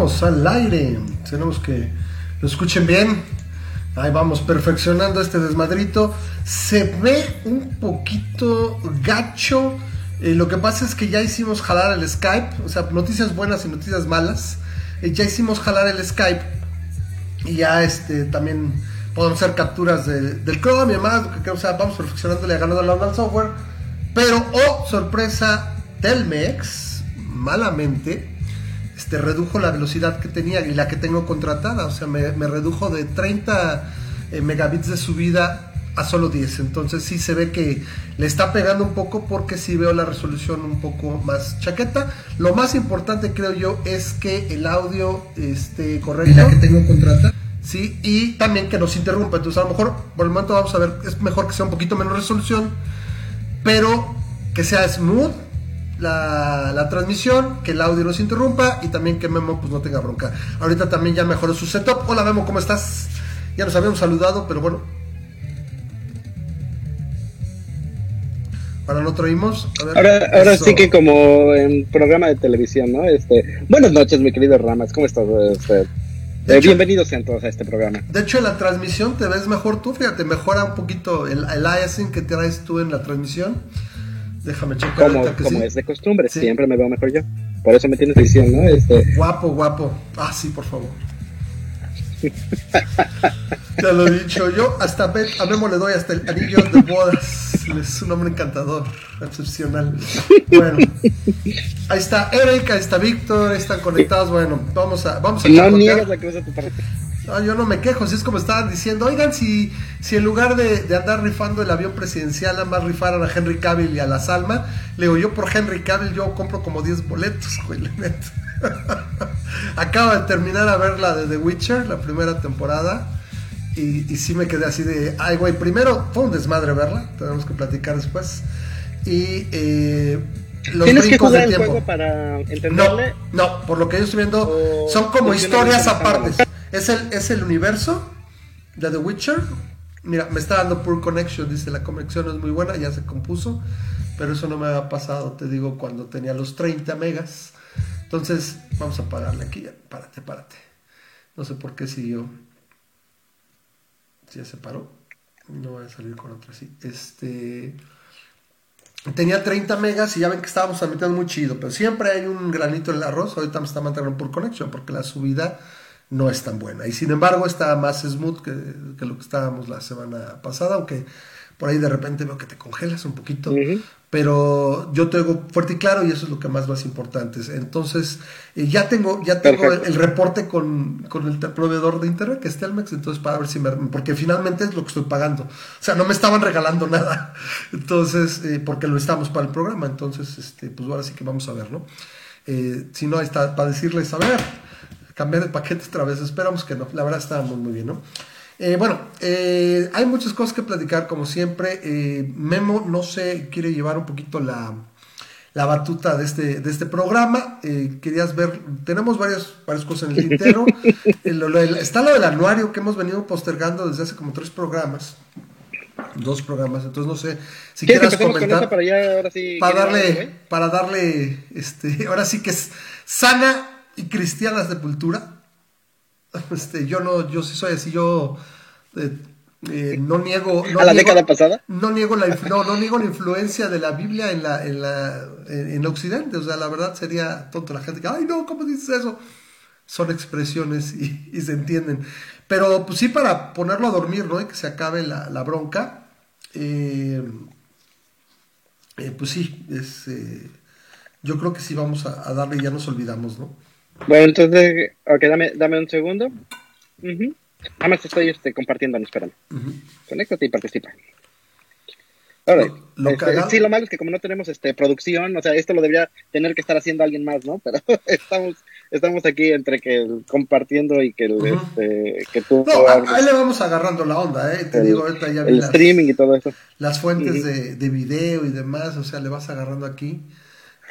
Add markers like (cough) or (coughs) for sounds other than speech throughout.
al aire. Tenemos que lo escuchen bien. Ahí vamos perfeccionando este desmadrito. Se ve un poquito gacho. Eh, lo que pasa es que ya hicimos jalar el Skype. O sea, noticias buenas y noticias malas. Eh, ya hicimos jalar el Skype. Y ya este también podemos hacer capturas del Chrome y demás. O sea, vamos perfeccionándole, ganando la onda al software. Pero, oh, sorpresa, Telmex, malamente, este, redujo la velocidad que tenía y la que tengo contratada. O sea, me, redujo de 30 eh, megabits de subida a solo 10. Entonces sí se ve que le está pegando un poco porque sí veo la resolución un poco más chaqueta. Lo más importante creo yo es que el audio esté correcto. ¿Y la que tengo contratada? Sí, y también que nos interrumpa. Entonces a lo mejor por el momento vamos a ver, es mejor que sea un poquito menos resolución, pero que sea smooth la, transmisión, que el audio no se interrumpa y también que Memo pues no tenga bronca. Ahorita también ya mejoró su setup. Hola Memo, ¿cómo estás? Ya nos habíamos saludado, pero bueno. Ahora no traímos. ahora, sí que como en programa de televisión, ¿no? Este, buenas noches, mi querido Ramas, ¿cómo estás? Este, eh, bienvenidos sean todos a este programa. De hecho, en la transmisión te ves mejor tú, fíjate, mejora un poquito el, el que traes tú en la transmisión. Déjame checar. Como, como es de costumbre, siempre me veo mejor yo. Por eso me tienes diciendo, ¿no? Este... Guapo, guapo. Ah, sí, por favor. ya lo he dicho. Yo hasta a Memo le doy hasta el anillo de bodas. Es un hombre encantador, excepcional. Bueno, ahí está Eric, ahí está Víctor, están conectados. Bueno, vamos a, vamos a No niegas la cruz de tu parte. No, yo no me quejo, si es como estaban diciendo, oigan, si, si en lugar de, andar rifando el avión presidencial, nada más rifaran a Henry Cavill y a la Salma, le digo, yo por Henry Cavill yo compro como 10 boletos, (laughs) güey, (laughs) Acabo de terminar a ver la de The Witcher, la primera temporada, y, y sí me quedé así de, ay, güey, primero fue un desmadre verla, tenemos que platicar después, y... Eh, los ¿Tienes que jugar el juego para entenderle? No, no, por lo que yo estoy viendo, son como historias aparte. Es el, es el universo de The Witcher. Mira, me está dando Poor Connection, dice la conexión es muy buena, ya se compuso, pero eso no me había pasado, te digo, cuando tenía los 30 megas. Entonces, vamos a pararle aquí ya. Párate, párate. No sé por qué siguió. Si ya se paró. No voy a salir con otra así. Este. Tenía 30 megas y ya ven que estábamos metiendo muy chido, pero siempre hay un granito en el arroz. Ahorita me está manteniendo por conexión porque la subida no es tan buena. Y sin embargo está más smooth que, lo que estábamos la semana pasada, aunque por ahí de repente veo que te congelas un poquito. Pero yo tengo fuerte y claro y eso es lo que más más importante. Entonces, eh, ya tengo, ya tengo el, reporte con, el proveedor de internet, que es Telmex, entonces para ver si me... Porque finalmente es lo que estoy pagando. O sea, no me estaban regalando (laughs) nada. Entonces, eh, porque lo estamos para el programa. Entonces, este, pues ahora sí que vamos a ver, ¿no? Eh, si no, está para decirles, a ver, cambiar de paquete otra vez. Esperamos que no. La verdad estábamos muy bien, ¿no? Eh, bueno, eh, hay muchas cosas que platicar, como siempre. Eh, Memo, no sé, quiere llevar un poquito la, batuta de este, de este programa. querías ver, tenemos varias, varias cosas en el (laughs) tintero. está lo del anuario que hemos venido postergando desde hace como tres programas. Dos programas, entonces no sé si quieras comentar. para, para darle, para darle, este, (laughs) ahora sí que es sana y cristiana sepultura. (laughs) Este, yo no, yo sí soy así, yo eh, eh, no niego. No ¿A la década pasada? No niego la, no, no niego la influencia de la Biblia en la, en la, en, Occidente. O sea, la verdad sería tonto la gente que, ay no, ¿cómo dices eso? Son expresiones y, se entienden. Pero pues sí, para ponerlo a dormir, ¿no? Y que se acabe la, bronca. Eh, pues sí, es, yo creo que sí vamos a, a darle ya nos olvidamos, ¿no? Bueno, entonces, ok, dame, dame un segundo. Uh Nada más estoy este, compartiendo, no esperando. Conéctate y participa. Ahora, este, sí, lo malo es que como no tenemos este producción, o sea, esto lo debería tener que estar haciendo alguien más, ¿no? Pero (laughs) estamos estamos aquí entre que compartiendo y que el, este, que tú no, ahí le vamos agarrando la onda, ¿eh? Te digo, ahorita ya vi el streaming y todo eso. Las fuentes de, de video y demás, o sea, le vas agarrando aquí.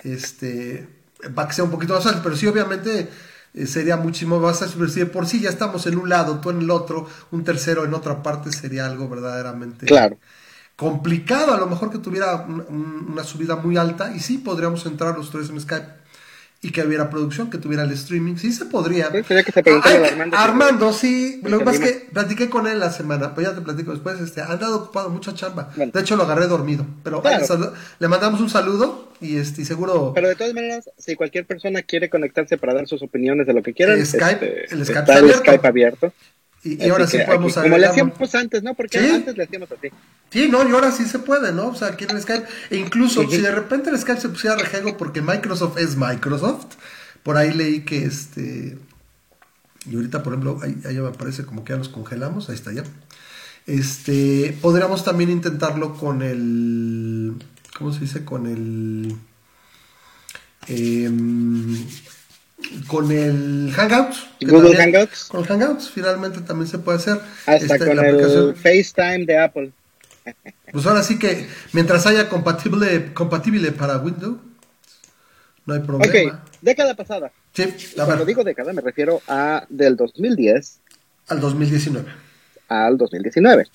Este, para que sea un poquito más alto, pero sí, obviamente eh, sería muchísimo más fácil. Si por sí ya estamos en un lado, tú en el otro, un tercero en otra parte, sería algo verdaderamente claro. complicado. A lo mejor que tuviera una subida muy alta y sí podríamos entrar los tres en Skype y que hubiera producción, que tuviera el streaming. Sí se podría. que se Armando. sí. Lo que pasa es que platiqué con él la semana, pues ya te platico después. Este, ha andado ocupado, mucha chamba. De hecho, lo agarré dormido. Pero le mandamos un saludo y este, seguro. Pero de todas maneras, si cualquier persona quiere conectarse para dar sus opiniones de lo que quieran, Skype, este, el Skype, Skype abierto. Y, ahora sí podemos Como le hacíamos antes, ¿no? Porque antes le hacíamos así. Sí, no, y ahora sí se puede, ¿no? O sea, aquí en el Skype. E incluso si de repente el Skype se pusiera rejego porque Microsoft es Microsoft, por ahí leí que este. Y ahorita, por ejemplo, ahí, ahí me aparece como que ya nos congelamos, ahí está ya. Este, podríamos también intentarlo con el. ¿Cómo se dice? Con el. Eh, con el Hangouts. Google Hangouts. Con Hangouts, finalmente también se puede hacer. Hasta este, con el FaceTime de Apple. (laughs) Pues ahora sí que mientras haya compatible, compatible para Windows, no hay problema. Ok, década pasada. Sí, Cuando digo década me refiero a del 2010 al 2019. Al 2019.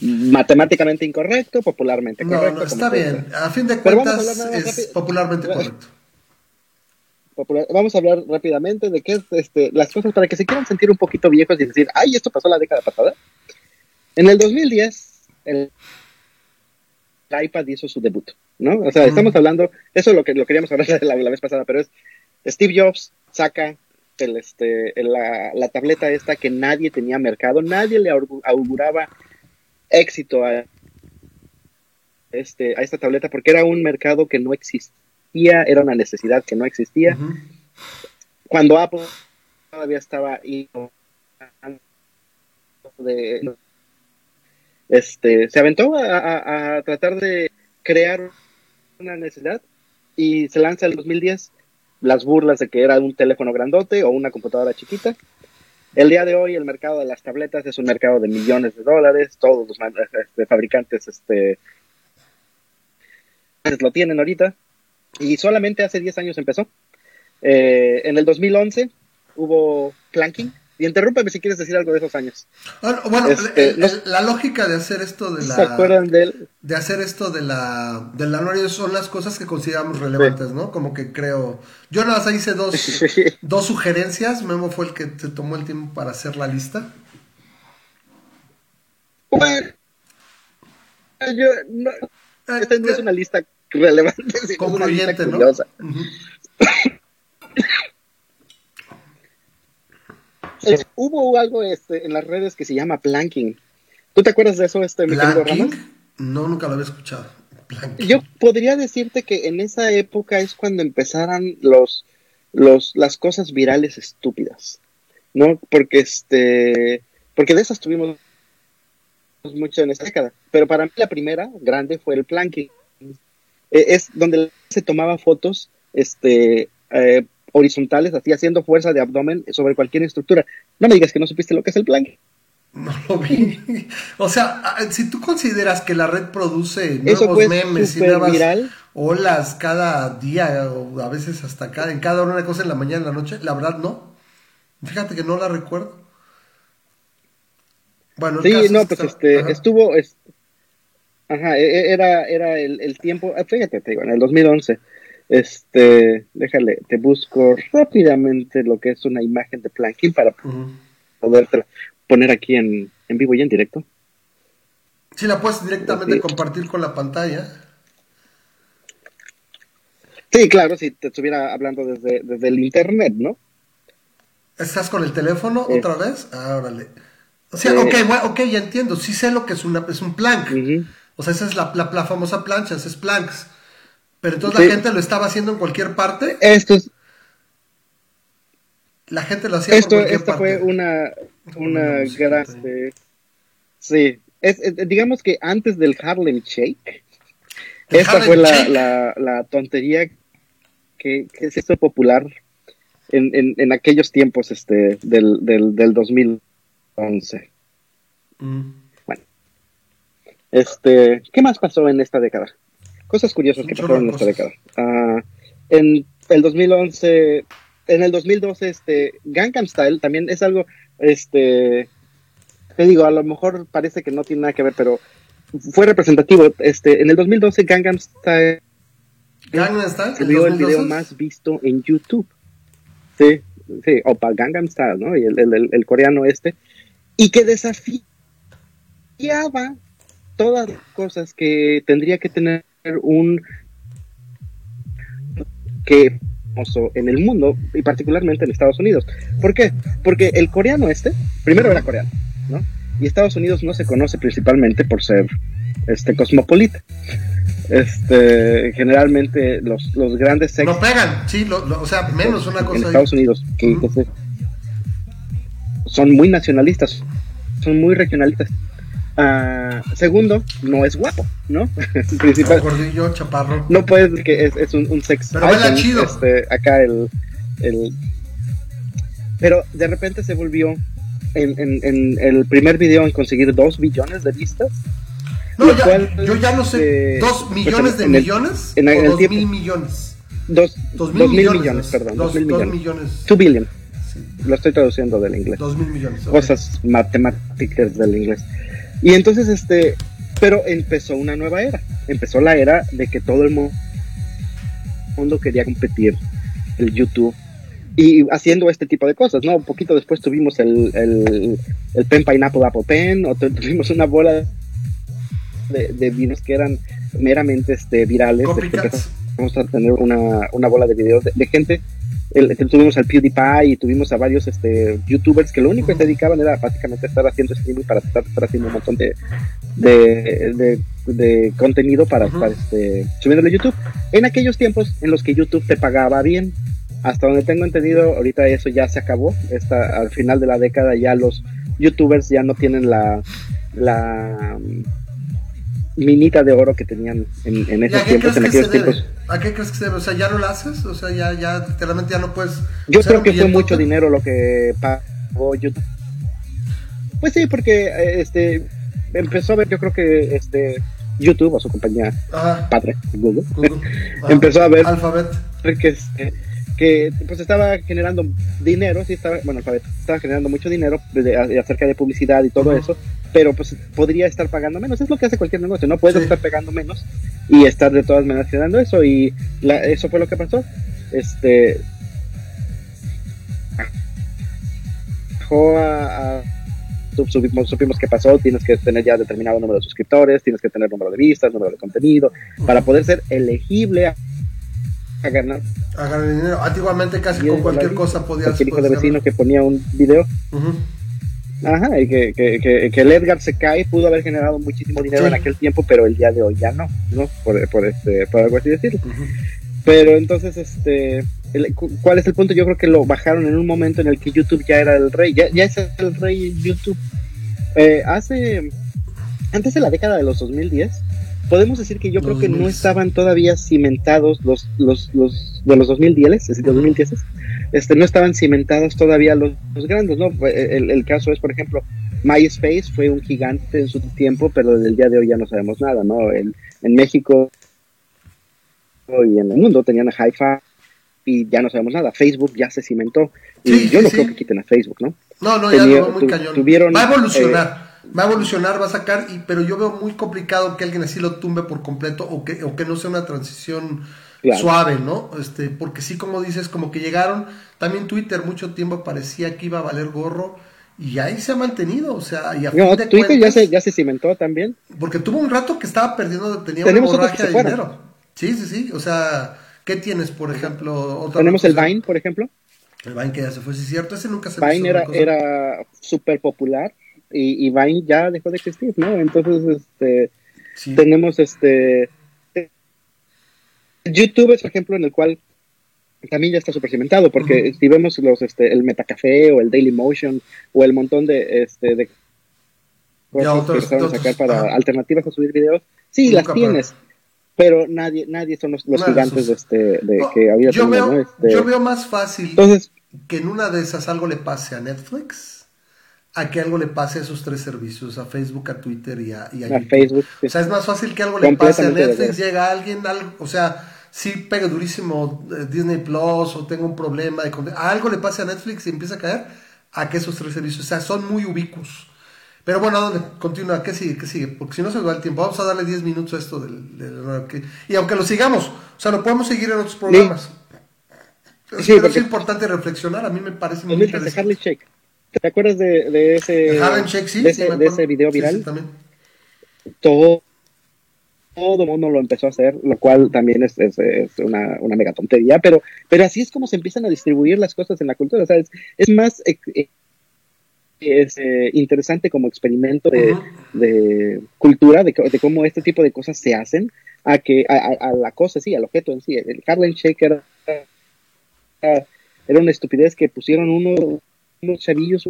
Matemáticamente incorrecto, popularmente correcto. No, no, está bien. A fin de cuentas es popularmente correcto vamos a hablar rápidamente de qué es este, las cosas para que se quieran sentir un poquito viejos y decir, ay, esto pasó la década pasada. En el 2010, el iPad hizo su debut, ¿no? O sea, estamos hablando, eso es lo que lo queríamos hablar (laughs) la, la, vez pasada, pero es Steve Jobs saca el, este, la, la, tableta esta que nadie tenía mercado, nadie le auguraba éxito a, este, a esta tableta porque era un mercado que no existe era una necesidad que no existía. Cuando Apple todavía estaba este, se aventó a, tratar de crear una necesidad y se lanza en el 2010 las burlas de que era un teléfono grandote o una computadora chiquita. El día de hoy el mercado de las tabletas es un mercado de millones de dólares, todos los este, fabricantes este, lo tienen ahorita y solamente hace 10 años empezó. Eh, en el 2011 hubo planking. Y interrúmpeme si quieres decir algo de esos años. Ah, bueno, este, la lógica de hacer esto de la. ¿Se acuerdan de él? De hacer esto de la. De la son las cosas que consideramos relevantes, ¿no? Como que creo. Yo nada más hice dos, (laughs) dos sugerencias. Memo fue el que se tomó el tiempo para hacer la lista. Bueno, yo. No, esta no es una lista relevante. Concluyente, ¿no? (laughs) hubo algo este, en las redes que se llama planking. ¿Tú te acuerdas de eso, este, mi querido No, nunca lo había escuchado. Yo podría decirte que en esa época es cuando empezaran los, los, las cosas virales estúpidas, ¿no? Porque este, porque de esas tuvimos mucho en esta década. Pero para mí la primera grande fue el planking. Eh, es donde se tomaba fotos este, eh, horizontales, así haciendo fuerza de abdomen sobre cualquier estructura. No me digas que no supiste lo que es el plan. No lo vi. (laughs) O sea, si tú consideras que la red produce nuevos memes y nuevas viral. olas cada día, o a veces hasta cada, en cada una cosa en la mañana, en la noche, la verdad no. Fíjate que no la recuerdo. Bueno, sí, no, pues este, estuvo, Ajá, e, e, era, era el, el tiempo, ah, fíjate, te digo, en el 2011, este, déjale, te busco rápidamente lo que es una imagen de planking para poder poner aquí en, en vivo y en directo. Si la puedes directamente compartir con la pantalla. Sí, claro, si te estuviera hablando desde, desde el internet, ¿no? ¿Estás con el teléfono otra vez? Ah, órale. O sea, ok, ok, ya entiendo. Sí sé lo que es, una, es un plank. O sea, esa es la, la, famosa plancha, es planks. Pero entonces la gente lo estaba haciendo en cualquier parte. Esto es... La gente lo hacía esto, por cualquier esto fue una, una gran... Sí, es, digamos que antes del Harlem Shake, esta fue la, la, la, tontería que, que se hizo popular en, en, en, aquellos tiempos este, del, del, del 2011. Mm. Este, ¿qué más pasó en esta década? Cosas curiosas que pasaron en esta década. Ah, en el 2011, en el 2012, este, Gangnam Style también es algo, este, te digo, a lo mejor parece que no tiene nada que ver, pero fue representativo. Este, en el 2012 Gangnam Style Gangnam Style. El video más visto en YouTube. Sí, sí, Opa Gangnam Style, ¿no? Y el, el, el, coreano este. Y que desafiaba todas las cosas que tendría que tener un que en el mundo y particularmente en Estados Unidos. ¿Por qué? Porque el coreano este, primero era coreano, ¿no? Y Estados Unidos no se conoce principalmente por ser este cosmopolita. Este, generalmente los, los grandes sexos. No pegan, sí, o sea, menos una cosa. En Estados Unidos, que, son muy nacionalistas, son muy regionalistas. Uh, segundo, no es guapo, ¿no? (laughs) Principal. Gordillo, chaparro. No puedes que es, es un, un sex. Pero chido. Este, acá el, el. Pero de repente se volvió en, en, en, el primer video en conseguir dos billones de vistas. No, ya, yo ya no sé. Eh, ¿Dos pues, millones de millones? En el, o dos mil millones. Dos, dos mil, millones, millones, perdón. Dos, dos mil millones. millones. Two billion. Sí. Lo estoy traduciendo del inglés. Dos mil millones. Cosas matemáticas del inglés. Y entonces, este, pero empezó una nueva era. Empezó la era de que todo el mundo quería competir el YouTube y haciendo este tipo de cosas, ¿no? Un poquito después tuvimos el, el, el Pen Pineapple Apple Pen, o (laughs) tuvimos una bola de, de videos que eran meramente este, virales. Vamos a tener una, una bola de videos de gente tuvimos al PewDiePie y tuvimos a varios este, youtubers que lo único que se dedicaban era básicamente estar haciendo streaming para estar, haciendo un montón de, de, de, contenido para estar este, a YouTube. En aquellos tiempos en los que YouTube te pagaba bien, hasta donde tengo entendido, ahorita eso ya se acabó. Esta, al final de la década ya los youtubers ya no tienen la, la minita de oro que tenían en, en esos tiempos, en aquellos tiempos. ¿A qué crees que se debe? O sea, ¿ya no lo haces? O sea, ya, ya literalmente ya no puedes... Yo creo que fue mucho dinero lo que pagó YouTube. Pues sí, porque este empezó a ver, yo creo que este YouTube o su compañía padre, Google, (laughs) empezó a ver Alphabet. que este, que pues estaba generando dinero, sí estaba, bueno, estaba generando mucho dinero acerca de publicidad y todo eso, pero pues podría estar pagando menos, es lo que hace cualquier negocio, no puedes estar pagando menos y estar de todas maneras generando eso y eso fue lo que pasó. Este a, supimos, supimos que pasó, tienes que tener ya determinado número de suscriptores, tienes que tener número de vistas, número de contenido, para poder ser elegible a a ganar. A ganar dinero. Antiguamente casi con cualquier cosa podías. Cualquier hijo de vecino que ponía un video. Ajá, y que, que, que, el Edgar se cae pudo haber generado muchísimo dinero en aquel tiempo, pero el día de hoy ya no, ¿no? Por, por, este, por algo así decirlo. Pero entonces, este, ¿cuál es el punto? Yo creo que lo bajaron en un momento en el que YouTube ya era el rey, ya, ya es el rey YouTube. Eh, hace, antes de la década de los 2010, podemos decir que yo creo que no estaban todavía cimentados los, los, los de los 2010, es decir, los 2010, este, no estaban cimentados todavía los, los grandes, ¿no? El, el, caso es, por ejemplo, MySpace fue un gigante en su tiempo, pero desde el día de hoy ya no sabemos nada, ¿no? El, en México y en el mundo tenían a Hi-Fi y ya no sabemos nada. Facebook ya se cimentó. y yo no creo que quiten a Facebook, ¿no? No, no, ya no, muy cañón. Va a evolucionar. Eh, va a evolucionar, va a sacar, y, pero yo veo muy complicado que alguien así lo tumbe por completo o que, o que no sea una transición suave, ¿no? Este, porque sí, como dices, como que llegaron, también Twitter mucho tiempo parecía que iba a valer gorro y ahí se ha mantenido, o sea, y a no, Twitter ya se, ya se cimentó también. Porque tuvo un rato que estaba perdiendo, tenía una hemorragia de dinero. Sí, sí, sí, o sea, ¿qué tienes, por ejemplo? Tenemos el Vine, por ejemplo. El Vine que ya se fue, sí es cierto, ese nunca se Vine era, era súper popular y, y Vine ya dejó de existir, ¿no? Entonces, este, tenemos este YouTube es un ejemplo en el cual también ya está súper cimentado, porque si vemos los, este, el Metacafé o el Daily Motion o el montón de, este, de cosas que empezaron a sacar para alternativas a subir videos, sí, las tienes, pero nadie, nadie son los, gigantes de, este, de que había yo veo, ¿no? este, yo veo más fácil Entonces, que en una de esas algo le pase a Netflix a que algo le pase a esos tres servicios, a Facebook, a Twitter y a, Facebook. O sea, es más fácil que algo le pase a Netflix, llega alguien, algo, o sea, si pega durísimo eh, Disney Plus o tengo un problema de algo le pase a Netflix y empieza a caer, a que esos tres servicios, o sea, son muy ubicuos. Pero bueno, ¿a dónde? Continúa, ¿qué sigue? ¿Qué sigue? Porque si no se va el tiempo, vamos a darle 10 minutos a esto del, del, y aunque lo sigamos, o sea, lo podemos seguir en otros programas. Sí. es importante reflexionar, a mí me parece muy interesante. Shake. ¿Te acuerdas de, de ese, sí, de, ese, de ese video viral? todo todo el mundo lo empezó a hacer, lo cual también es, es, una, una, mega tontería, pero, pero así es como se empiezan a distribuir las cosas en la cultura, o sea, es, más eh, eh, es eh, interesante como experimento de, cultura, de, cómo este tipo de cosas se hacen, a que a, la cosa, sí, al objeto en sí. El Harlem Shake era, era una estupidez que pusieron unos, unos chavillos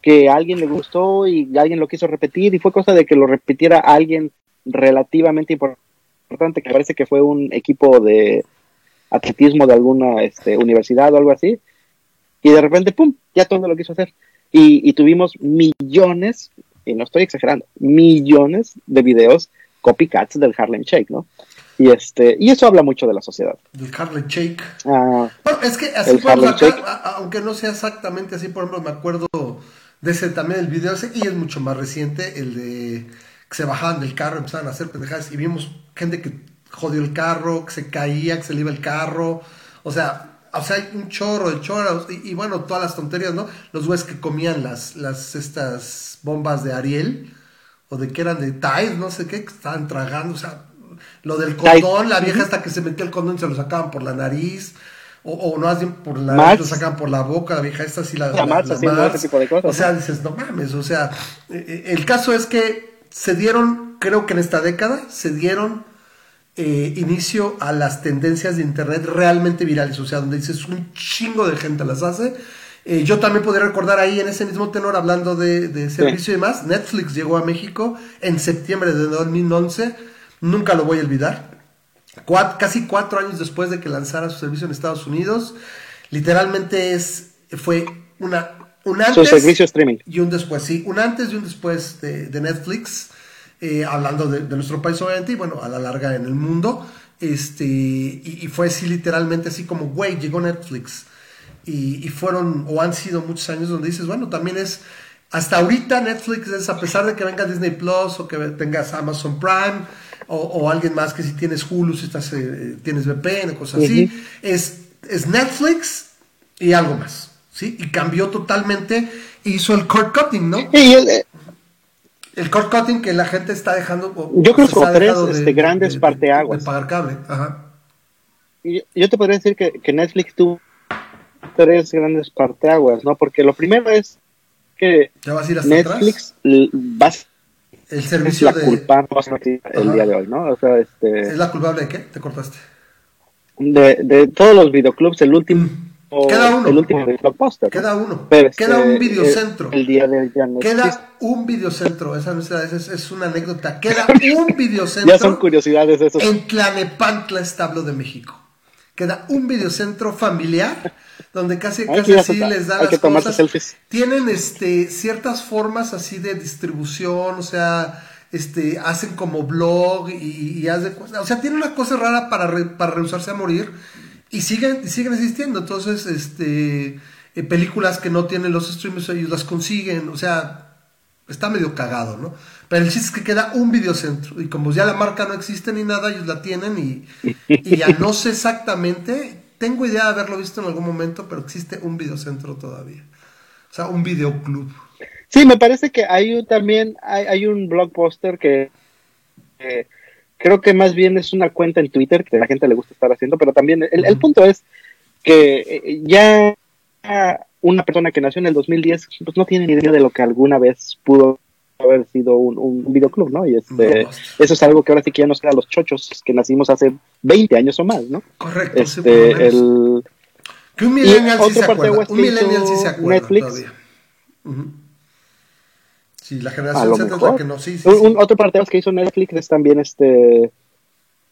que a alguien le gustó y alguien lo quiso repetir y fue cosa de que lo repitiera alguien relativamente importante, que parece que fue un equipo de atletismo de alguna este, universidad o algo así, y de repente, ¡pum!, ya todo lo quiso hacer. Y, tuvimos millones, y no estoy exagerando, millones de videos copycats del Harlem Shake, ¿no? Y este, y eso habla mucho de la sociedad. Del Harlem Shake. Ah, bueno, es que así por aunque no sea exactamente así, por ejemplo, me acuerdo de ese también el video ese, y es mucho más reciente, el de que se bajaban del carro, empezaban a hacer pendejadas y vimos gente que jodió el carro, que se caía, que se le iba el carro, o sea, o sea, hay un chorro de chorros y, bueno, todas las tonterías, ¿no? Los güeyes que comían las, las, estas bombas de Ariel, o de que eran de Tide, no sé qué, que estaban tragando, o sea, lo del condón, la vieja hasta que se metía el condón y se lo sacaban por la nariz, o, o no, bien por la nariz, lo sacaban por la boca, la vieja esta sí la... La, la, ese tipo de cosas, o sea, dices, no mames, o sea, eh, eh, el caso es que se dieron, creo que en esta década, se dieron eh, inicio a las tendencias de Internet realmente virales, o sea, donde dices un chingo de gente las hace. Eh, yo también podría recordar ahí en ese mismo tenor, hablando de, servicio y demás, Netflix llegó a México en septiembre de 2011, nunca lo voy a olvidar, casi cuatro años después de que lanzara su servicio en Estados Unidos, literalmente es, fue una un antes servicio streaming. y un después, sí, un antes y un después de, Netflix, eh, hablando de, nuestro país obviamente, y bueno, a la larga en el mundo, este, y, fue así literalmente así como, güey, llegó Netflix, y, fueron, o han sido muchos años donde dices, bueno, también es, hasta ahorita Netflix es, a pesar de que venga Disney Plus, o que tengas Amazon Prime, o, alguien más que si tienes Hulu, si estás, eh, tienes VPN, cosas así, es, es Netflix y algo más. ¿sí? Y cambió totalmente, hizo el cord cutting, ¿no? Sí, el, eh, el cord cutting que la gente está dejando. Yo creo que tres este, grandes parteaguas. De, pagar cable, ajá. Yo te podría decir que, que Netflix tuvo tres grandes parteaguas, ¿no? Porque lo primero es que Netflix va el servicio es la culpable el día de hoy, ¿no? O sea, este... ¿Es la culpable de qué? ¿Te cortaste? De, de todos los videoclubs, el último mm. Queda uno. El último. Queda uno. queda un videocentro. El, día de Queda un videocentro. Esa es, es, una anécdota. (laughs) Queda un videocentro. ya son curiosidades esos. En Tlanepantla, Establo de México. Queda un videocentro familiar donde casi, casi así les da las cosas. Tienen este, ciertas formas así de distribución, o sea, este, hacen como blog y, y hacen, o sea, tiene una cosa rara para, para rehusarse a morir y siguen, siguen existiendo. Entonces, este, eh, películas que no tienen los streamers, ellos las consiguen. O sea, está medio cagado, ¿no? Pero el chiste es que queda un videocentro. Y como ya la marca no existe ni nada, ellos la tienen y, y ya no sé exactamente. Tengo idea de haberlo visto en algún momento, pero existe un videocentro todavía. O sea, un videoclub. Sí, me parece que hay también hay, hay un blockbuster que creo que más bien es una cuenta en Twitter que a la gente le gusta estar haciendo, pero también el, punto es que eh, ya una persona que nació en el 2010 pues no tiene ni idea de lo que alguna vez pudo haber sido un, videoclub, ¿no? Y este, eso es algo que ahora sí que ya nos queda a los chochos que nacimos hace 20 años o más, ¿no? Correcto. Este, el... Que un millennial sí se acuerda. Un millennial sí se acuerda Netflix. todavía. Sí, la generación Z es la que no. Sí, sí, un, Otro parte que hizo Netflix es también este.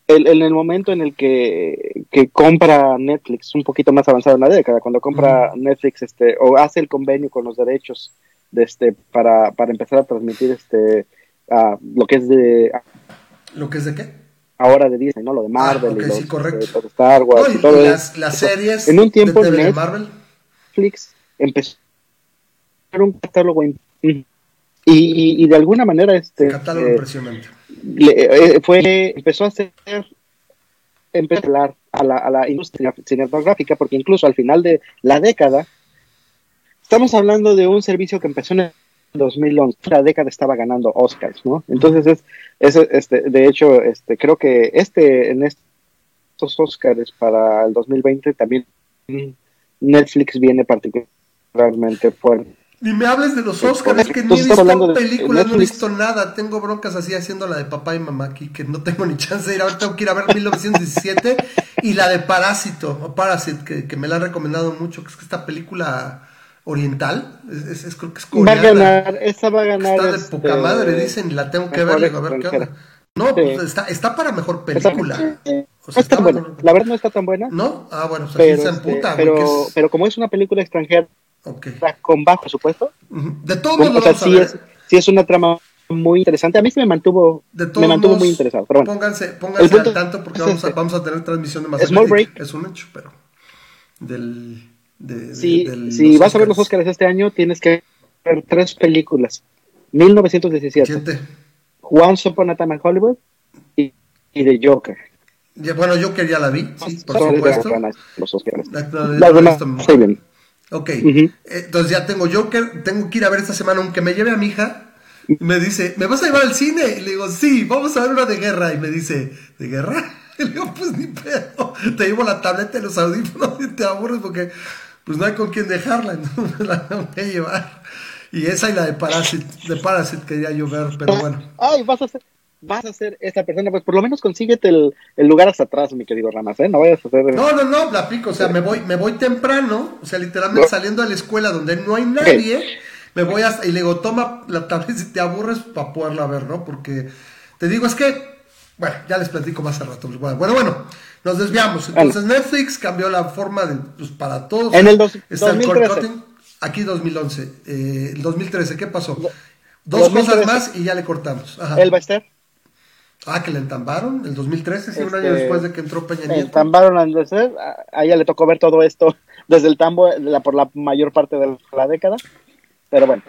El, en el momento en el que, que, compra Netflix, un poquito más avanzado en la década, cuando compra Netflix este, o hace el convenio con los derechos de este, para, para empezar a transmitir este, lo que es de. ¿Lo que es de qué? Ahora de Disney, ¿no? Lo de ah, Marvel. y sí, correcto. Star Wars y, todo las, las, series. En un tiempo de, Marvel. Netflix empezó a un catálogo y, de alguna manera este catálogo impresionante fue empezó a hacer empezó a a la, a la industria cinematográfica porque incluso al final de la década estamos hablando de un servicio que empezó en el 2011, la década estaba ganando Oscars, ¿no? Entonces es, este, de hecho, este, creo que este en estos Oscars para el 2020 también Netflix viene particularmente fuerte. Ni me hables de los Oscars, es que ni he visto películas, no he visto nada. Tengo broncas así haciendo la de papá y mamá aquí, que no tengo ni chance de ir. Ahora tengo que ir a ver 1917 y la de Parásito, o Parasite, que, que me la han recomendado mucho, que es que esta película oriental, es, es, creo que es coreana. Va a ganar, esa va a ganar. Está de este, poca madre, dicen, la tengo que ver, a ver qué onda. No, pues está, está para mejor película. O sea, está buena. La verdad no está tan buena. ¿No? Ah, bueno, o pero, se emputa. Este, pero, pero como es una película extranjera okay. con bajo presupuesto. De todos modos, o sea, sí es, sí es una trama muy interesante. A mí sí me mantuvo, me mantuvo muy interesado. Pero bueno, pónganse, pónganse al tanto porque vamos a, vamos a tener transmisión de más Small Break. Es un hecho, pero del de, si vas a ver los Oscars este año, tienes que ver tres películas. 1917. Once Upon a Time in Hollywood y, y The Joker. bueno, Joker ya la vi, sí, por supuesto. Los Oscars. Ok, eh, entonces ya tengo Joker, tengo que ir a ver esta semana, aunque me lleve a mi hija, me dice, ¿me vas a llevar al cine? Y le digo, sí, vamos a ver una de guerra. Y me dice, ¿de guerra? Y (laughs) le digo, pues ni pedo, te llevo la tableta y los audífonos y te aburres porque pues no hay con quién dejarla, (laughs) entonces la tengo que llevar. Y esa y la de Parasite, de Parasite quería yo ver, pero ah, bueno. Ay, vas a ser, vas a ser esta persona, pues por lo menos consíguete el, el lugar hasta atrás, mi querido Ramas, ¿eh? No vayas a hacer... No, no, no, la pico, o sea, me voy, me voy temprano, o sea, literalmente saliendo a la escuela donde no hay nadie, me voy hasta, y le digo, toma la tableta si te aburres para poderla ver, ¿no? Porque, te digo, es que, bueno, ya les platico más al rato. Bueno, bueno, nos desviamos. Entonces Netflix cambió la forma de, pues, para todos. En el 2013. Aquí 2011. Eh, el 2013, ¿qué pasó? Dos cosas más y ya le cortamos. Ajá. ¿El Bester? Ah, que le entambaron el 2013, sí, un año este, después de que entró Peña Nieto. Entambaron al Bester, a ella le tocó ver todo esto (laughs) desde el tambo la, por la mayor parte de la década. Pero bueno,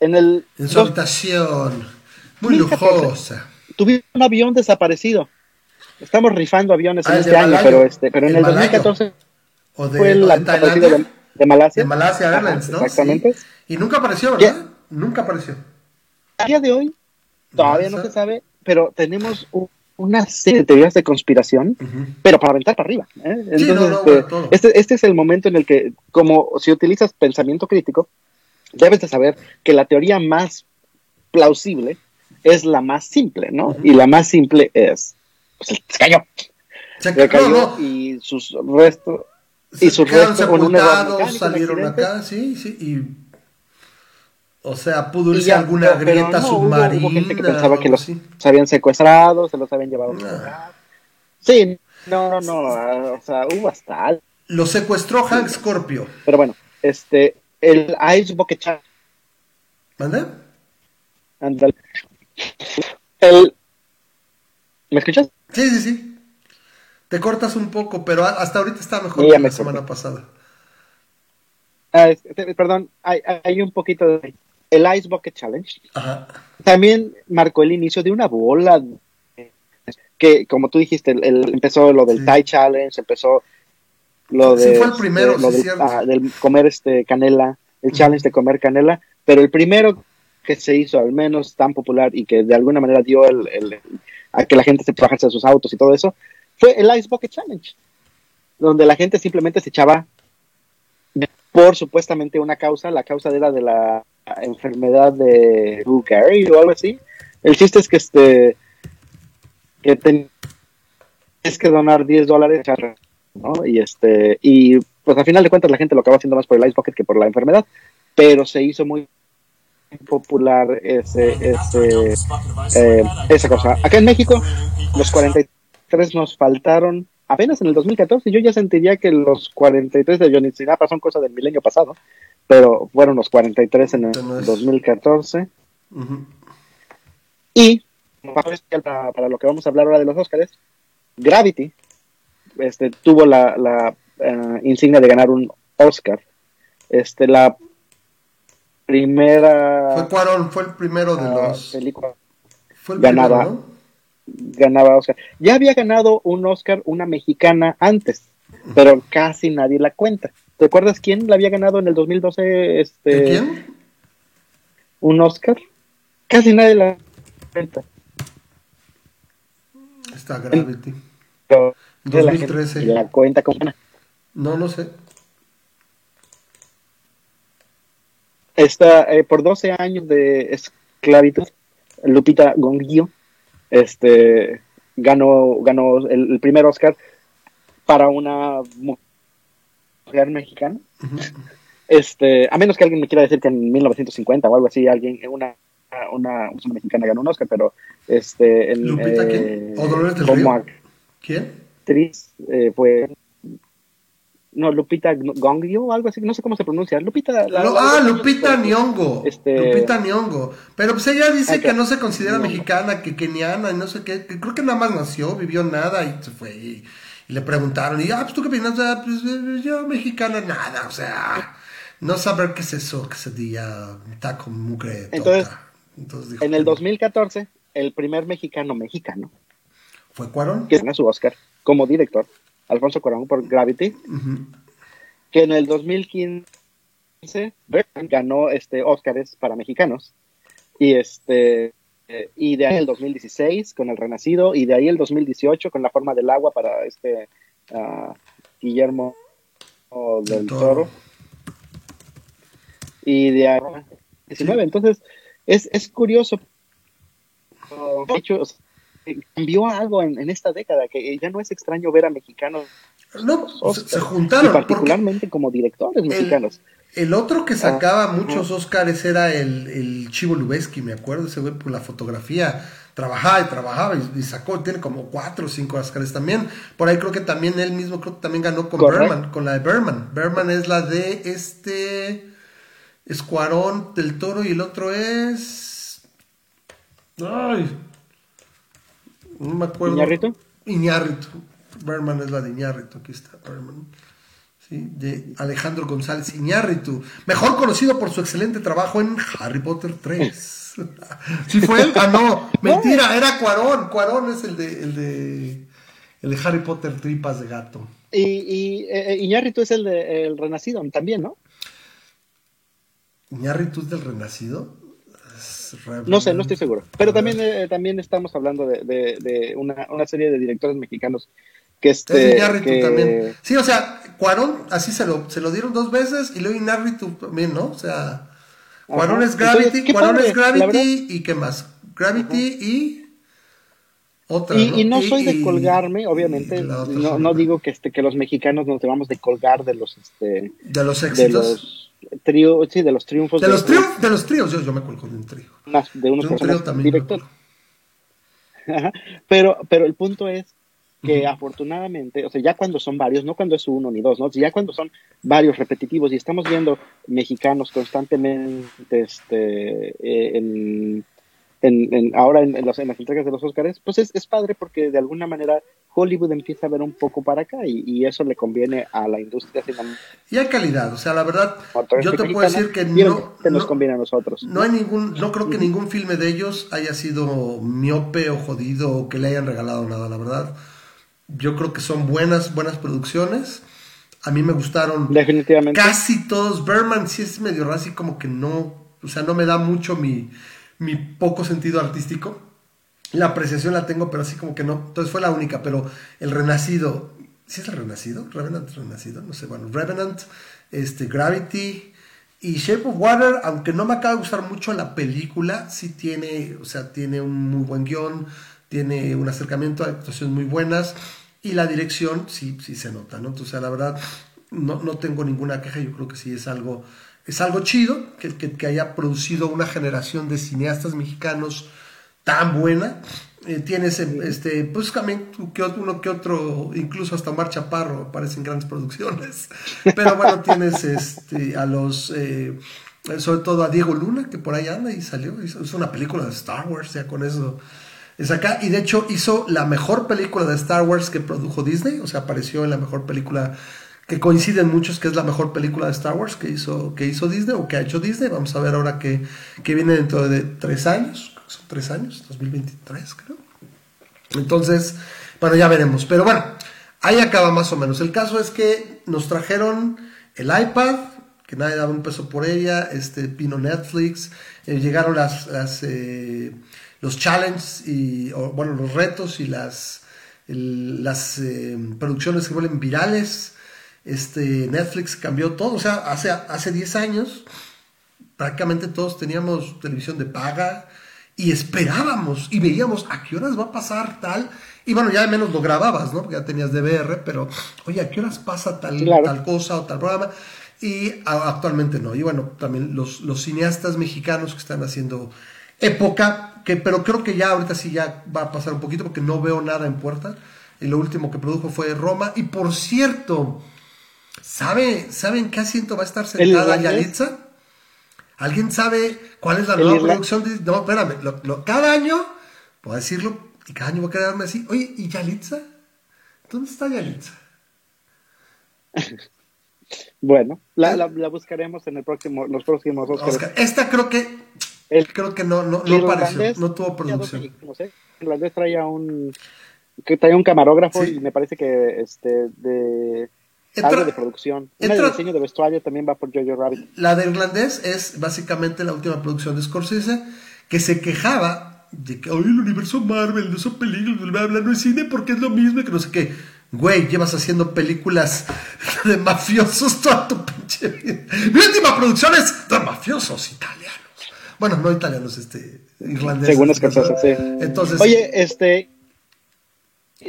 en el... En su habitación, muy lujosa. Tuvieron un avión desaparecido. Estamos rifando aviones en ah, este año, pero este, pero en el, 2014 o de, fue el de, de, de, Malasia. De Malasia Airlines, ¿no? Exactamente. Y nunca apareció, ¿verdad? Nunca apareció. A día de hoy todavía no, se sabe, pero tenemos una serie de teorías de conspiración, pero para aventar para arriba. ¿eh? Entonces, este, este, este, es el momento en el que, como si utilizas pensamiento crítico, debes de saber que la teoría más plausible es la más simple, ¿no? Y la más simple es pues se cayó. Se, cayó y sus restos y sus restos con un salieron acá, sí, sí, y o sea, pudo irse alguna grieta submarina. Hubo, gente que pensaba que los se habían secuestrado, se los habían llevado. a Sí, no, no, no, o sea, hubo hasta Lo secuestró Hank Scorpio. Pero bueno, este, el Ice Bucket Challenge. ¿Mande? El... ¿Me escuchas? Sí, sí, sí. Te cortas un poco, pero hasta ahorita está mejor que la semana pasada. Ah, perdón, hay, un poquito de... El Ice Bucket Challenge Ajá. también marcó el inicio de una bola que, como tú dijiste, el, empezó lo del Thai Challenge, empezó lo de, sí, fue el primero, lo ah, del, comer este canela, el challenge de comer canela, pero el primero que se hizo al menos tan popular y que de alguna manera dio el, a que la gente se bajarse de sus autos y todo eso, fue el Ice Bucket Challenge, donde la gente simplemente se echaba por supuestamente una causa, la causa era de la enfermedad de Drew Carey o algo así. El chiste es que este que tienes que donar 10 dólares. Y este y pues al final de cuentas la gente lo acaba haciendo más por el Ice Bucket que por la enfermedad, pero se hizo muy popular ese, ese eh, esa cosa. Acá en México, los 43 nos faltaron apenas en el 2014. Yo ya sentiría que los 43 de Johnny Sinapa son cosas del milenio pasado, pero fueron los 43 en el 2014. Y para, para, lo que vamos a hablar ahora de los Oscars, Gravity este, tuvo la, la eh, insignia de ganar un Oscar. Este, la primera. Fue Cuarón, fue el primero de ah, los. películas. Fue el ganaba, primero, ¿no? ganaba Oscar. Ya había ganado un Oscar una mexicana antes, pero casi nadie la cuenta. ¿Te acuerdas quién la había ganado en el 2012? Este, ¿De quién? Un Oscar. Casi nadie la cuenta. Está Gravity. Pero de la gente 2013. La cuenta como. No, no sé. Está eh, por 12 años de esclavitud. Lupita Gonguillo este, ganó, ganó el, el primer Oscar para una mujer mexicana. Este, a menos que alguien me quiera decir que en 1950 o algo así, alguien, una, una, una mexicana ganó un Oscar, pero este, en, ¿Lupita quién? eh, ¿O Dolores del como Río? ¿Quién? actriz eh, fue no Lupita Gongyo o algo así, no sé cómo se pronuncia. Lupita. la- ah, la- Lupita Nyong'o. Este- Lupita Nyong'o. Pero pues ella dice Ah, que no se considera Nyong'o. mexicana, que keniana y no sé qué. que creo que nada más nació, vivió nada y se fue. Y, y le preguntaron, y ah, pues tú qué opinas, Ah, pues eh, yo mexicana nada, o sea, no saber qué es eso, que se diga taco mugre. Entonces, Entonces dijo En el que no. 2014, el primer mexicano mexicano ¿Fue Cuarón? que gana su Oscar como director, Alfonso Cuarón por Gravity, que en el 2015 Bergman ganó este Óscares para mexicanos y este y de ahí el 2016 con El Renacido y de ahí el 2018 con La Forma del Agua para este ah, Guillermo del Toro. Toro. Y de ahí 19 entonces es, es curioso de hecho o sea, cambió algo en, en esta década que ya no es extraño ver a mexicanos No, se, Oscar, se y juntaron. porque particularmente como directores mexicanos El otro que sacaba Ah, muchos Oscars era el, el Chivo Lubeski, me acuerdo, ese güey por la fotografía. Trabajaba y trabajaba y, y sacó, tiene como cuatro o cinco Oscars también. Por ahí creo que también él mismo creo que también ganó con. Berman, con la de Berman. Berman es la de este Escuarón del Toro y el otro es... Ay, no me acuerdo. ¿Iñárritu? Iñárritu. Berman es la de Iñárritu, aquí está Berman. Sí, de Alejandro González Iñárritu, mejor conocido por su excelente trabajo en Harry Potter 3. (laughs) ¿Sí fue él? Ah, no, (laughs) mentira, era Cuarón. Cuarón es el de, el de, el de Harry Potter Tripas de Gato. Y, y eh, Iñárritu es el de El Renacido también, ¿no? ¿Iñárritu es del Renacido? Es No sé, no estoy seguro. Pero también, eh, también estamos hablando de, de- de una, una serie de directores mexicanos que Es este Iñárritu que- también. Sí, o sea, Cuarón así se lo, se lo dieron dos veces y luego Iñárritu también, ¿no? O sea, Cuarón es Gravity, Entonces, Cuarón padre, es. Gravity y ¿qué más? Gravity y otra, Y, ¿no? y no soy de colgarme, obviamente, no, no digo que este que los mexicanos nos debamos de colgar de los este de los de éxitos. los tríos, sí, de los triunfos De los tríos, de los tríos, yo, yo me cuelgo de un trío. Unas- de unos personajes directores. (laughs) Pero, pero el punto es que afortunadamente, o sea, ya cuando son varios, no cuando es uno ni dos, ¿no? Ya cuando son varios repetitivos y estamos viendo mexicanos constantemente este, eh, en, en- en- ahora en, en los- en las entregas de los Óscares, pues es, es padre porque de alguna manera Hollywood empieza a ver un poco para acá y, y eso le conviene a la industria cinematográfica Y hay calidad, o sea, la verdad, yo te puedo decir que no, obviamente nos no, conviene a nosotros. no hay ningún, no creo que ningún filme de ellos haya sido miope o jodido o que le hayan regalado nada, la verdad. Yo creo que son buenas, buenas producciones. A mí me gustaron Definitivamente. casi todos. Berman sí es medio raro, así como que no, o sea, no me da mucho mi, mi poco sentido artístico. La apreciación la tengo, pero así como que no. Entonces fue la única, pero el Renacido, ¿sí es el Renacido? Revenant Renacido, no sé, bueno, Revenant, este, Gravity y Shape of Water, aunque no me acaba de gustar mucho la película, sí tiene, o sea, tiene un muy buen guion, tiene un acercamiento a actuaciones muy buenas y la dirección sí, sí se nota, ¿no? Entonces, la verdad, no, no tengo ninguna queja, yo creo que sí es algo, es algo chido que, que, que haya producido una generación de cineastas mexicanos tan buena. Eh, tienes este, pues también que uno que otro, incluso hasta Omar Chaparro aparecen grandes producciones. (laughs) Pero bueno, tienes este, a los, eh, sobre todo a Diego Luna, que por ahí anda y salió, hizo, hizo una película de Star Wars, ya con eso es acá. Y de hecho hizo la mejor película de Star Wars que produjo Disney, o sea, apareció en la mejor película que coinciden muchos que es la mejor película de Star Wars que hizo, que hizo Disney o que ha hecho Disney. Vamos a ver ahora que, que viene dentro de tres años, son tres años, 2023 creo. Entonces, bueno, ya veremos. Pero bueno, ahí acaba más o menos. El caso es que nos trajeron el iPad, que nadie daba un peso por ella, este vino Netflix, eh, llegaron las, las eh, los challenges y, bueno, los retos y las, las eh, producciones que vuelven virales. Este, Netflix cambió todo, o sea, hace, hace 10 años prácticamente todos teníamos televisión de paga y esperábamos y veíamos a qué horas va a pasar tal. Y bueno, ya al menos lo grababas, ¿no? Porque ya tenías DVR, pero oye, ¿a qué horas pasa tal, tal cosa o tal programa? Y actualmente no. Y bueno, también los, los cineastas mexicanos que están haciendo época que, pero creo que ya ahorita sí ya va a pasar un poquito porque no veo nada en puerta. Y lo último que produjo fue Roma. Y por cierto, ¿sabe, ¿saben qué asiento va a estar sentada Yalitza? ¿Alguien sabe cuál es la nueva producción? De... No, espérame, cada año, puedo decirlo, y cada año voy a quedarme así, oye, ¿y Yalitza? ¿Dónde está Yalitza? (laughs) bueno, la, la, buscaremos en el próximo, los próximos Oscar. Esta creo que Creo que no, no, no apareció, no tuvo producción. No sé, irlandés traía un que traía un camarógrafo y me parece que este de algo de producción. Una de diseño de vestuario también va por Jojo Rabbit. La de irlandés es básicamente la última producción de Scorsese que se quejaba de que hoy el universo Marvel no son películas, bla, bla, no es cine porque es lo mismo que no sé qué. Güey, llevas haciendo películas (laughs) de mafiosos toda tu pinche vida. Mi última producción es de mafiosos italianos. Bueno, no italianos, este, irlandeses. Según las cosas, sí. Entonces. Oye, este.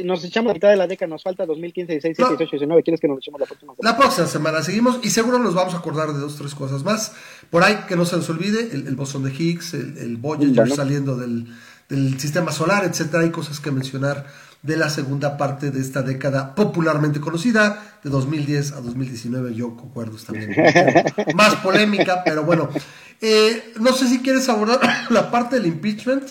Nos echamos la mitad de la década, nos falta 2015, 16, 17, 18, 19. ¿Quieres que nos echemos la próxima semana? La próxima semana seguimos y seguro nos vamos a acordar de dos, tres cosas más. Por ahí, que no se nos olvide, el, el bosón de Higgs, el, el Voyager saliendo del, del sistema solar, etcétera. Hay cosas que mencionar de la segunda parte de esta década popularmente conocida, de 2010 a 2019, yo concuerdo también. (laughs) Más polémica, pero bueno. Eh, no sé si quieres abordar (coughs) la parte del impeachment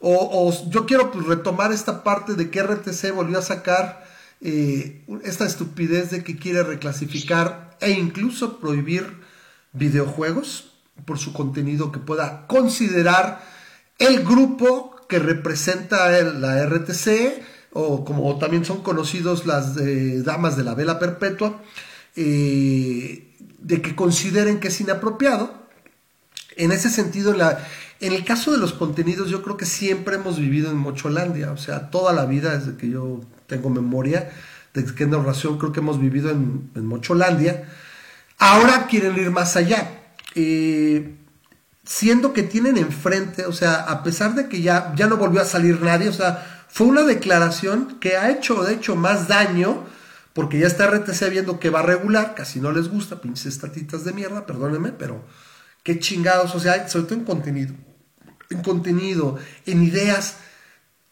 o, yo quiero retomar esta parte de que RTC volvió a sacar eh, esta estupidez de que quiere reclasificar e incluso prohibir videojuegos por su contenido que pueda considerar el grupo que representa la RTC o como también son conocidos las damas de la vela perpetua, eh, de que consideren que es inapropiado. En ese sentido, la, en el caso de los contenidos, yo creo que siempre hemos vivido en Mocholandia, o sea, toda la vida, desde que yo tengo memoria, desde que en narración creo que hemos vivido en, Mocholandia. Ahora quieren ir más allá. Eh, siendo que tienen enfrente, o sea, a pesar de que ya, ya no volvió a salir nadie, o sea, fue una declaración que ha hecho, de hecho, más daño, porque ya está RTC viendo que va a regular, casi no les gusta, pinches estatitas de mierda, perdónenme, pero qué chingados, o sea, sobre todo en contenido, en contenido, en ideas,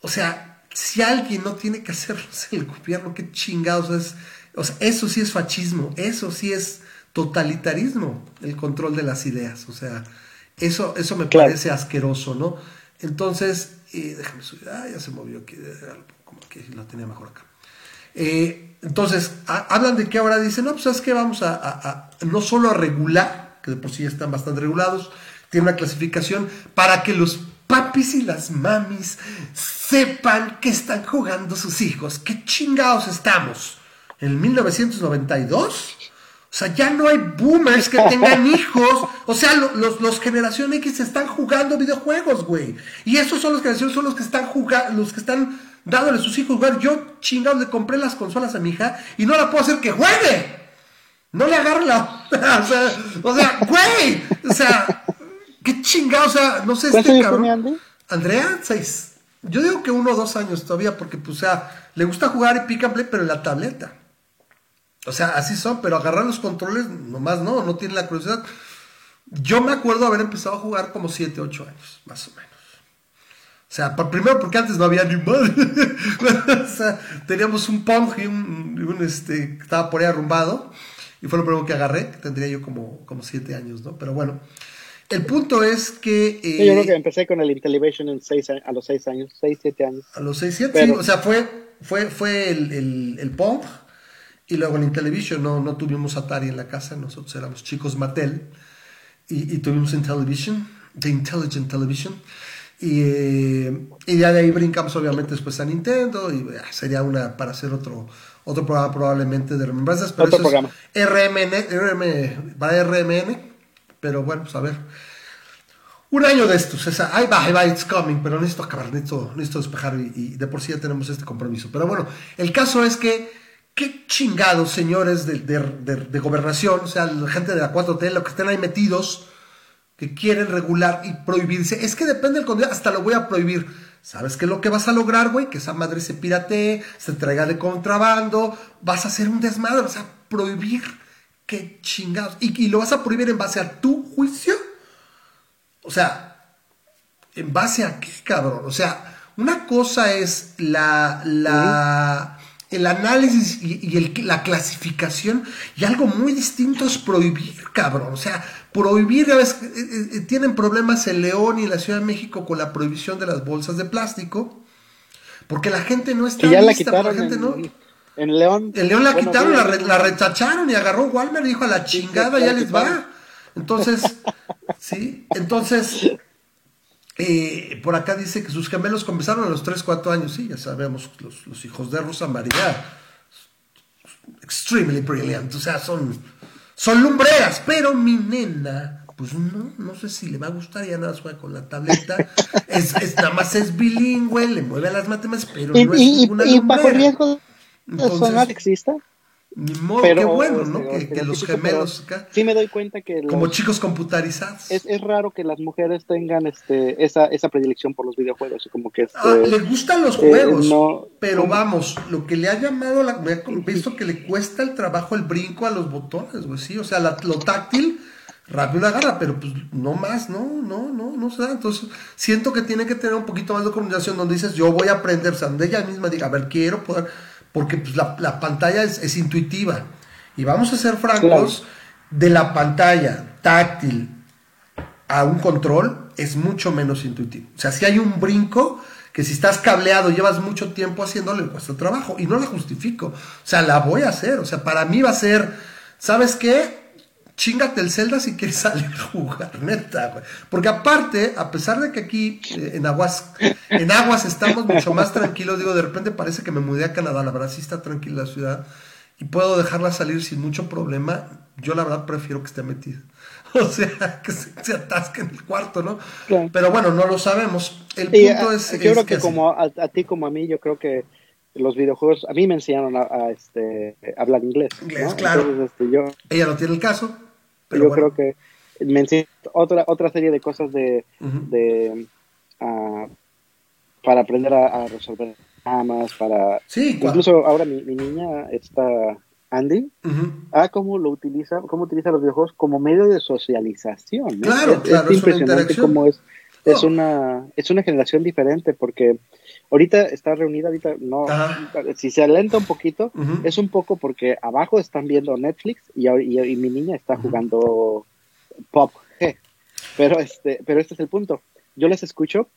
o sea, si alguien no tiene que hacerlo (laughs) es el gobierno, qué chingados es, o sea, eso sí es fascismo, eso sí es totalitarismo, el control de las ideas, o sea, eso, eso me parece asqueroso, ¿no? Entonces, y déjame subir. Ah, ya se movió aquí. Como que lo tenía mejor acá. Eh, entonces, hablan de que ahora dicen, no, pues es que vamos a, no solo a regular, que de por sí ya están bastante regulados, tiene una clasificación para que los papis y las mamis sepan que están jugando sus hijos. ¿Qué chingados estamos? ¿En 1992? O sea, ya no hay boomers que tengan (laughs) hijos. O sea, los, los generación X están jugando videojuegos, güey. Y esos son los generaciones, son los que están jugando, los que están dándole a sus hijos jugar. Yo, chingados, le compré las consolas a mi hija y no la puedo hacer que juegue. No le agarro la. (laughs) o sea, o sea, güey. O sea, qué chingado. O sea, no sé, este cabrón. Andrea, seis. Yo digo que uno o dos años todavía, porque, pues, o sea, le gusta jugar y pick and play, pero en la tableta. O sea, así son, pero agarrar los controles nomás no, no tiene la curiosidad. Yo me acuerdo haber empezado a jugar como 7, 8 años, más o menos. O sea, primero porque antes no había ni madre. (laughs) o sea, teníamos un Pong y un, este, que estaba por ahí arrumbado. Y fue lo primero que agarré. Tendría yo como, como 7 años, ¿no? Pero bueno. El punto es que... yo creo que empecé con el Intellivision en seis, a los 6 años, 6, 7 años. A los 6, 7, sí. O sea, fue, fue, fue el, el, el Pong Y luego en Intellivision no, no tuvimos Atari en la casa, nosotros éramos chicos Mattel y, y tuvimos Intellivision, The Intelligent Television. Y, eh, y ya de ahí brincamos obviamente después a Nintendo y sería una para hacer otro otro programa probablemente de remembranzas. Pero otro programa. RMN, para RMN, pero bueno, pues a ver. Un año de estos, esa, ahí va, ahí va, it's coming, pero necesito acabar, necesito, necesito despejar y, de por sí ya tenemos este compromiso. Pero bueno, el caso es que, qué chingados, señores de, de, gobernación, o sea, la gente de la 4T, los que estén ahí metidos, que quieren regular y prohibirse. Es que depende del contenido, hasta lo voy a prohibir. ¿Sabes qué es lo que vas a lograr, güey? Que esa madre se piratee, se traiga de contrabando, vas a hacer un desmadre, vas a prohibir. Qué chingados. Y, lo vas a prohibir en base a tu juicio. O sea, ¿en base a qué, cabrón? O sea, una cosa es la, la, el análisis y, la clasificación, y algo muy distinto es prohibir, cabrón. O sea, prohibir, ya ves, eh, eh, tienen problemas en León y la Ciudad de México con la prohibición de las bolsas de plástico, porque la gente no está ya lista, la, la gente no. En León. En León la quitaron, la, la, rechazaron y agarró Walmart y dijo a la chingada, ya les va. Entonces, (laughs) sí, entonces, eh, por acá dice que sus gemelos comenzaron a los 3, 4 años, sí, ya sabemos, los, los hijos de Rosa María, extremely brilliant, o sea, son son lumbreras, pero mi nena, pues no, no sé si le va a gustar, ya nada más juega con la tableta, (laughs) es, nada más es bilingüe, le mueve a las matemáticas, pero no es ninguna y, bajo riesgo de sonar exista. Ni modo, qué bueno, ¿no? que, los gemelos acá, sí me doy cuenta que como chicos computarizados. Es, es, raro que las mujeres tengan este esa, esa predilección por los videojuegos, como que este, ah, le gustan los eh, juegos, pero vamos, lo que le ha llamado, la, me he visto que le cuesta el trabajo el brinco a los botones, güey, sí, o sea, lo táctil rápido la agarra, pero pues no más, no, no, no, no se da. Entonces, siento que tiene que tener un poquito más de comunicación donde dices, yo voy a aprender, o sea, donde ella misma diga, a ver, quiero poder porque pues, la, pantalla es, intuitiva. Y vamos a ser francos, de la pantalla táctil a un control es mucho menos intuitivo. O sea, si hay un brinco que si estás cableado, llevas mucho tiempo haciéndole, vuestro trabajo. Y no la justifico. O sea, la voy a hacer. O sea, para mí va a ser, ¿sabes qué? Chingate el Zelda si quieres (laughs) salir a jugar, neta, güey. Porque aparte, a pesar de que aquí eh, en Aguas, en Aguas estamos mucho más tranquilos, digo, de repente parece que me mudé a Canadá, la verdad sí está tranquila la ciudad y puedo dejarla salir sin mucho problema, yo la verdad prefiero que esté metida. (laughs) O sea, que se, atasque en el cuarto, ¿no? Pero bueno, no lo sabemos. El punto es. Yo creo que, como a, ti como a mí, yo creo que los videojuegos, a mí me enseñaron a, este, hablar inglés. Inglés, claro. Este, yo, Ella no tiene el caso yo creo que me otra, otra serie de cosas de, ah, para aprender a, resolver dramas, para... Sí, Incluso ahora mi, niña está... Andy, ah, cómo lo utiliza, cómo utiliza los videojuegos como medio de socialización. Claro, claro, es impresionante cómo es, es oh. una, es una generación diferente, porque ahorita está reunida, ahorita no, si se alenta un poquito, es un poco porque abajo están viendo Netflix y, y, mi niña está jugando Pop. Pero este, pero este es el punto. Yo les escucho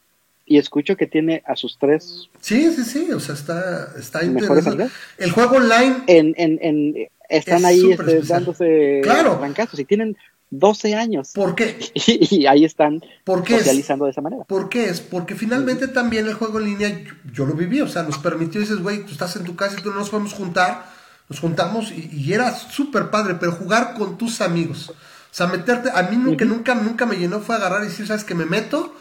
y escucho que tiene a sus tres. Sí, sí, sí, o sea, está, está interesante. El juego online. En, en, en, están ahí este, dándose claro. y tienen 12 años. ¿Por qué? (laughs) Y, ahí están ¿Por socializando de esa manera. ¿Por qué es? Porque finalmente también el juego en línea, yo, lo viví, o sea, nos permitió, dices, güey, tú estás en tu casa y tú no nos podemos juntar, nos juntamos y, era súper padre, pero jugar con tus amigos. O sea, meterte, a mí nunca, nunca, nunca me llenó fue agarrar y decir, ¿sabes que Me meto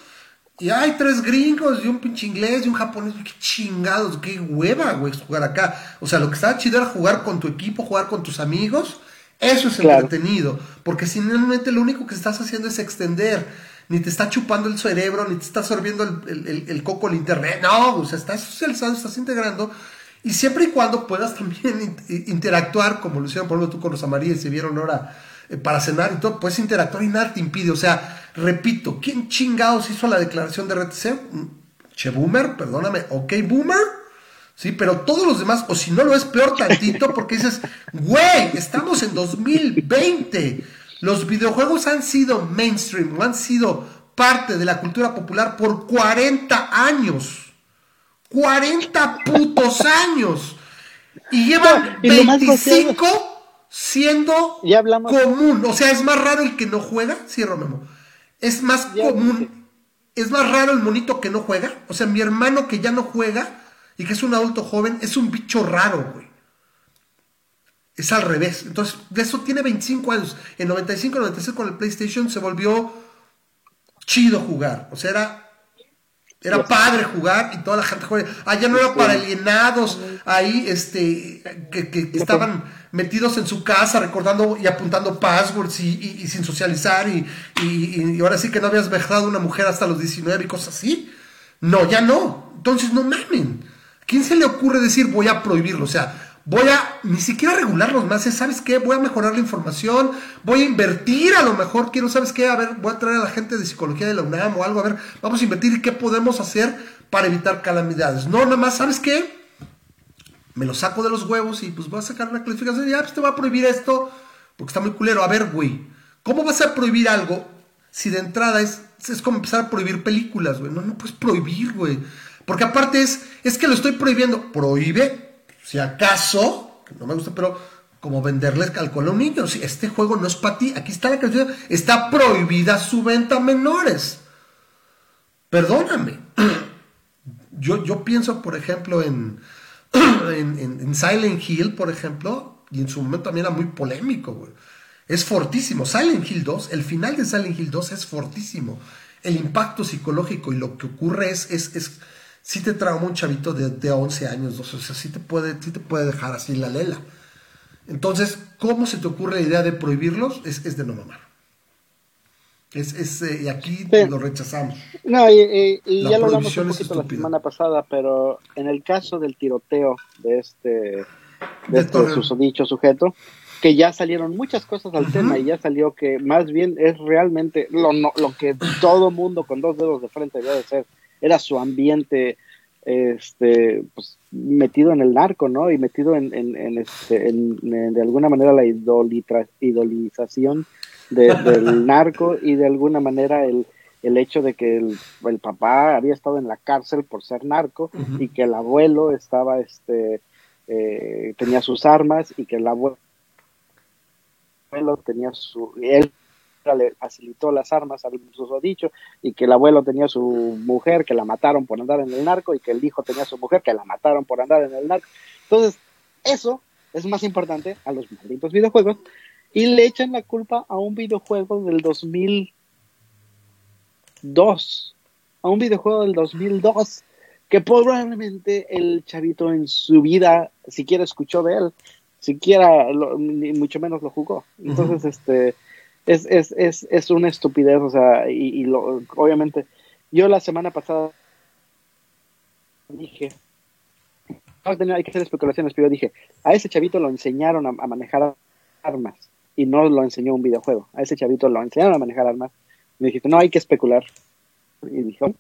y hay tres gringos y un pinche inglés y un japonés. Qué chingados, qué hueva, güey, jugar acá. O sea, lo que estaba chido era jugar con tu equipo, jugar con tus amigos eso es entretenido, porque finalmente lo único que estás haciendo es extender, ni te está chupando el cerebro, ni te está absorbiendo el, coco el internet, no, o sea, estás socializando, estás integrando, y siempre y cuando puedas también interactuar, como lo hicieron por ejemplo tú con los amarillos, se vieron ahora eh, para cenar y todo, puedes interactuar y nada te impide, o sea, repito, ¿quién chingados hizo la declaración de RTC? Che Boomer, perdóname, ok Boomer, ¿sí? Pero todos los demás, o si no lo es peor tantito, porque dices, güey, estamos en 2020. Los videojuegos han sido mainstream, han sido parte de la cultura popular por 40 años. 40 putos años. Y llevan 25 siendo común. O sea, es más raro el que no juega. Cierro, Memo. Es más común. Es más raro el monito que no juega. O sea, mi hermano que ya no juega y que es un adulto joven es un bicho raro, güey. Es al revés. Entonces, de eso tiene 25 años. En 95, 96 con el PlayStation se volvió chido jugar. O sea, era era padre jugar y toda la gente juega. Ah, ya no era para alienados ahí, este, que, estaban metidos en su casa recordando y apuntando passwords y, sin socializar y, y, ahora sí que no habías dejado una mujer hasta los 19 y cosas así. No, ya no. Entonces no mamen. ¿Quién se le ocurre decir voy a prohibirlo? O sea, voy a ni siquiera regularlos más, ¿sabes qué? Voy a mejorar la información, voy a invertir a lo mejor, quiero, ¿sabes qué? A ver, voy a traer a la gente de psicología de la UNAM o algo, a ver, vamos a invertir qué podemos hacer para evitar calamidades. No, nada más, ¿sabes qué? Me lo saco de los huevos y pues voy a sacar una clasificación ya, pues te voy a prohibir esto porque está muy culero. A ver, güey, ¿cómo vas a prohibir algo si de entrada es, es como empezar a prohibir películas, güey? No, no puedes prohibir, güey. Porque aparte es, es que lo estoy prohibiendo. Prohíbe si acaso, no me gusta, pero como venderles alcohol a un niño. Este juego no es para ti, aquí está la canción, está prohibida su venta a menores. Perdóname. (clears throat) Yo, yo pienso, por ejemplo, (clears throat) en, en, Silent Hill, por ejemplo, y en su momento también era muy polémico, güey. Es fortísimo. Silent Hill 2, el final de Silent Hill 2 es fortísimo. El impacto psicológico y lo que ocurre es si te trauma un chavito de, de 11 años, 12, o sea, sí te, puede, te puede dejar así la lela. Entonces, ¿cómo se te ocurre la idea de prohibirlos? Es, de no mamar. Es, es eh, y aquí lo rechazamos. No, y, ya lo hablamos un poquito la semana pasada, pero en el caso del tiroteo de este, de, este susodicho sujeto, que ya salieron muchas cosas al tema y ya salió que más bien es realmente lo, lo que todo mundo con dos dedos de frente debe ser era su ambiente este pues metido en el narco no y metido en, en, este, de alguna manera la idolitra, idolización del (laughs) narco y de alguna manera el, el hecho de que el, el, papá había estado en la cárcel por ser narco y que el abuelo estaba este eh, tenía sus armas y que el abuelo tenía su él le facilitó las armas al susodicho y que el abuelo tenía su mujer que la mataron por andar en el narco y que el hijo tenía su mujer que la mataron por andar en el narco. Entonces, eso es más importante a los malditos videojuegos y le echan la culpa a un videojuego del 2002, a un videojuego del 2002 que probablemente el chavito en su vida siquiera escuchó de él, siquiera ni mucho menos lo jugó. Entonces, este es, es, es, es una estupidez, o sea, y, lo, obviamente, yo la semana pasada dije, hay que hacer especulaciones, pero yo dije, a ese chavito lo enseñaron a, manejar armas y no lo enseñó un videojuego, a ese chavito lo enseñaron a manejar armas. Me dijiste, no, hay que especular. Y dijo,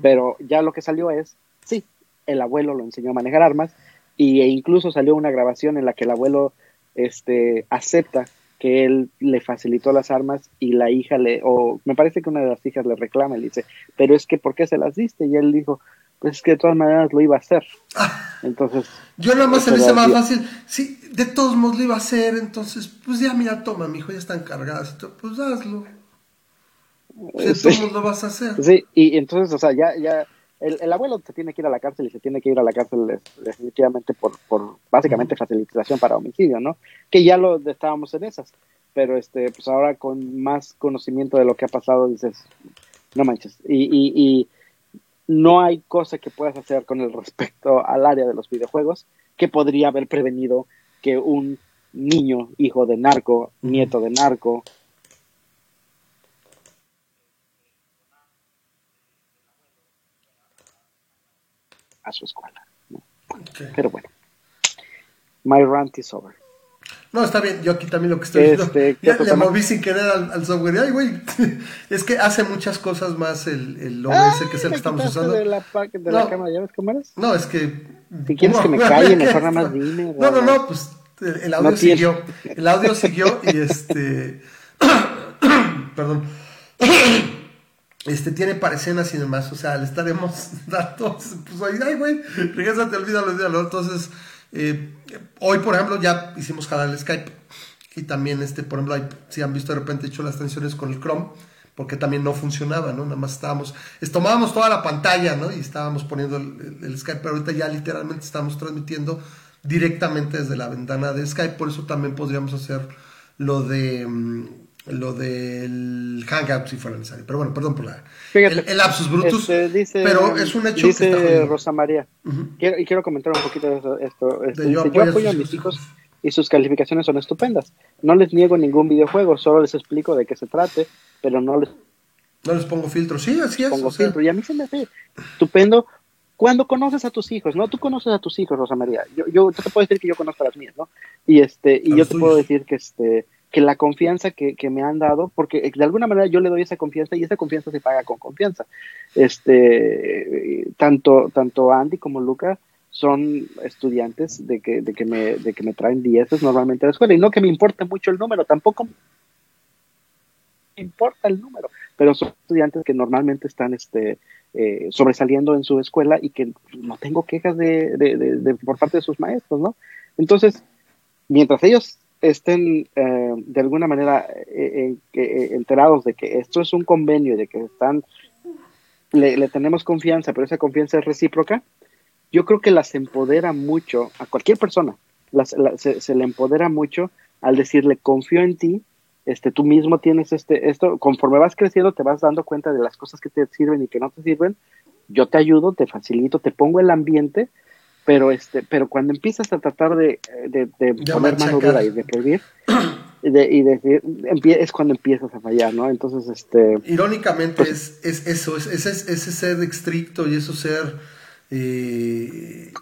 pero ya lo que salió es, sí, el abuelo lo enseñó a manejar armas y, e incluso salió una grabación en la que el abuelo este, acepta que él le facilitó las armas y la hija le, o me parece que una de las hijas le reclama y le dice, pero es que ¿por qué se las diste? Y él dijo, pues es que de todas maneras lo iba a hacer. Ah. entonces. Yo nada más se me hizo más fácil. Sí, de todos modos lo iba a hacer, entonces, pues ya mira, toma, mi hijo, ya están cargadas, pues hazlo. de todos modos lo vas a hacer. Sí, y entonces, o sea, ya, ya el, abuelo se tiene que ir a la cárcel y se tiene que ir a la cárcel definitivamente por, por básicamente facilitación para homicidio, ¿no? Que ya lo estábamos en esas, pero este, pues ahora con más conocimiento de lo que ha pasado dices, no manches, y, y, y no hay cosa que puedas hacer con el respecto al área de los videojuegos que podría haber prevenido que un niño, hijo de narco, nieto de narco, a su escuela. Pero bueno, my rant is over. No, está bien, yo aquí también lo que estoy este, Ya le moví sin querer al, software. Ay, güey, (laughs) es que hace muchas cosas más el, el OBS que es el que estamos usando. De la, de no, la cámara, ¿ya ves cómo eres? No, es que. Si quieres que me (laughs) calle, mejor nada más dime. No, no, no, pues el audio siguió. El audio siguió y este. (coughs) (coughs) Perdón este, tiene parecenas y demás, o sea, le estaremos (laughs) datos, pues ahí, ay, güey, regresate, olvídalo, olvídalo, entonces, Eh, hoy, por ejemplo, ya hicimos jalar el Skype. Y también, este, por ejemplo, si han visto de repente hecho las tensiones con el Chrome, porque también no funcionaba, ¿no? Nada más estábamos, tomábamos toda la pantalla, ¿no? Y estábamos poniendo el, Skype, pero ahorita ya literalmente estamos transmitiendo directamente desde la ventana de Skype, por eso también podríamos hacer lo de mm, lo del Hangout si fuera necesario. Pero bueno, perdón por la el, lapsus brutus, este, pero es un hecho dice que Rosa María. quiero, y quiero comentar un poquito de esto. Este, yo, apoyo a mis hijos y sus calificaciones son estupendas. No les niego ningún videojuego, solo les explico de qué se trate, pero no les no les pongo filtro. Sí, así es. Pongo filtro y a mí se me hace estupendo cuando conoces a tus hijos, ¿no? Tú conoces a tus hijos, Rosa María. Yo, yo te puedo decir que yo conozco a las mías, ¿no? Y este y yo te puedo decir que este que la confianza que, que, me han dado, porque de alguna manera yo le doy esa confianza y esa confianza se paga con confianza. Este, tanto, tanto Andy como Luca son estudiantes de que, de que, me, de que me traen dieces normalmente a la escuela y no que me importe mucho el número, tampoco me importa el número, pero son estudiantes que normalmente están este, eh, sobresaliendo en su escuela y que no tengo quejas de, de, de, por parte de sus maestros, ¿no? Entonces, mientras ellos estén eh, de alguna manera eh, enterados de que esto es un convenio de que están le, tenemos confianza, pero esa confianza es recíproca, yo creo que las empodera mucho a cualquier persona, se, le empodera mucho al decirle confío en ti, este, tú mismo tienes este, esto, conforme vas creciendo te vas dando cuenta de las cosas que te sirven y que no te sirven, yo te ayudo, te facilito, te pongo el ambiente pero este pero cuando empiezas a tratar de, de, poner mano dura y de prohibir (clears throat) y decir es cuando empiezas a fallar no entonces este irónicamente pues es, es, eso es, ese ser estricto y eso ser eh,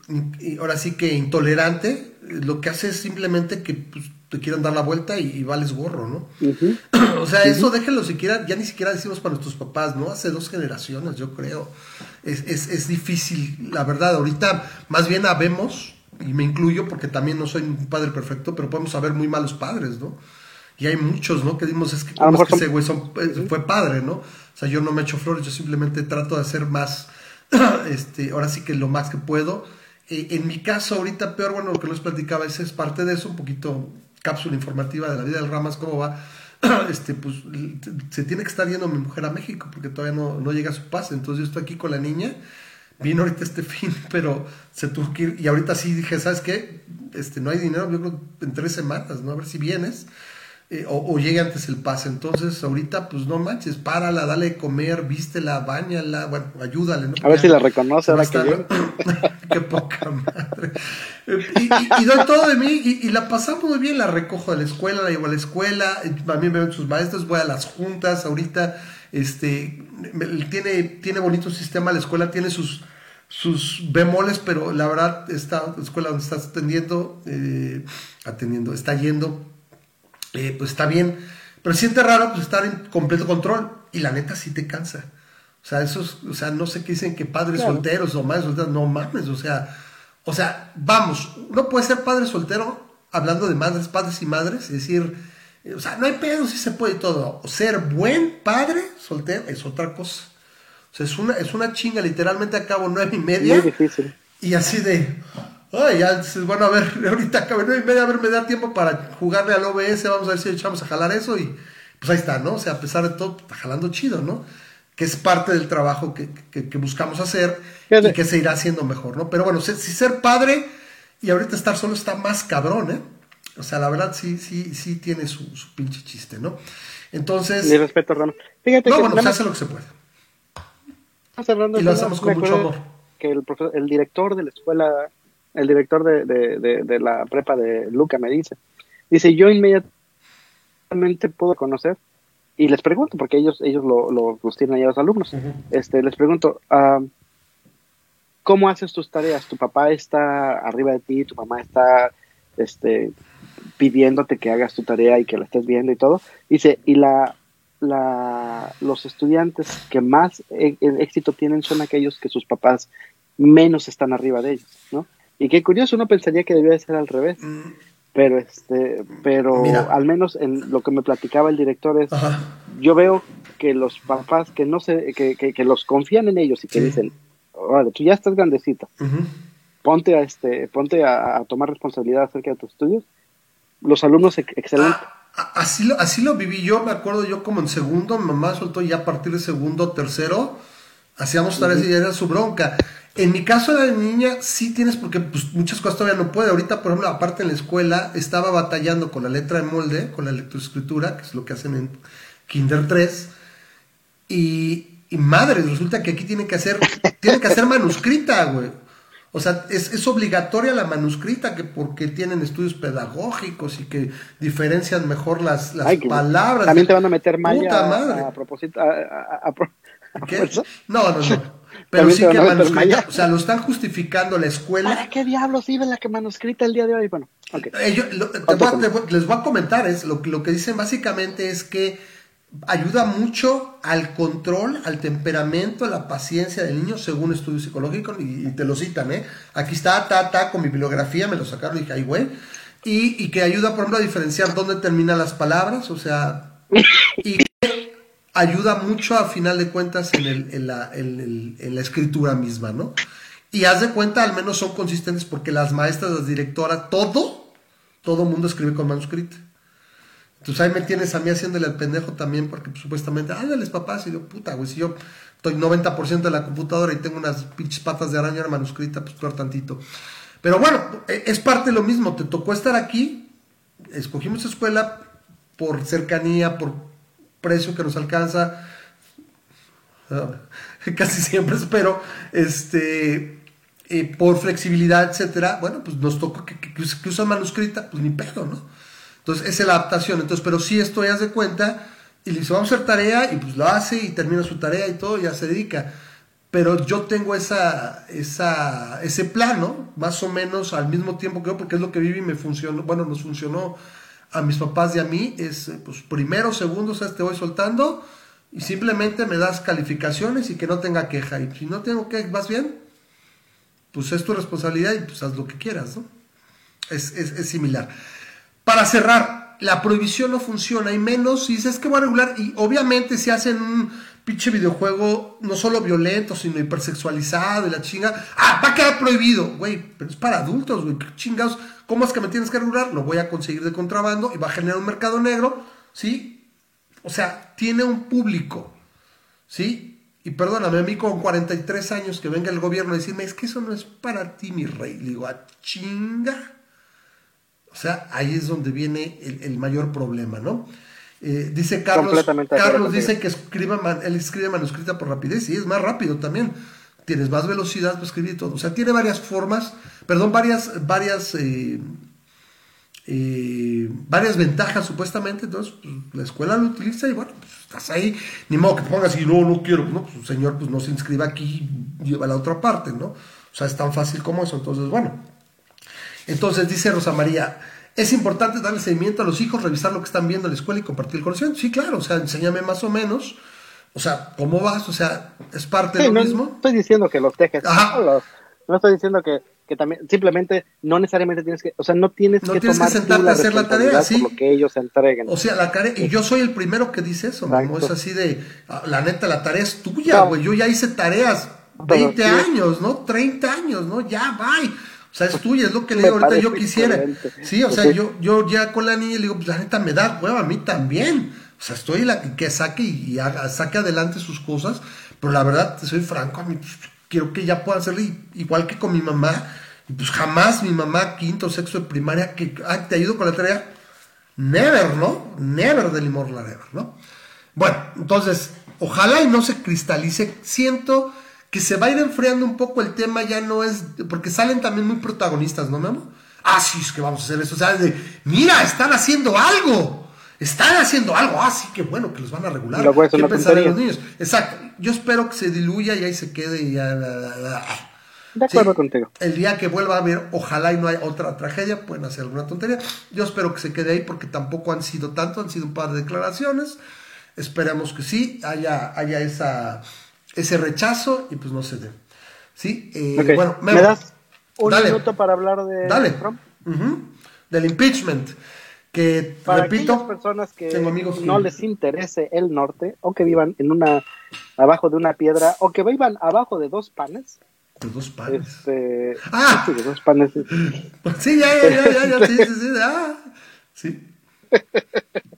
ahora sí que intolerante lo que hace es simplemente que pues, te quieran dar la vuelta y, vales gorro, ¿no? (clears throat) o sea, eso déjenlo siquiera, ya ni siquiera decimos para nuestros papás, ¿no? Hace dos generaciones, yo creo. Es, es, es difícil, la verdad. Ahorita más bien habemos, y me incluyo porque también no soy un padre perfecto, pero podemos haber muy malos padres, ¿no? Y hay muchos, ¿no? Que dimos, es que, como es que ese güey eh, fue padre, ¿no? O sea, yo no me echo flores, yo simplemente trato de hacer más, (clears throat) este, ahora sí que lo más que puedo. Eh, en mi caso, ahorita peor, bueno, lo que les platicaba, ese es parte de eso, un poquito cápsula informativa de la vida del Ramas, cómo va, (clears throat) este, pues se tiene que estar yendo mi mujer a México porque todavía no, no llega a su pase. Entonces yo estoy aquí con la niña. Vino ahorita este fin, (laughs) pero se tuvo que ir. Y ahorita sí dije, ¿sabes qué? Este, no hay dinero, yo creo en tres semanas, ¿no? A ver si vienes. Eh, o, llegue antes el pase. Entonces, ahorita, pues no manches, párala, dale de comer, vístela, bañala, bueno, ayúdale, ¿no? A ver si la reconoce ahora que (laughs) Qué poca madre. Y, doy todo de mí y, la pasamos muy bien, la recojo de la escuela, la llevo a la escuela, a mí me ven sus maestros, voy a las juntas, ahorita, este, tiene, tiene bonito sistema la escuela, tiene sus sus bemoles, pero la verdad, esta escuela donde estás atendiendo, eh, atendiendo, está yendo, eh, pues está bien. Pero siente raro pues, estar en completo control. Y la neta sí te cansa. O sea, esos, o sea, no sé qué dicen que padres solteros o madres solteros, no mames, o sea, o sea, vamos, uno puede ser padre soltero hablando de madres, padres y madres, es decir, eh, o sea, no hay pedo si se puede todo. O ser buen padre soltero es otra cosa. O sea, es una, es una chinga, literalmente acabo nueve y media. Y así de, Ay, ya bueno, a ver, (laughs) ahorita acabé nueve y media, a ver, me da tiempo para jugarle al OBS, vamos a ver si echamos a jalar eso y pues ahí está, ¿no? O sea, a pesar de todo, está jalando chido, ¿no? Que es parte del trabajo que, buscamos hacer y que se irá haciendo mejor, ¿no? Pero bueno, si, ser padre y ahorita estar solo está más cabrón, ¿eh? O sea, la verdad sí, sí, sí tiene su, pinche chiste, ¿no? Entonces... Mi respeto, Rano. Fíjate no, bueno, se hace lo que se puede. y lo hacemos con mucho amor. Que el, el director de la escuela el director de, la prepa de Luca me dice. Dice, yo inmediatamente puedo conocer y les pregunto, porque ellos, ellos lo, los tienen ahí a los alumnos, este, les pregunto, ah, ¿cómo haces tus tareas? ¿Tu papá está arriba de ti? ¿Tu mamá está este, pidiéndote que hagas tu tarea y que la estés viendo y todo? Dice, y la, la, los estudiantes que más e, éxito tienen son aquellos que sus papás menos están arriba de ellos, ¿no? Y qué curioso, uno pensaría que debía ser al revés. Mm. Pero este, pero al menos en lo que me platicaba el director es, yo veo que los papás que no se, que, que, los confían en ellos y que dicen, vale, tú ya estás grandecita, ponte a este, ponte a, tomar responsabilidad acerca de tus estudios. Los alumnos excelentes. Ah, así lo, así lo viví yo, me acuerdo yo como en segundo, mamá soltó ya a partir de segundo, tercero, hacíamos tareas y era su bronca. En mi caso de la niña, sí tienes, porque pues, muchas cosas todavía no puede. Ahorita, por ejemplo, aparte en la escuela, estaba batallando con la letra de molde, con la lectoescritura, que es lo que hacen en Kinder 3. Y, y madre, resulta que aquí tiene que hacer, tiene que hacer manuscrita, güey. O sea, es, es, obligatoria la manuscrita que porque tienen estudios pedagógicos y que diferencian mejor las, las palabras. También te van a meter malla madre. a, propósito. A, ¿Qué? No, no, no. (laughs) Pero sí que manuscrita, o sea, lo están justificando la escuela. ¿Para qué diablos iba la que manuscrita el día de hoy? Bueno, okay. les voy a comentar, es lo, lo que dicen básicamente es que ayuda mucho al control, al temperamento, a la paciencia del niño, según estudios psicológicos, y, te lo citan, ¿eh? Aquí está, ta, ta, con mi bibliografía, me lo sacaron y dije, ay, güey. Y, y que ayuda, por ejemplo, a diferenciar dónde terminan las palabras, o sea, (laughs) y ayuda mucho a final de cuentas en, la, escritura misma, ¿no? Y haz de cuenta, al menos son consistentes porque las maestras, las directoras, todo, todo mundo escribe con manuscrito. Entonces ahí me tienes a mí haciéndole al pendejo también porque pues, supuestamente, ándales papás, y yo, puta, güey, si yo estoy 90% de la computadora y tengo unas pinches patas de araña manuscrita, pues peor tantito. Pero bueno, e, es parte de lo mismo, te tocó estar aquí, escogimos escuela por cercanía, por precio que nos alcanza, (laughs) casi siempre espero, este, eh, por flexibilidad, etcétera, bueno, pues nos tocó que, que, que usan manuscrita, pues ni pedo, ¿no? Entonces, es la adaptación. Entonces, pero si esto ya de cuenta y le dice, vamos a hacer tarea y pues lo hace y termina su tarea y todo, ya se dedica. Pero yo tengo esa, esa, ese plano, más o menos al mismo tiempo que yo, porque es lo que viví y me funcionó, bueno, nos funcionó a mis papás y a mí, es pues primero, segundo, o sea, te voy soltando y simplemente me das calificaciones y que no tenga queja. Y si no tengo que, ¿vas bien? Pues es tu responsabilidad y pues haz lo que quieras, ¿no? Es, es, es similar. Para cerrar, la prohibición no funciona, y menos si dices que va a regular, y obviamente si hacen un pinche videojuego no solo violento, sino hipersexualizado y la chinga, ah, va a quedar prohibido, güey, pero es para adultos, güey, qué ¿cómo es que me tienes que regular? Lo voy a conseguir de contrabando y va a generar un mercado negro, ¿sí? O sea, tiene un público, ¿sí? Y perdóname, a mí con 43 años que venga el gobierno a decirme, es que eso no es para ti, mi rey. Le digo, ah, chinga. O sea, ahí es donde viene el, mayor problema, ¿no? Eh, dice Carlos, Carlos dice que escriba, él escribe manuscrita por rapidez y es más rápido también. Tienes más velocidad para escribir todo. O sea, tiene varias formas, perdón, varias, varias, eh, eh, varias ventajas supuestamente. Entonces, pues, la escuela lo utiliza y bueno, pues, estás ahí. Ni modo que te pongas y no, no quiero. No, pues, señor, pues no se inscriba aquí, lleva a la otra parte, ¿no? O sea, es tan fácil como eso. Entonces, bueno, entonces dice Rosa María, es importante darle seguimiento a los hijos, revisar lo que están viendo en la escuela y compartir el conocimiento. Sí, claro, o sea, enséñame más o menos. O sea, ¿cómo vas? O sea, es parte de lo mismo. estoy diciendo que los tejes. No, estoy diciendo que, también, simplemente no necesariamente tienes que, o sea, no tienes que tienes que sentarte a hacer la tarea, sí. Lo que ellos entreguen. O sea, la tarea, y yo soy el primero que dice eso, como es así de, ah, la neta, la tarea es tuya, güey. Yo ya hice tareas 20 años, ¿no? 30 años, ¿no? Ya, bye. O sea, es tuya, es lo que le digo ahorita yo quisiera. Sí, o sea, yo, yo ya con la niña le digo, pues la neta me da hueva a mí también. O sea, estoy la que saque y haga, saque adelante sus cosas, pero la verdad, te soy franco, a mí pues, quiero que ella pueda hacerlo igual que con mi mamá. Y pues jamás mi mamá, quinto, sexto de primaria, que ah, te ayudo con la tarea. Never, ¿no? Never del limor la never, ¿no? Bueno, entonces, ojalá y no se cristalice. Siento que se va a ir enfriando un poco el tema, ya no es, porque salen también muy protagonistas, ¿no, Memo? Ah, sí, es que vamos a hacer eso, o sea, de, mira, están haciendo algo, están haciendo algo, ah, sí, qué bueno que los van a regular. ¿Qué pensarán los niños? Exacto, yo espero que se diluya y ahí se quede y ya... De acuerdo contigo. El día que vuelva a haber, ojalá y no haya otra tragedia, pueden hacer alguna tontería. Yo espero que se quede ahí porque tampoco han sido tanto, han sido un par de declaraciones. Esperemos que sí haya, haya esa ese rechazo y pues no se dé. ¿Sí? Eh, bueno, ¿Me das un minuto para hablar de dale. Trump? Del impeachment. Que, para repito, personas que no les interese el norte o que vivan en una abajo de una piedra o que vivan abajo de dos panes, De dos panes. Este, ¡Ah! de dos panes. (laughs) Sí, ya, ya, ya, ya, sí, sí, sí. Ah, sí. (laughs)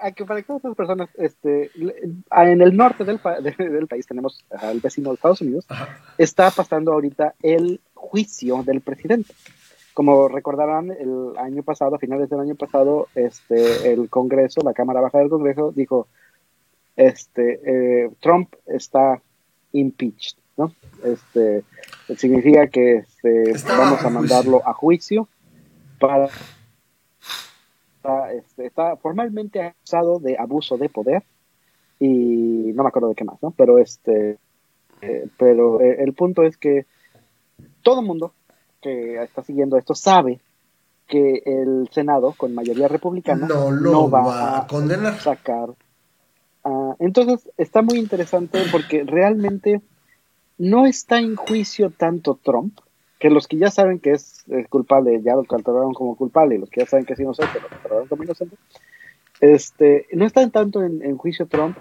A que para que otras personas, este, en el norte del, (laughs) del país tenemos al vecino de Estados Unidos, está pasando ahorita el juicio del presidente. Como recordarán, el año pasado, a finales del año pasado, este, el Congreso, la Cámara Baja del Congreso, dijo, este, eh, Trump está impeached, ¿no? Este, significa que este, vamos a mandarlo a juicio para está, este, está, formalmente acusado de abuso de poder y no me acuerdo de qué más, ¿no? Pero este, eh, pero eh, el punto es que todo mundo que está siguiendo esto sabe que el Senado, con mayoría republicana, no, lo va, a condenar. Sacar. Ah, entonces, está muy interesante porque realmente no está en juicio tanto Trump, que los que ya saben que es, culpable, ya lo catalogaron como culpable, y los que ya saben que es inocente, lo catalogaron como inocente, este, no están tanto en, juicio Trump,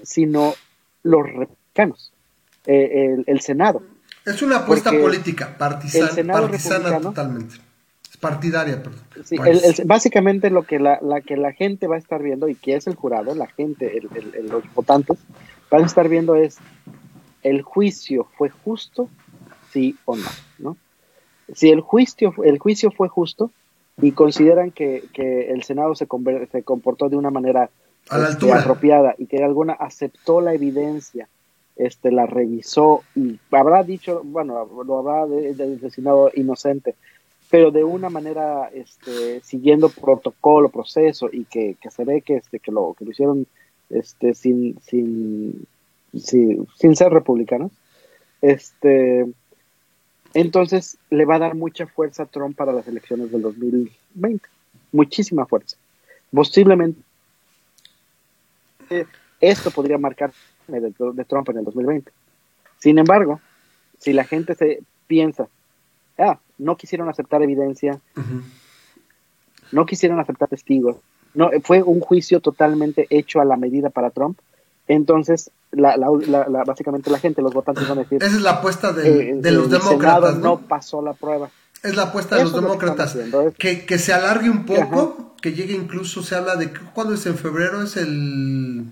sino los republicanos, eh, el Senado. Es una apuesta política, partisana totalmente. Es partidaria, perdón. básicamente lo que la, que la gente va a estar viendo, y que es el jurado, la gente, los votantes, van a estar viendo es, ¿el juicio fue justo? Sí o no, ¿no? Si el juicio, el juicio fue justo y consideran que, el Senado se, se comportó de una manera este, apropiada y que alguna aceptó la evidencia este, la revisó y habrá dicho, bueno, lo habrá designado inocente, pero de una manera este, siguiendo protocolo, proceso y que, se ve que, este, que, lo, que lo hicieron este, sin, sin, sin, sin ser republicanos, este, entonces le va a dar mucha fuerza a Trump para las elecciones del 2020, muchísima fuerza. Posiblemente esto podría marcar de, Trump en el 2020. Sin embargo, si la gente se piensa, ah, no quisieron aceptar evidencia, no quisieron aceptar testigos, no, fue un juicio totalmente hecho a la medida para Trump, entonces la, básicamente la gente, los votantes van a decir... Esa es la apuesta de, eh, los demócratas. ¿no? pasó la prueba. Es la apuesta de los demócratas. Que, que, se alargue un poco, que llegue incluso, se habla de... ¿Cuándo es en febrero? Es el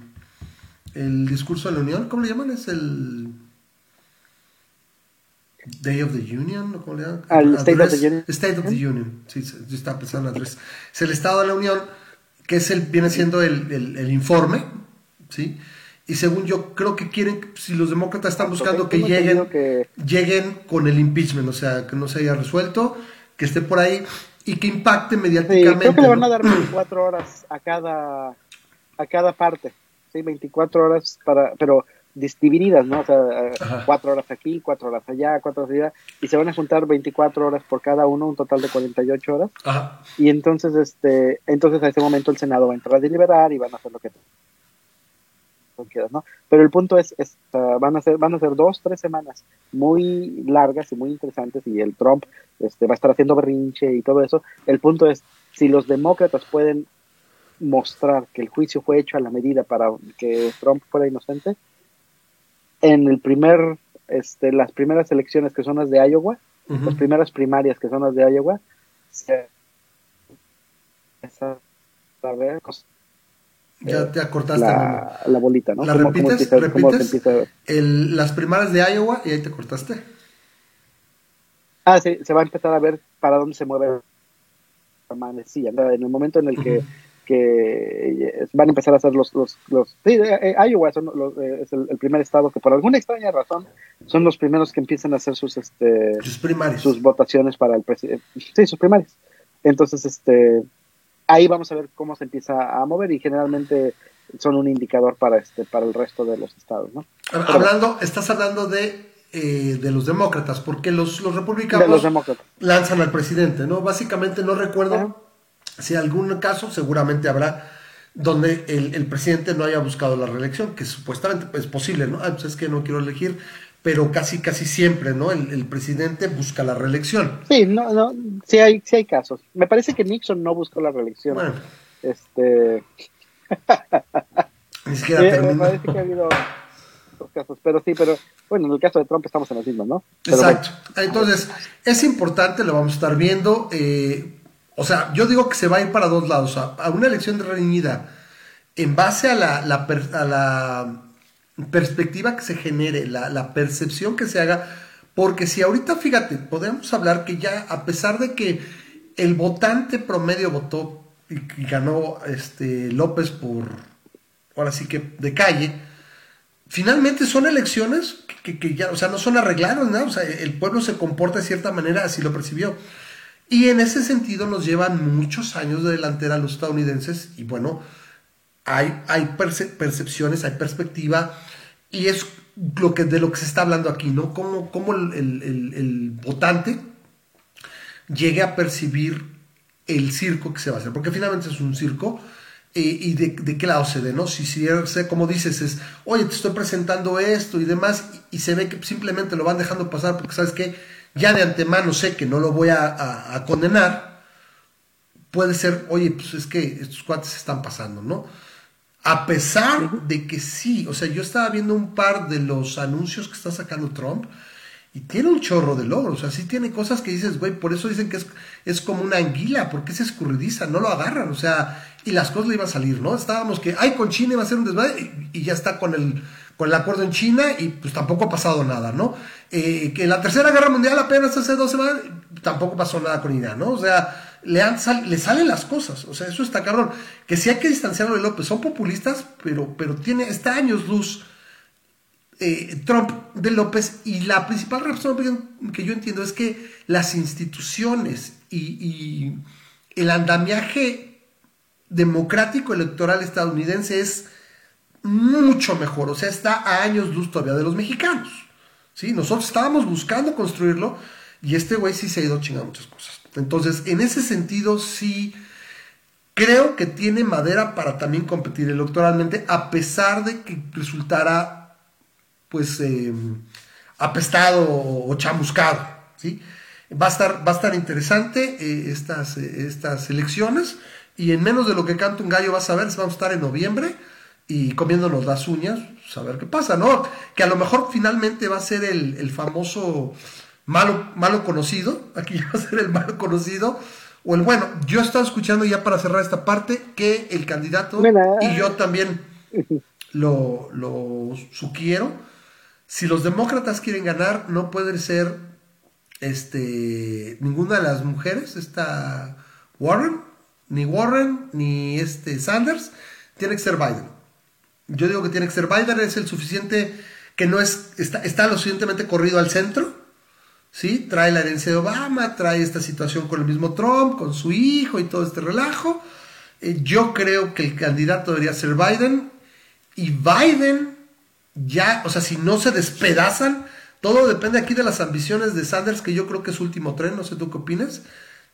el discurso de la Unión, ¿cómo le llaman? Es el Day of the Union, ¿cómo le llaman? Al State of the Union. State of the Union, sí, yo estaba pensando en Es el Estado de la Unión, que es el, viene siendo el, el, informe, ¿sí? Y según yo creo que quieren, si los demócratas están buscando que lleguen, lleguen con el impeachment, o sea, que no se haya resuelto, que esté por ahí y que impacte mediáticamente. Sí, creo que le van a dar 24 horas a cada, a cada parte. ¿sí? 24 horas para, pero divididas, ¿no? O sea, cuatro horas aquí, cuatro horas allá, cuatro horas allá, y se van a juntar 24 horas por cada uno, un total de 48 horas. Y entonces, este, entonces a ese momento el Senado va a entrar a deliberar y van a hacer lo que quieras, ¿no? Pero el punto es, es van a ser, van a ser dos, tres semanas muy largas y muy interesantes y el Trump este, va a estar haciendo berrinche y todo eso. El punto es, si los demócratas pueden mostrar que el juicio fue hecho a la medida para que Trump fuera inocente, en el primer, este, las primeras elecciones que son las de Iowa, las primeras primarias que son las de Iowa, se, a ver, ya te acortaste la, la bolita, ¿no? ¿La repites? ¿Repites? El, las primarias de Iowa y ahí te cortaste. Ah, sí, se va a empezar a ver para dónde se mueve la manecilla. En el momento en el que que van a empezar a hacer los, los, los sí, eh, eh, Iowa son los, eh, es el, primer estado que por alguna extraña razón son los primeros que empiezan a hacer sus este sus, votaciones para el presidente sí sus primarias entonces este ahí vamos a ver cómo se empieza a mover y generalmente son un indicador para este para el resto de los estados ¿no? hablando estás hablando de de los demócratas porque los, los republicanos lanzan al presidente no básicamente no recuerdo si algún caso, seguramente habrá donde el, presidente no haya buscado la reelección, que supuestamente es posible, ¿no? Ah, pues es que no quiero elegir, pero casi casi siempre, ¿no? El, presidente busca la reelección. Sí, no, no, sí hay, sí hay casos. Me parece que Nixon no buscó la reelección. Bueno. Este. Ni siquiera (laughs) terminó. Me parece que ha habido. casos, pero sí, pero bueno, en el caso de Trump estamos en las mismas, ¿no? Exacto. Entonces, es importante, lo vamos a estar viendo. Eh, o sea, yo digo que se va a ir para dos lados, a, una elección de reñida en base a la, a la perspectiva que se genere, la, la percepción que se haga, porque si ahorita, fíjate, podemos hablar que ya, a pesar de que el votante promedio votó y, ganó este López por, ahora sí que de calle, finalmente son elecciones que, ya, o sea, no son arregladas. O sea, el pueblo se comporta de cierta manera, así lo percibió. Y en ese sentido nos llevan muchos años de delantera los estadounidenses y bueno, hay, hay percepciones, hay perspectiva y es lo que, de lo que se está hablando aquí, ¿no? Cómo, cómo el, votante llegue a percibir el circo que se va a hacer, porque finalmente es un circo. Eh, y de, qué lado se ve, ¿no? Si, si como dices, es, oye, te estoy presentando esto y demás, y, se ve que simplemente lo van dejando pasar porque sabes que ya de antemano sé que no lo voy a, condenar, puede ser, oye, pues es que estos cuates se están pasando, ¿no? A pesar de que sí, o sea, yo estaba viendo un par de los anuncios que está sacando Trump y tiene un chorro de logros, o sea, sí tiene cosas que dices, güey, por eso dicen que es, es como una anguila, porque es escurridiza, no lo agarran, o sea, y las cosas le iban a salir, ¿no? Estábamos que, ay, con China iba a ser un desmadre y, ya está con el, con el acuerdo en China y pues tampoco ha pasado nada, ¿no? Eh, que la Tercera Guerra Mundial apenas hace dos semanas, tampoco pasó nada con Irán, ¿no? O sea, le, le salen las cosas. O sea, eso está cabrón. Que sí hay que distanciarlo de López. Son populistas, pero, pero tiene, está años luz eh, Trump de López. Y la principal razón que yo entiendo es que las instituciones y, el andamiaje democrático electoral estadounidense es mucho mejor. O sea, está a años luz todavía de los mexicanos. ¿sí? Nosotros estábamos buscando construirlo y este güey sí se ha ido chingando muchas cosas. Entonces, en ese sentido, sí creo que tiene madera para también competir electoralmente, a pesar de que resultara, pues, em, apestado o chamuscado, ¿sí? Va a estar, va a estar interesante eh, estas, eh, estas elecciones y en menos de lo que canta un gallo vas a ver, vamos a estar en noviembre y comiéndonos las uñas, saber pues, qué pasa, ¿no? Que a lo mejor finalmente va a ser el, el famoso malo, malo conocido, (laughs) aquí va a ser el malo conocido, o el bueno. Yo estaba escuchando ya para cerrar esta parte que el candidato, y yo también lo, lo sugiero, si los demócratas quieren ganar, no puede ser este, ninguna de las mujeres, esta Warren, ni Warren, ni este Sanders, tiene que ser Biden. Yo digo que tiene que ser Biden, es el suficiente, que no es, está, está lo suficientemente corrido al centro, ¿sí? Trae la herencia de Obama, trae esta situación con el mismo Trump, con su hijo y todo este relajo. Eh, yo creo que el candidato debería ser Biden y Biden ya, o sea, si no se despedazan, todo depende aquí de las ambiciones de Sanders, que yo creo que es último tren, no sé tú qué opinas.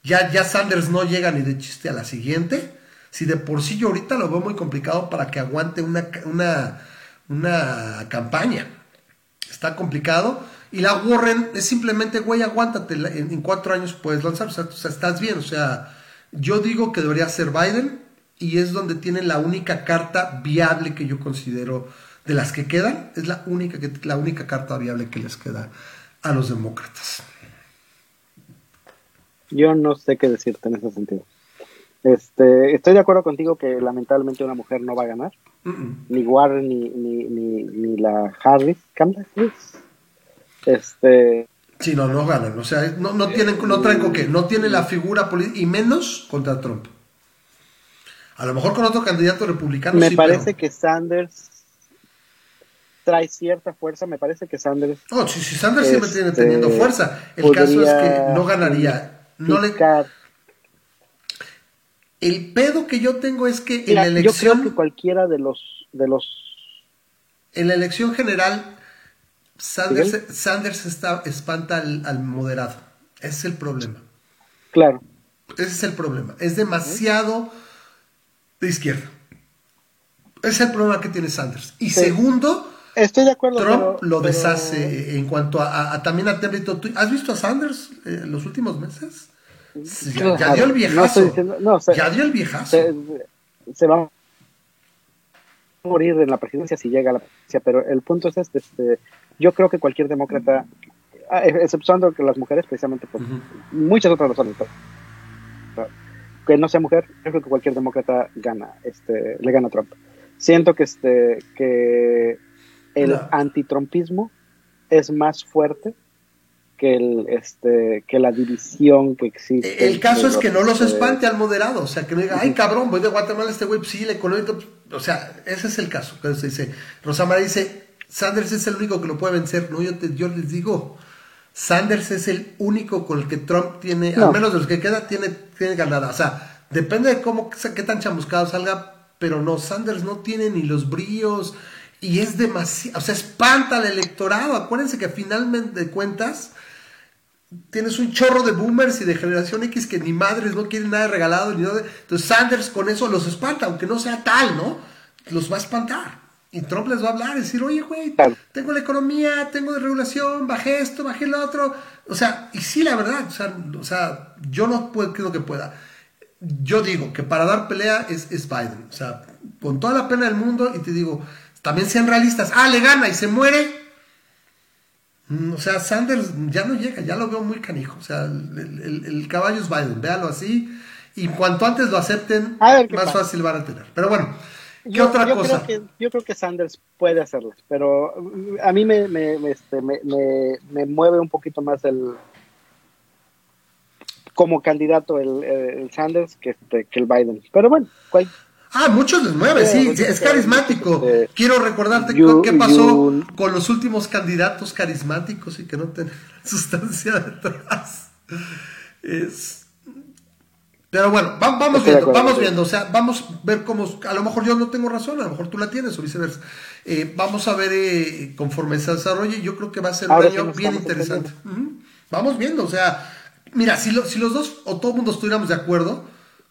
Ya, ya Sanders no llega ni de chiste a la siguiente. Si de por sí yo ahorita lo veo muy complicado para que aguante una, una, una campaña. Está complicado. Y la Warren es simplemente, güey, aguántate, en, cuatro años puedes lanzar, o sea, estás bien, o sea, yo digo que debería ser Biden y es donde tiene la única carta viable que yo considero de las que quedan, es la única, que, la única carta viable que les queda a los demócratas. Yo no sé qué decirte en ese sentido. Este, estoy de acuerdo contigo que lamentablemente una mujer no va a ganar. Ni Warren ni, ni, ni, la Harris. ¿Kamala este. Sí, no, no ganan. O sea, no, no tienen, no traen con qué. No tiene la figura política, y menos contra Trump. A lo mejor con otro candidato republicano. Me parece que Sanders trae cierta fuerza. Me parece que Sanders. Oh, sí, sí, Sanders siempre tiene este, teniendo fuerza. El caso es que no ganaría. No le. El pedo que yo tengo es que en la elección. Yo creo que cualquiera de los. De los en la elección general Sanders, Sanders está, espanta al, moderado. Ese es el problema. Claro. Ese es el problema. Es demasiado de izquierda. Ese es el problema que tiene Sanders. Y segundo, Estoy de acuerdo, Trump lo deshace en cuanto a, también a Templeton. ¿Has visto a Sanders en eh, los últimos meses? Ya, dio el viejazo. ya dio el viejazo. Se, va morir en la presidencia si llega a la presidencia, pero el punto es este, este yo creo que cualquier demócrata, ah, exceptuando que las mujeres, precisamente por muchas otras razones, que no sea mujer, yo creo que cualquier demócrata gana, este, le gana a Trump. Siento que este, que el antitrumpismo es más fuerte que el este que la división que existe. El caso es que no los espante al moderado, o sea, que no diga, ay cabrón, voy de Guatemala este güey, pues sí, la economía, o sea, ese es el caso. Entonces dice, Rosamara dice, Sanders es el único que lo puede vencer, no, yo, yo les digo, Sanders es el único con el que Trump tiene, al menos de los que queda, tiene, tiene ganada. O sea, depende de cómo, qué tan chamuscado salga, pero no, Sanders no tiene ni los brillos y es demasiado, o sea, espanta al electorado. Acuérdense que finalmente de cuentas tienes un chorro de boomers y de generación X que ni madres no quieren nada regalado. Ni nada. Entonces Sanders con eso los espanta, aunque no sea tal, ¿no? Los va a espantar. Y Trump les va a hablar, decir, oye, güey, tengo la economía, tengo de regulación, bajé esto, bajé lo otro. O sea, y sí, la verdad, o sea, yo no puedo, creo que pueda. Yo digo que para dar pelea es, es Biden. O sea, con toda la pena del mundo, y te digo, también sean realistas. Ah, le gana y se muere Mm, o sea, Sanders ya no llega, ya lo veo muy canijo. O sea, el, caballo es Biden, véalo así. Y cuanto antes lo acepten, más fácil van a tener. Pero bueno, ¿qué otra cosa? Creo que, yo creo que Sanders puede hacerlo, pero a mí me, este, me, me, mueve un poquito más el como candidato el, Sanders que, este, que el Biden. Pero bueno, ¿cuál? Ah, muchos les mueve, sí, es carismático. Quiero recordarte qué pasó con los últimos candidatos carismáticos y que no tienen (laughs) sustancia detrás. Pero bueno, vamos viendo, vamos viendo, o sea, vamos a ver cómo, a lo mejor yo no tengo razón, a lo mejor tú la tienes o viceversa. Eh, vamos a ver eh, conforme se desarrolle, yo creo que va a ser un año bien interesante. Vamos viendo, o sea, mira, si, si los dos o todo el mundo estuviéramos de acuerdo,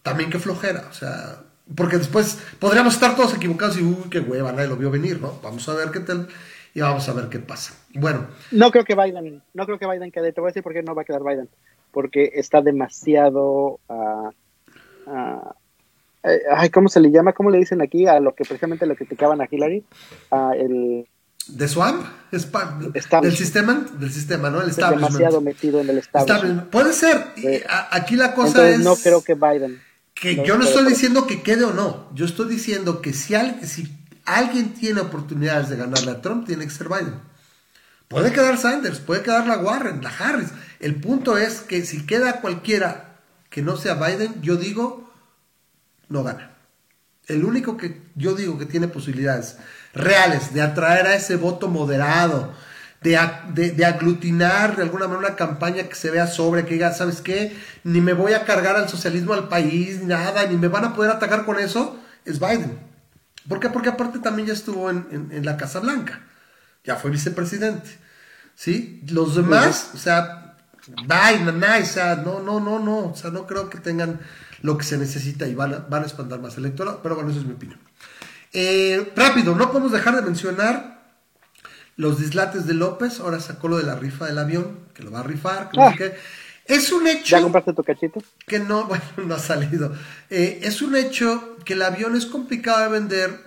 también qué flojera, o sea, porque después podríamos estar todos equivocados y, uy, qué hueva, nadie lo vio venir, ¿no? Vamos a ver qué tal y vamos a ver qué pasa. Bueno. No creo que Biden, no creo que Biden quede. Te voy a decir por qué no va a quedar Biden. Porque está demasiado... Uh, ay, ¿cómo se le llama? ¿Cómo le dicen aquí a lo que precisamente lo criticaban a Hillary? Uh, el... ¿De Swamp? Del sistema, del sistema, ¿no? El demasiado metido en el establishment. Puede ser. aquí la cosa es. No creo que Biden. Que yo no estoy diciendo que quede o no. Yo estoy diciendo que si, si alguien tiene oportunidades de ganarle a Trump, tiene que ser Biden. Puede quedar Sanders, puede quedar la Warren, la Harris. El punto es que si queda cualquiera que no sea Biden, yo digo, no gana. El único que yo digo que tiene posibilidades reales de atraer a ese voto moderado, de, aglutinar de alguna manera una campaña que se vea sobre, que diga, ¿sabes qué? Ni me voy a cargar al socialismo al país, nada, ni me van a poder atacar con eso, es Biden. ¿Por qué? Porque aparte también ya estuvo en, la Casa Blanca, ya fue vicepresidente. ¿Sí? Los demás, o sea, Biden, o sea, no, no, no, no, o sea, no creo que tengan lo que se necesita y van a, van a espantar más electorado, pero bueno, eso es mi opinión. Eh, rápido, no podemos dejar de mencionar los dislates de López, ahora sacó lo de la rifa del avión, que lo va a rifar, que no sé ah. qué. Es un hecho. ¿Ya compraste tu cachito? Que no, (laughs) bueno, no ha salido. Eh, es un hecho que el avión es complicado de vender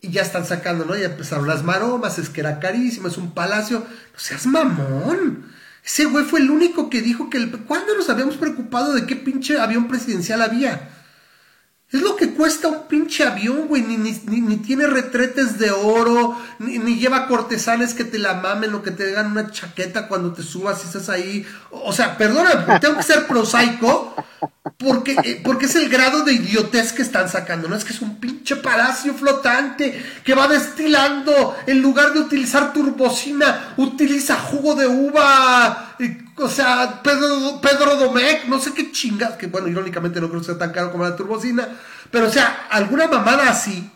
y ya están sacando, ¿no? Ya empezaron las maromas, es que era carísimo, es un palacio. No seas mamón. Ese güey fue el único que dijo que. El... ¿Cuándo nos habíamos preocupado de qué pinche avión presidencial había? Es lo que cuesta un pinche avión, güey. Ni, ni, tiene retretes de oro, ni, lleva cortesanes que te la mamen o que te hagan una chaqueta cuando te subas y estás ahí. O sea, perdona, tengo que ser prosaico porque, eh, porque es el grado de idiotez que están sacando. No es que es un pinche palacio flotante que va destilando. En lugar de utilizar turbocina, utiliza jugo de uva. O sea, Pedro, Pedro Domecq, no sé qué chingas, que bueno, irónicamente no creo que sea tan caro como la turbocina, pero o sea, alguna mamada así,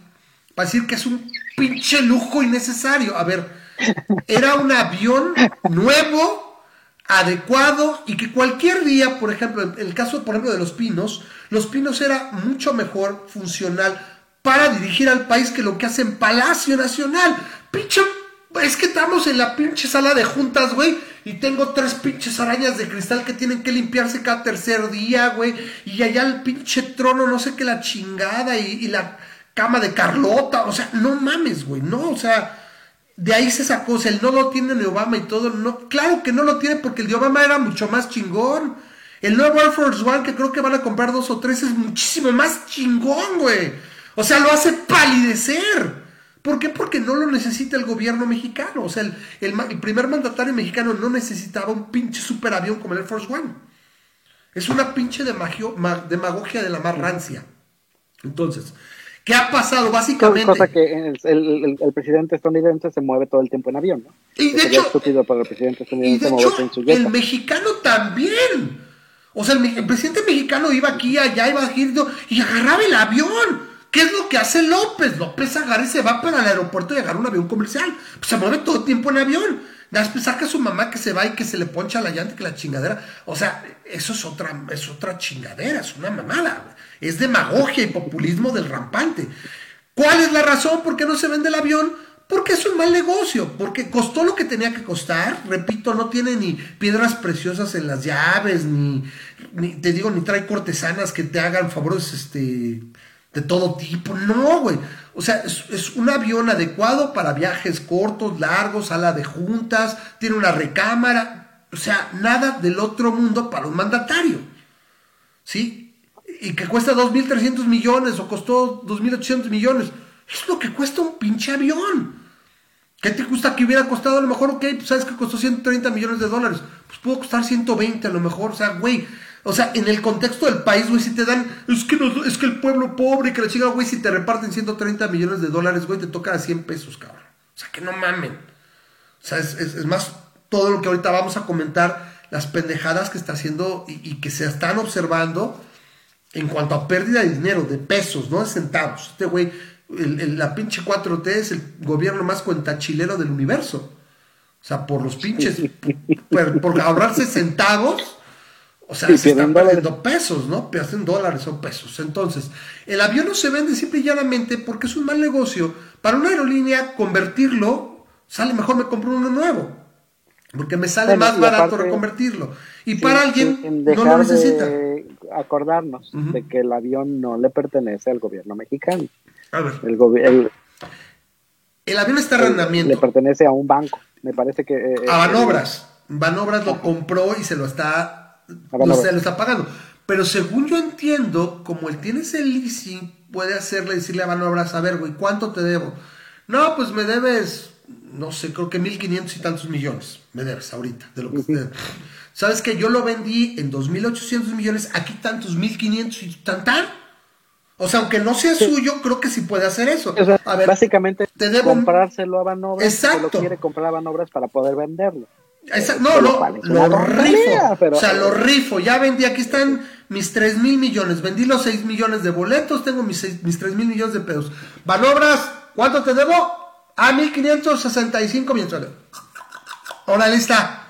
para decir que es un pinche lujo innecesario. A ver, era un avión nuevo, adecuado, y que cualquier día, por ejemplo, el caso, por ejemplo, de los pinos, los pinos era mucho mejor funcional para dirigir al país que lo que hace en Palacio Nacional. Pinche es que estamos en la pinche sala de juntas, güey. Y tengo tres pinches arañas de cristal que tienen que limpiarse cada tercer día, güey. Y allá el pinche trono, no sé qué, la chingada. Y, la cama de Carlota, o sea, no mames, güey, no, o sea, de ahí se sacó, o sea, el no lo tiene de Obama y todo, no, claro que no lo tiene porque el de Obama era mucho más chingón. El nuevo Air Force One, que creo que van a comprar dos o tres, es muchísimo más chingón, güey. O sea, lo hace palidecer. ¿Por qué? Porque no lo necesita el gobierno mexicano. O sea, el, primer mandatario mexicano no necesitaba un pinche superavión como el Air Force One. Es una pinche demagogia de la más rancia. Entonces, ¿qué ha pasado? Básicamente. Cosa que el, presidente estadounidense se mueve todo el tiempo en avión, ¿no? Y de hecho, el presidente estadounidense el mexicano también. O sea, el, presidente mexicano iba aquí, allá, iba aquí y agarraba el avión. ¿Qué es lo que hace López? López agarra y se va para el aeropuerto y agarra un avión comercial. Pues se mueve todo el tiempo en avión. Después saca a su mamá que se va y que se le poncha la llanta y que la chingadera. O sea, eso es otra, es otra chingadera, es una mamada. Es demagogia y populismo del rampante. ¿Cuál es la razón por qué no se vende el avión? Porque es un mal negocio, porque costó lo que tenía que costar. Repito, no tiene ni piedras preciosas en las llaves, ni, te digo, ni trae cortesanas que te hagan favores este, de todo tipo. No, güey. O sea, es, un avión adecuado para viajes cortos, largos, sala de juntas, tiene una recámara. O sea, nada del otro mundo para un mandatario. ¿Sí? Y que cuesta 2.300 millones o costó 2.800 millones. Es lo que cuesta un pinche avión. ¿Qué te gusta que hubiera costado? A lo mejor, ok, pues sabes que costó 130 millones de dólares. Pues pudo costar 120 a lo mejor. O sea, güey. O sea, en el contexto del país, güey, si te dan. Es que, es que el pueblo pobre, que la chica, güey, si te reparten 130 millones de dólares, güey, te toca a 100 pesos, cabrón. O sea, que no mamen. O sea, es, más todo lo que ahorita vamos a comentar, las pendejadas que está haciendo y que se están observando en cuanto a pérdida de dinero, de pesos, no de centavos. Este güey la pinche 4T es el gobierno más cuentachilero del universo. O sea, por los pinches, por, ahorrarse centavos, o sea, se están perdiendo pesos, ¿no? Hacen dólares o pesos. Entonces, el avión no se vende simple y llanamente porque es un mal negocio. Para una aerolínea, convertirlo, sale mejor me compro uno nuevo. Porque me sale más barato reconvertirlo. Y para alguien no lo necesita. Acordarnos de que el avión no le pertenece al gobierno mexicano. A ver. El, el, avión está en arrendamiento. Le pertenece a un banco. Me parece que. Eh, a Banobras. Banobras lo compró y se lo está. lo está pagando. Pero según yo entiendo, como él tiene ese leasing, puede hacerle, decirle a Banobras, a ver, güey, ¿cuánto te debo? No, pues me debes, no sé, creo que 1.500 y tantos millones. Me debes ahorita, de lo que ¿Sabes que Yo lo vendí en 2.800 millones, aquí tantos 1.500 y tan o sea, aunque no sea suyo, creo que sí puede hacer eso. a ver, básicamente, te debo... comprárselo a Banobras, Exacto. lo quiere comprar a Banobras para poder venderlo. No, no, lo rifo. O sea, lo rifo. Ya vendí, aquí están mis 3 mil millones. Vendí los 6 millones de boletos, tengo mis, mis 3 mil millones de pesos. Banobras, ¿cuánto te debo? A 1565 millones. Ahora lista.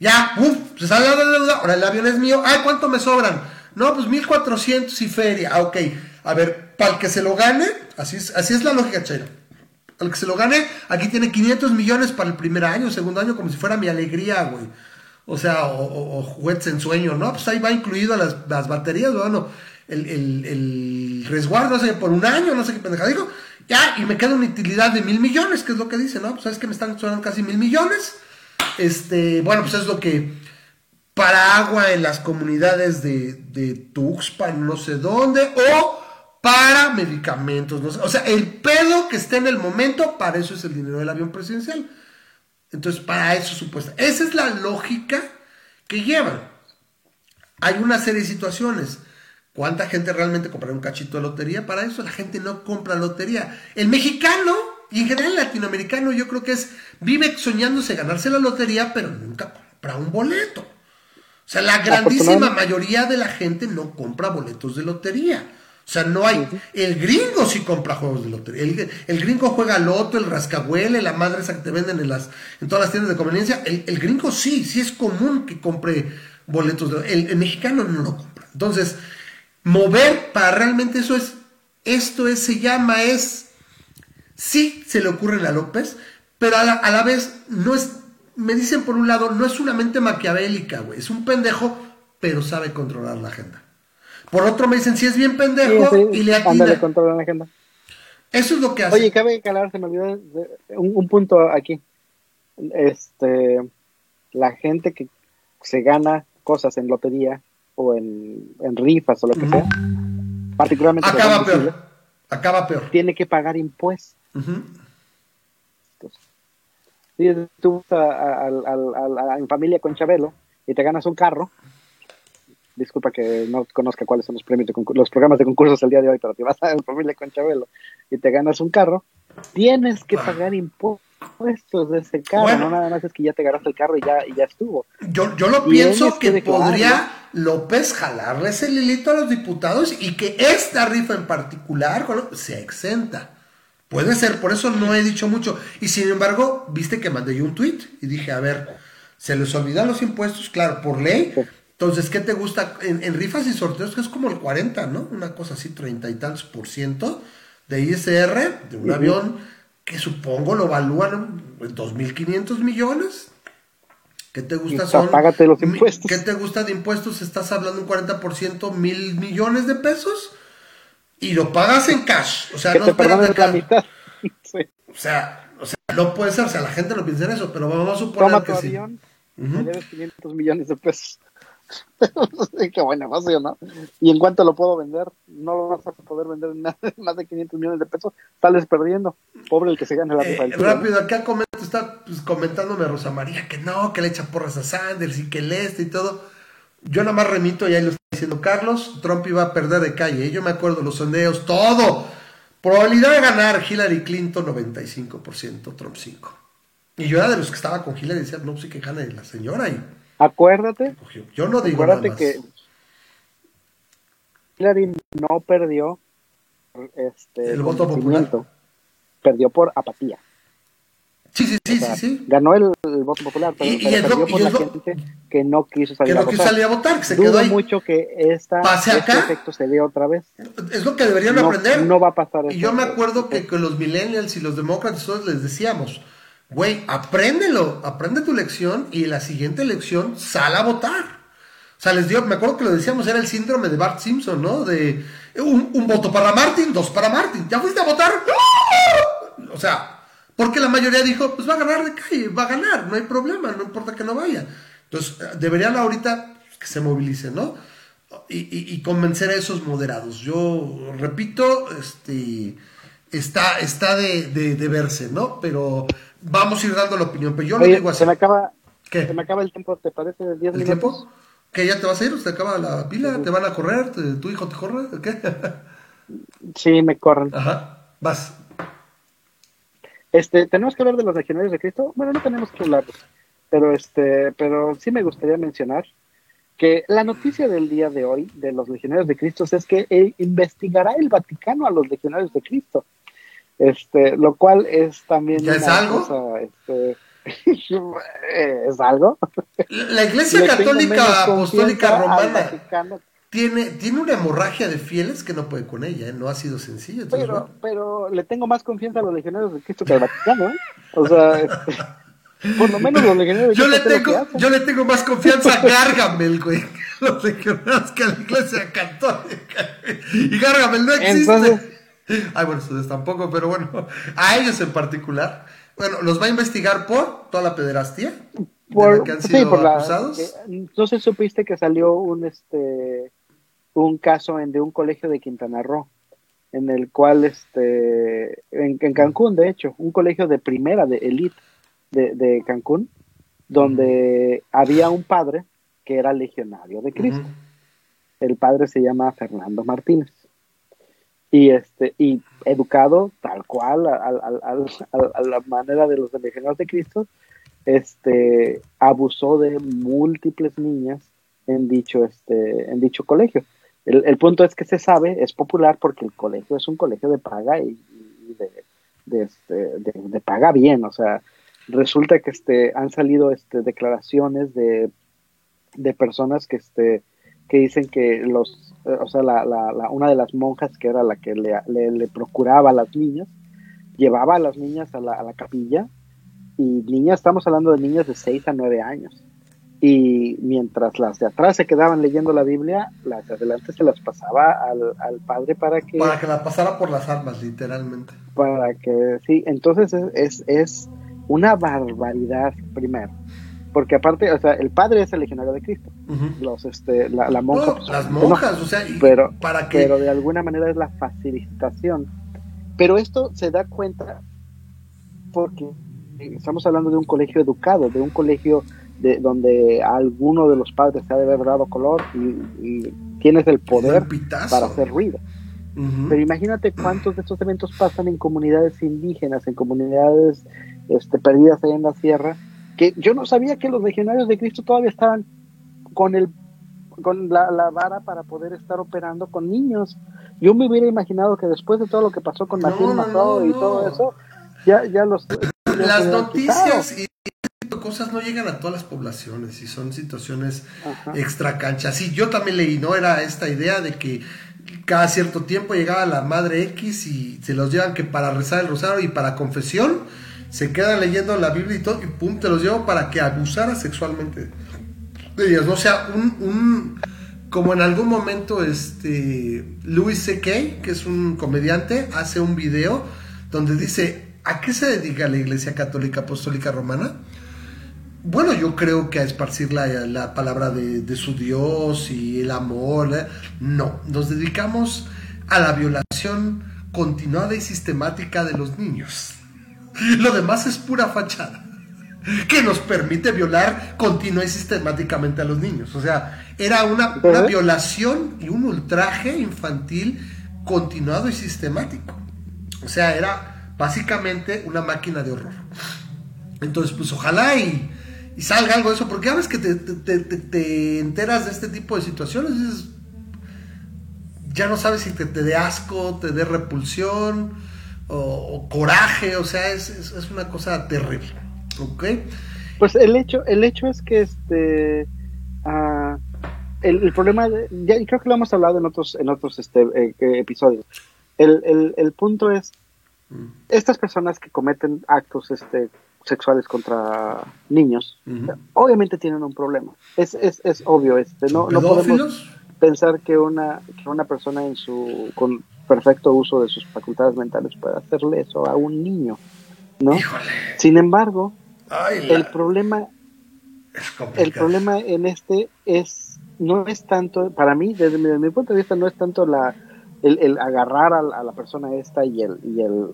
Ya, uf, se sale la deuda. Ahora el avión es mío. Ay, ¿cuánto me sobran? No, pues 1400 y feria. Ah, ok. A ver, para el que se lo gane, así es, así es la lógica, Chairo. Al que se lo gane, aquí tiene 500 millones para el primer año, segundo año, como si fuera mi alegría, güey. O sea, o, juguetes en sueño, ¿no? Pues ahí va incluido las, las baterías, bueno, el, el, resguardo, no sé, por un año, no sé qué pendeja digo. Ya, y me queda una utilidad de mil millones, que es lo que dice, ¿no? Pues sabes que me están sonando casi mil millones. Este, bueno, pues es lo que para agua en las comunidades de, de Tuxpan, no sé dónde, o para medicamentos. No sé. O sea, el pedo que esté en el momento, para eso es el dinero del avión presidencial. Entonces, para eso supuesta. Esa es la lógica que llevan. Hay una serie de situaciones. ¿Cuánta gente realmente compra un cachito de lotería? Para eso la gente no compra lotería. El mexicano y en general el latinoamericano yo creo que es vive soñándose ganarse la lotería, pero nunca compra un boleto. O sea, la grandísima mayoría de la gente no compra boletos de lotería. O sea, no hay. El gringo sí compra juegos de lotería. El, gringo juega loto, el rascahuele, la madre esa que te venden en, las, en todas las tiendas de conveniencia. El, gringo sí, sí es común que compre boletos. De, el, el mexicano no lo compra. Entonces, mover para realmente eso es. Esto es, se llama, es. Sí se le ocurre a López, pero a la, a la vez no es. Me dicen por un lado, no es una mente maquiavélica, güey. Es un pendejo, pero sabe controlar la agenda. Por otro me dicen, si es bien pendejo y le atina. controla la agenda. Eso es lo que hace. Oye, cabe calar, se me olvidó un, un, punto aquí. Este, la gente que se gana cosas en lotería o en, rifas o lo que sea, particularmente acaba peor. acaba peor. Tiene que pagar impuestos. Si tú a, a, en familia con Chabelo y te ganas un carro, disculpa que no conozca cuáles son los premios de los programas de concursos el día de hoy, pero te vas a en familia con Chabelo y te ganas un carro, tienes que pagar impuestos de ese carro, no nada más es que ya te ganaste el carro y ya, y ya estuvo. Yo, yo lo pienso que, podría López jalarle ese lilito a los diputados y que esta rifa en particular sea exenta. Puede ser, por eso no he dicho mucho. Y sin embargo, viste que mandé yo un tweet y dije, a ver, se les olvidan los impuestos, claro, por ley. Entonces, ¿qué te gusta? En, rifas y sorteos, que es como el 40, ¿no? Una cosa así, 30 y tantos por ciento de ISR, de un avión que supongo lo evalúan en 2.500 millones. ¿Qué te gusta? Son, págate los impuestos. ¿Qué te gusta de impuestos? Estás hablando un 40%, mil millones de pesos y lo pagas en cash. O sea, no te la mitad. (laughs) O sea, o sea, no puede ser, o sea, la gente no piensa en eso, pero vamos a suponer Toma que tu avión, me debes 500 millones de pesos. (laughs) Qué buena ¿no? ¿Y en cuánto lo puedo vender? No lo vas a poder vender en (laughs) más de 500 millones de pesos. Sales perdiendo. Pobre el que se gane la eh, Rápido, acá comenta, está pues, comentándome Rosa María que no, que le echa porras a Sanders y que el este y todo. Yo nada más remito, y ahí lo está diciendo Carlos, Trump iba a perder de calle. Yo me acuerdo, los sondeos, todo. Probabilidad de ganar Hillary Clinton 95%, Trump 5. Y yo era de los que estaba con Hillary y decía, no, sí que gane la señora. Y acuérdate. Yo no digo acuérdate nada más. que Hillary no perdió este, el voto popular. Perdió por apatía. Sí, sí, sí, sí, sí, Ganó el, voto popular, pero, y, perdió por la gente que no quiso salir que no quiso salir a votar, que se quedó ahí. mucho que esta, Pase este efecto se dé otra vez. Es lo que deberían aprender. No va a pasar Y yo me acuerdo que con los millennials y los demócratas todos les decíamos, güey, apréndelo, aprende tu lección y la siguiente elección sal a votar. O sea, les dio, me acuerdo que lo decíamos, era el síndrome de Bart Simpson, ¿no? De un, un voto para Martin, dos para Martin. ¿Ya fuiste a votar? O sea, porque la mayoría dijo, pues va a ganar de calle, va a ganar, no hay problema, no importa que no vaya. Entonces, deberían ahorita que se movilicen, ¿no? Y, convencer a esos moderados. Yo repito, este, está, está de, verse, ¿no? Pero vamos a ir dando la opinión. Pero yo lo digo así. Se me acaba, ¿Qué? Se me acaba el tiempo, ¿te parece? ¿El, ¿El tiempo? ¿Que ya te vas a ir? ¿Se acaba la pila? ¿Te van a correr? ¿Tu hijo te corre? ¿Qué? sí, me corren. Ajá, vas. Este, tenemos que hablar de los legionarios de Cristo. Bueno, no tenemos que hablar, pero este, pero sí me gustaría mencionar que la noticia del día de hoy de los legionarios de Cristo es que eh, investigará el Vaticano a los legionarios de Cristo. Este, lo cual es también ¿Ya es algo? este, (laughs) es algo. La Iglesia Católica Apostólica Romana tiene, tiene una hemorragia de fieles que no puede con ella, ¿eh? no ha sido sencillo. Pero, pero le tengo más confianza a los legionarios de Cristo que al Vaticano, ¿eh? O sea, (laughs) este, por lo menos los legionarios de Cristo. Yo le tengo, yo le tengo más confianza a Gargamel, güey, los legionarios que a la iglesia católica. Y Gargamel no existe. Ay, bueno, ustedes tampoco, pero bueno, a ellos en particular. Bueno, ¿los va a investigar por toda la pederastía? Por, que han sido sí, por acusados? no sé, supiste que salió un este un caso en, de un colegio de Quintana Roo, en el cual, este, en, Cancún, de hecho, un colegio de primera, de elite de, Cancún, donde había un padre que era legionario de Cristo. El padre se llama Fernando Martínez. Y, este, y educado tal cual a, a la manera de los legionarios de Cristo, este, abusó de múltiples niñas en dicho, este, en dicho colegio. El, punto es que se sabe, es popular porque el colegio es un colegio de paga y, este, de, paga bien, o sea, resulta que este, han salido este, declaraciones de, personas que, este, que dicen que los, o sea, la, la, una de las monjas que era la que le, procuraba a las niñas, llevaba a las niñas a la, a la capilla y niñas, estamos hablando de niñas de 6 a 9 años y mientras las de atrás se quedaban leyendo la Biblia, las de adelante se las pasaba al, padre para que... Para que la pasara por las armas, literalmente. Para que, sí, entonces es, es, una barbaridad primero. Porque aparte, o sea, el padre es el legionario de Cristo. Los, este, la, monja. Pues, las monjas, o sea, pero, para que... pero de alguna manera es la facilitación. Pero esto se da cuenta porque estamos hablando de un colegio educado, de un colegio de, donde alguno de los padres se ha de haber dado color y, tienes el poder para hacer ruido. Pero imagínate cuántos de estos eventos pasan en comunidades indígenas, en comunidades este, perdidas ahí en la sierra, que yo no sabía que los legionarios de Cristo todavía estaban con el con la, vara para poder estar operando con niños. Yo me hubiera imaginado que después de todo lo que pasó con Martín no, y todo eso, ya, ya los... Las noticias y cosas no llegan a todas las poblaciones y son situaciones extra canchas. Sí, yo también leí, ¿no? Era esta idea de que cada cierto tiempo llegaba la madre X y se los llevan que para rezar el rosario y para confesión se quedan leyendo la Biblia y todo y pum, te los llevo para que abusara sexualmente de ellos. ¿no? O sea, un, un como en algún momento este Louis C.K., que es un comediante, hace un video donde dice, ¿a qué se dedica la Iglesia Católica Apostólica Romana? Bueno, yo creo que a esparcir la, palabra de, su Dios y el amor. ¿eh? No, nos dedicamos a la violación continuada y sistemática de los niños. (laughs) Lo demás es pura fachada (laughs) que nos permite violar continua y sistemáticamente a los niños. O sea, era una, una violación y un ultraje infantil continuado y sistemático. O sea, era básicamente una máquina de horror. Entonces, pues ojalá y y salga algo de eso, porque a veces que te, enteras de este tipo de situaciones, ya no sabes si te, dé asco, te dé repulsión o, coraje, o sea, es, una cosa terrible, ¿ok? Pues el hecho, el hecho es que este... Ah, el, problema, de, ya creo que lo hemos hablado en otros, en otros este, eh, episodios. El, el, punto es, mm. estas personas que cometen actos este, sexuales contra niños, obviamente tienen un problema. Es, es, es obvio este, no, no podemos pensar que una, que una persona en su con perfecto uso de sus facultades mentales pueda hacerle eso a un niño, ¿no? Sin embargo, el problema el problema en este es no es tanto para mí desde mi, punto de vista no es tanto la el, el agarrar a, la persona esta y el, y el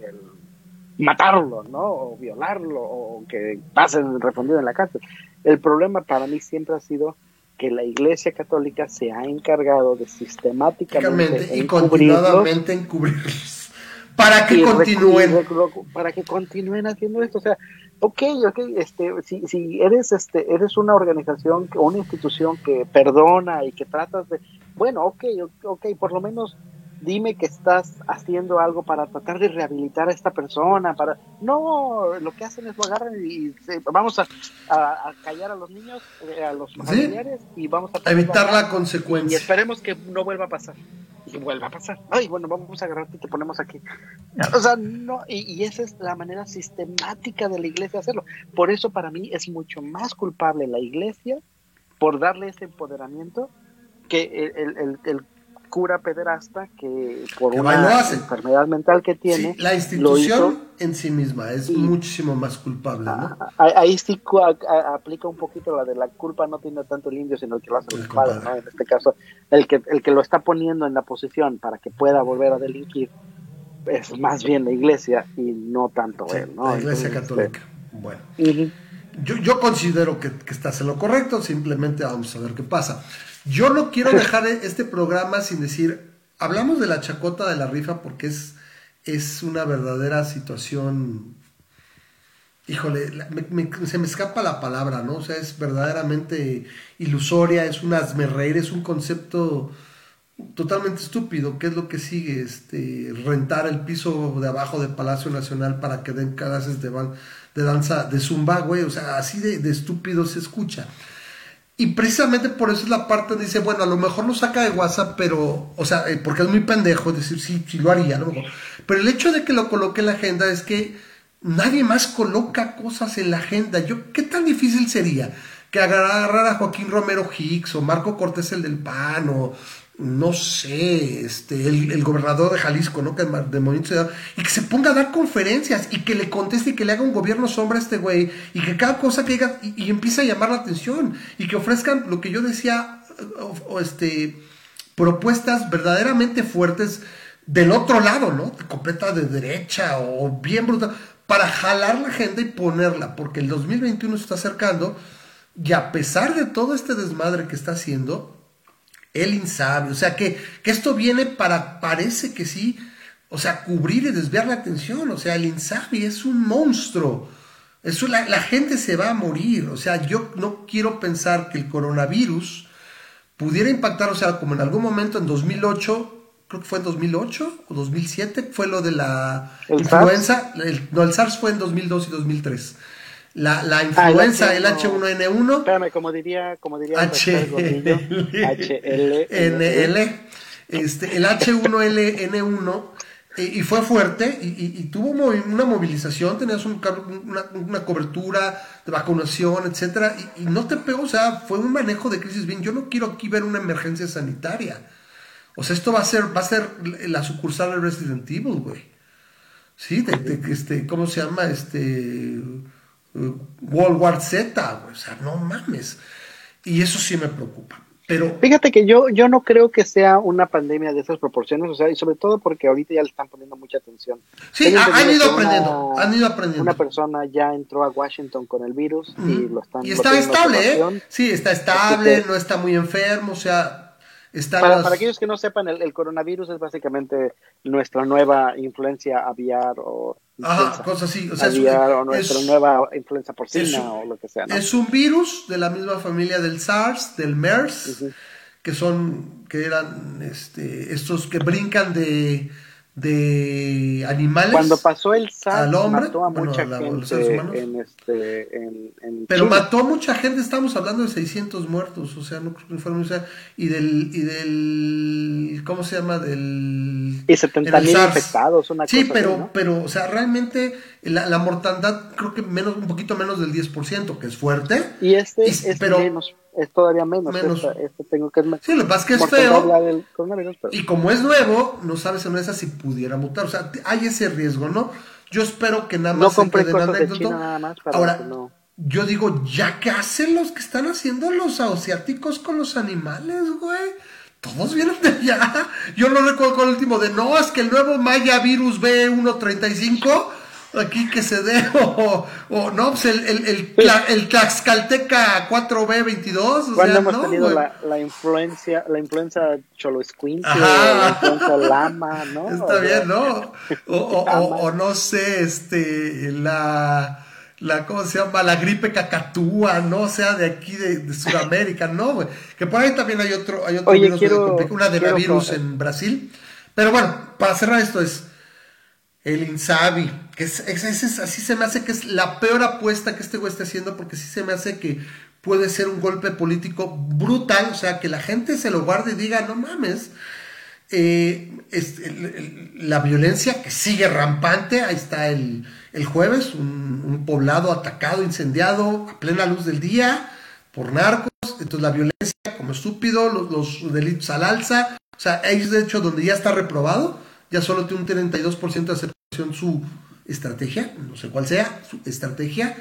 matarlo, ¿no? O violarlo, o que pasen respondido en la cárcel. El problema para mí siempre ha sido que la Iglesia Católica se ha encargado de sistemáticamente y continuadamente encubrirlos para que continúen para que continúen haciendo esto o sea ok ok este si, si eres este eres una organización o una institución que perdona y que tratas de bueno ok ok por lo menos dime que estás haciendo algo para tratar de rehabilitar a esta persona, para no, lo que hacen es lo agarran y vamos a, callar a los niños, eh, a los familiares y vamos a, evitar la consecuencia. Y esperemos que no vuelva a pasar. Y vuelva a pasar. Ay, bueno, vamos a agarrarte y te ponemos aquí. O sea, no, y, y, esa es la manera sistemática de la iglesia de hacerlo. Por eso para mí es mucho más culpable la iglesia por darle ese empoderamiento que el, el, el cura pederasta que por una enfermedad mental que tiene. la institución en sí misma es muchísimo más culpable. ¿no? Ahí, sí aplica un poquito la de la culpa no tiene tanto el indio, sino el que lo hace el padre, ¿no? En este caso, el que, el que lo está poniendo en la posición para que pueda volver a delinquir es más bien la iglesia y no tanto él, ¿no? La iglesia católica. Este, bueno. yo, yo considero que, que estás en lo correcto, simplemente vamos a ver qué pasa. Yo no quiero dejar este programa sin decir, hablamos de la chacota de la rifa porque es, es una verdadera situación, híjole, se me escapa la palabra, ¿no? O sea, es verdaderamente ilusoria, es un reír, es un concepto totalmente estúpido. ¿Qué es lo que sigue? Este, rentar el piso de abajo del Palacio Nacional para que den clases de, de danza, de zumba, güey. O sea, así de, de estúpido se escucha. Y precisamente por eso es la parte donde dice, bueno, a lo mejor lo saca de WhatsApp, pero, o sea, eh, porque es muy pendejo decir, sí, sí lo haría, a lo mejor. Pero el hecho de que lo coloque en la agenda es que nadie más coloca cosas en la agenda. Yo, ¿qué tan difícil sería? que agarrar a Joaquín Romero Hicks o Marco Cortés el del PAN o no sé, este, el, gobernador de Jalisco, ¿no? Que de Movimiento y que se ponga a dar conferencias y que le conteste y que le haga un gobierno sombra a este güey y que cada cosa que diga y, empiece a llamar la atención y que ofrezcan lo que yo decía, este, propuestas verdaderamente fuertes del otro lado, ¿no? Completa de derecha o bien brutal, para jalar la agenda y ponerla, porque el 2021 se está acercando y a pesar de todo este desmadre que está haciendo, el insabi, o sea que, que, esto viene para, parece que sí, o sea, cubrir y desviar la atención, o sea, el Insabi es un monstruo, eso, la, la, gente se va a morir, o sea, yo no quiero pensar que el coronavirus pudiera impactar, o sea, como en algún momento en 2008, creo que fue en 2008 o 2007, fue lo de la influenza, no, el SARS fue en 2002 y 2003 la, la ah, influenza, el, H1N1. Espérame, como diría, como diría HL, NL, este, el H1N1 y fue fuerte y, tuvo una movilización, tenías una, cobertura de vacunación, etcétera, y, no te pegó, o sea, fue un manejo de crisis bien. Yo no quiero aquí ver una emergencia sanitaria. O sea, esto va a ser, va a ser la sucursal de Resident Evil, güey. Sí, de, este, ¿cómo se llama? Este World War Z, o sea, no mames. Y eso sí me preocupa. Pero fíjate que yo yo no creo que sea una pandemia de esas proporciones, o sea, y sobre todo porque ahorita ya le están poniendo mucha atención. Sí, han ido aprendiendo, han ido aprendiendo. Una persona ya entró a Washington con el virus y lo están Y está estable, ¿eh? Sí, está estable, no está muy enfermo, o sea, para, para, aquellos que no sepan, el, coronavirus es básicamente nuestra nueva influencia aviar o Ajá, cosas así. O, sea, aviar, o nuestra nueva influencia porcina o lo que sea. Es un virus de la misma familia del SARS, del MERS, que son, que eran este, estos que brincan de de animales cuando pasó el SARS mató a mucha gente en este en, pero mató a mucha gente estamos hablando de 600 muertos o sea no creo que fueron y del y del cómo se llama del y 70 mil infectados una sí pero pero o sea realmente la, la, mortandad creo que menos un poquito menos del 10% que es fuerte. Y este es menos es todavía menos. Este, tengo que sí, lo que pasa es que es feo. Y como es nuevo, no sabes en esa si pudiera mutar. O sea, hay ese riesgo, ¿no? Yo espero que nada más no se quede anécdota. Nada más Ahora, yo digo, ¿ya qué hacen los que están haciendo los asiáticos con los animales, güey? Todos vienen de allá. Yo no recuerdo con el último de, no, es que el nuevo Maya Virus B135 aquí que se dé, (laughs) o, o no, pues el, el, el, el Tlaxcalteca 4B22. Cuando hemos tenido la, la, influencia, la influencia Cholo la influencia Lama, ¿no? (laughs) Está bien, ¿no? (laughs) O, o, no sé, este, la la, ¿cómo se llama? La gripe cacatúa, ¿no? O sea, de aquí de, de Sudamérica, ¿no, güey? Que por ahí también hay otro, hay otro virus, quiero, una de virus en Brasil. Pero bueno, para cerrar esto es, el Insabi, que es, así se me hace que es la peor apuesta que este güey está haciendo, porque sí se me hace que puede ser un golpe político brutal, o sea, que la gente se lo guarde y diga, no mames, eh, la violencia que sigue rampante, ahí está el, jueves, un, poblado atacado, incendiado, a plena luz del día, por narcos, entonces la violencia como estúpido, los, los delitos al alza, o sea, ahí es de hecho donde ya está reprobado, ya solo tiene un 32% de aceptación su estrategia, no sé cuál sea, su estrategia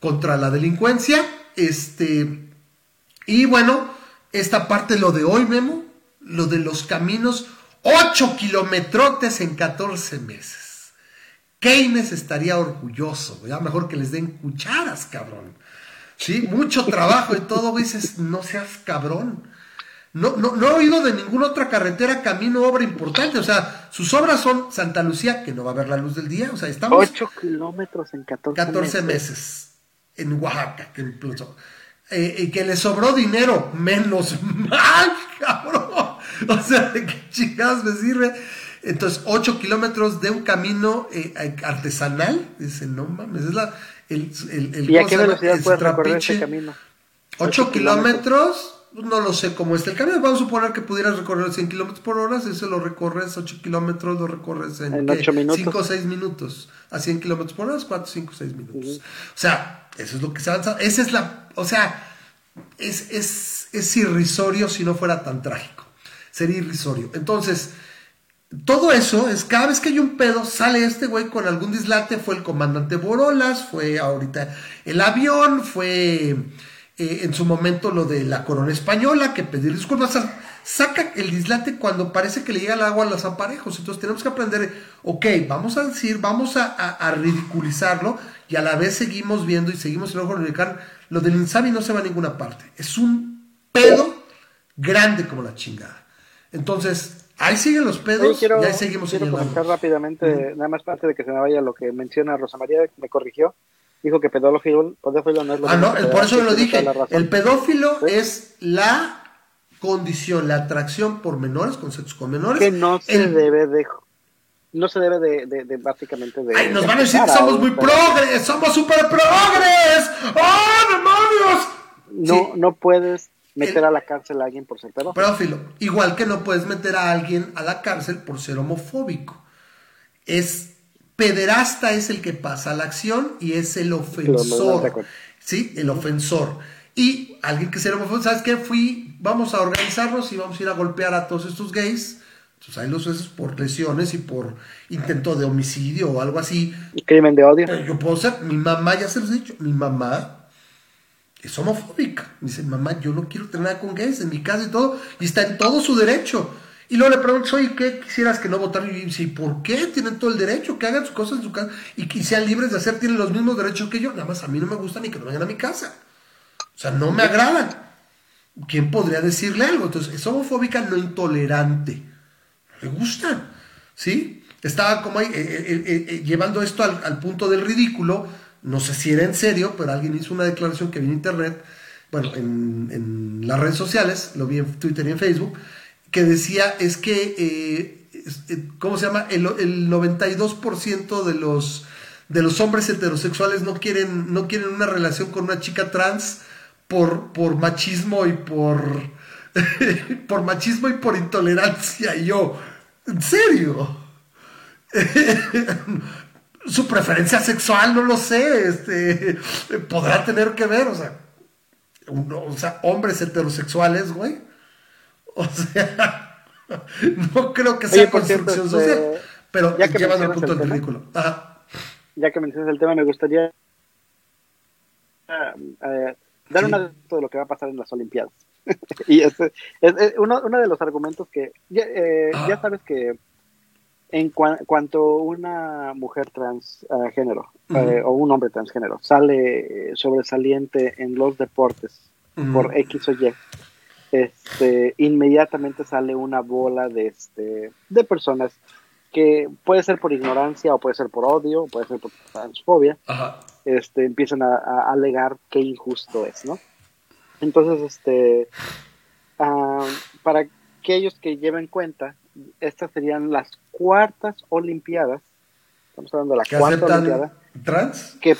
contra la delincuencia. Este, y bueno, esta parte lo de hoy, Memo, lo de los caminos, 8 kilometrotes en 14 meses. Keynes estaría orgulloso, ya mejor que les den cucharas, cabrón. Sí, mucho trabajo y todo, dices, no seas cabrón. No, no, no he oído de ninguna otra carretera, camino, obra importante. O sea, sus obras son Santa Lucía, que no va a ver la luz del día. O sea, estamos. 8 kilómetros en 14, 14 meses. En Oaxaca, que incluso. Eh, y que le sobró dinero. Menos (laughs) mal, cabrón. O sea, ¿de qué chingados me sirve? Entonces, 8 kilómetros de un camino eh, artesanal. Dice, no mames, es la. El, el, ¿Y a qué velocidad puedes recorrer ese camino? 8 kilómetros no lo sé cómo está el camino. Vamos a suponer que pudieras recorrer 100 kilómetros por hora. Si eso lo recorres 8 kilómetros, lo recorres en, 5 o 6 minutos. A 100 kilómetros por hora, 4, 5, 6 minutos. O sea, eso es lo que se avanza. Esa es la. O sea, es, es, es irrisorio si no fuera tan trágico. Sería irrisorio. Entonces, todo eso es cada vez que hay un pedo, sale este güey con algún dislate. Fue el comandante Borolas, fue ahorita el avión, fue eh, en su momento lo de la corona española, que pedir disculpas. saca el dislate cuando parece que le llega el agua a los aparejos. Entonces tenemos que aprender, ok, vamos a decir, vamos a, ridiculizarlo y a la vez seguimos viendo y seguimos en ojo Lo del Insabi no se va a ninguna parte. Es un pedo grande como la chingada. Entonces, Ahí siguen los pedos y ahí seguimos quiero comentar rápidamente, nada más parte de que se me vaya lo que menciona Rosa María, me corrigió. Dijo que pedófilo, pedófilo no es lo Ah, no, por eso lo dije. El pedófilo es la condición, la atracción por menores, con sexos con menores. Que no se debe de no se debe de, de, básicamente de. Ay, nos van a decir que somos muy progres, somos super progres. ¡Oh, demonios! No, no puedes meter a la cárcel a alguien por ser pedófilo. Pedófilo. Igual que no puedes meter a alguien a la cárcel por ser homofóbico. Es pederasta es el que pasa la acción y es el ofensor. ¿Sí? El ofensor. Y alguien que sea homofóbico, ¿sabes qué? Fui, vamos a organizarnos y vamos a ir a golpear a todos estos gays. Entonces ahí los haces por lesiones y por intento de homicidio o algo así. Crimen de odio. Yo puedo ser, mi mamá, ya se los he dicho, mi mamá es homofóbica. Dice, mamá, yo no quiero tener nada con gays en mi casa y todo, y está en todo su derecho. Y luego le pregunto, oye, ¿qué quisieras que no votaran? Y dice, ¿por qué? Tienen todo el derecho, que hagan sus cosas en su casa y que sean libres de hacer, tienen los mismos derechos que yo. Nada más a mí no me gusta ni que no vengan a mi casa. O sea, no me agradan. ¿Quién podría decirle algo? Entonces, es homofóbica no intolerante. Me gusta. ¿Sí? Estaba como ahí, eh, eh, eh, llevando esto al, al punto del ridículo no sé si era en serio, pero alguien hizo una declaración que vi en internet, bueno, en, las redes sociales, lo vi en Twitter y en Facebook, que decía es que, eh, eh, ¿cómo se llama? El, 92% de los, de los hombres heterosexuales no quieren, no quieren una relación con una chica trans por, por machismo y por, (laughs) por machismo y por intolerancia. Y yo, ¿en serio? (laughs) su preferencia sexual, no lo sé, este, podrá tener que ver, o sea, hombres heterosexuales, güey. (laughs) O sea, no creo que sea construcción este, social, pero ya que llevan al punto del ridículo. Ya que mencionas el tema, me gustaría eh, dar una de lo que va a pasar en las Olimpiadas. (laughs) y este, es, uno, uno, de los argumentos que ya, eh, ya sabes que en cuanto una mujer transgénero eh, o un hombre transgénero sale sobresaliente en los deportes por X o Y, este, inmediatamente sale una bola de, este, de personas que puede ser por ignorancia o puede ser por odio, puede ser por transfobia, este, empiezan a, alegar qué injusto es, ¿no? Entonces, este, ah, para aquellos que lleven cuenta, estas serían las cuartas Olimpiadas. Estamos hablando de la cuarta Olimpiada. ¿Trans? Que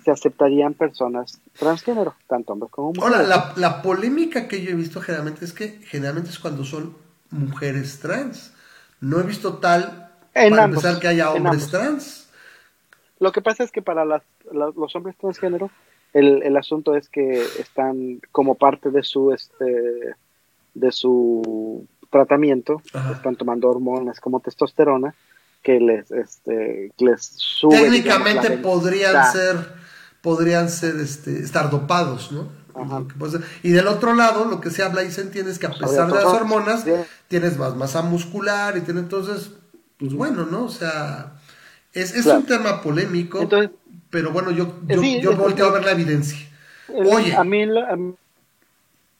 se aceptarían personas transgénero, tanto hombres como mujeres. Ahora, la, polémica que yo he visto generalmente es que generalmente es cuando son mujeres trans. No he visto tal en para empezar que haya hombres trans. Lo que pasa es que para los hombres transgénero, el, el asunto es que están como parte de su este de su tratamiento, están tomando hormonas como testosterona, que les, este, les sube. Técnicamente podrían ser, podrían ser, este, estar dopados, ¿no? Y del otro lado, lo que se habla y se entiende es que a pesar de las hormonas, tienes más masa muscular y tienes entonces, pues bueno, ¿no? O sea, es, es un tema polémico, pero bueno, yo, yo, yo volteo a ver la evidencia. Oye, a mí,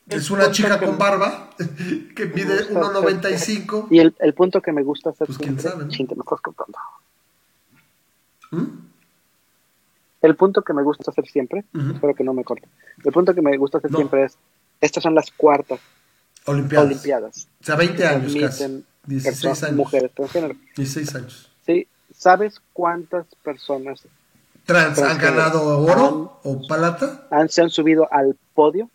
es una chica con barba (laughs) que mide 1,95. Y el, el, punto que me gusta hacer pues siempre, sabe, ¿no? me estás contando. ¿Mm? El punto que me gusta hacer siempre, espero que no me corte. El punto que me gusta hacer siempre es: estas son las cuartas Olimpiadas. O sea, 20 años casi. 16 años. Mujeres transgénero. 16 años. Sí. ¿Sabes cuántas personas trans, han ganado oro o plata? Han, se han subido al podio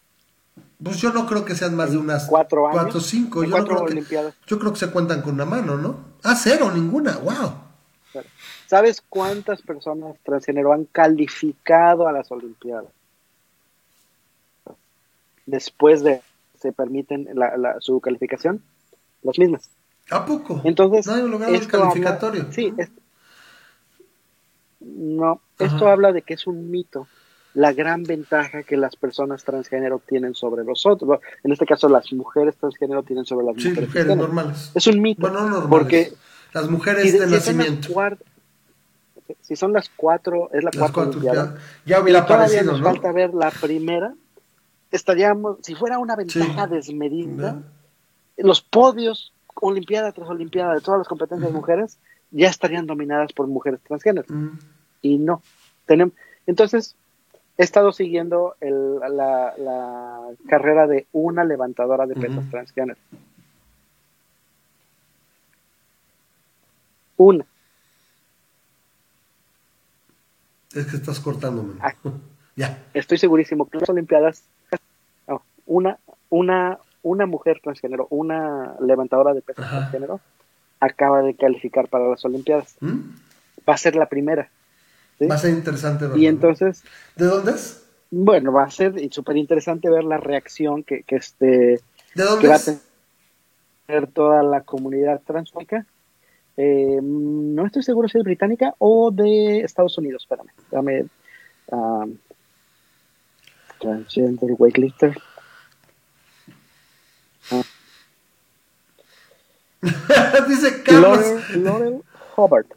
pues yo no creo que sean más de unas cuatro años. Cuatro cinco. Yo, creo que, yo creo que se cuentan con una mano, ¿no? Ah, cero, ninguna. ¡Wow! ¿Sabes cuántas personas transgénero han calificado a las Olimpiadas? después de se permiten la, su calificación, las mismas. ¿A poco? Entonces, no hay calificatorio. sí, no, esto habla de que es un mito la gran ventaja que las personas transgénero tienen sobre los otros. En este caso, las mujeres transgénero tienen sobre las sí, mujeres. normales. Es un mito. Bueno, normales. Porque las mujeres de, nacimiento. Si son las cuatro, es la cuarta ya, hubiera aparecido, nos falta ver la primera. Estaríamos, si fuera una ventaja desmedida, los podios, Olimpiada tras Olimpiada, de todas las competencias de mujeres, ya estarían dominadas por mujeres transgénero. Y no. Tenemos, entonces, he estado siguiendo la, carrera de una levantadora de pesas transgénero. Una. Es que estás cortándome. Ah. (laughs) ya. Estoy segurísimo que las Olimpiadas, una, una, una mujer transgénero, una levantadora de pesas transgénero, acaba de calificar para las Olimpiadas. ¿Mm? Va a ser la primera. Va a ser interesante. Y entonces... ¿De dónde es? Bueno, va a ser súper interesante ver la reacción que, que este... ¿De dónde va a tener toda la comunidad transfónica. Eh, no estoy seguro si es británica o de Estados Unidos, espérame. Dame... Um, transgender weightlifter. (laughs) Dice Carlos. Laurel Hobart.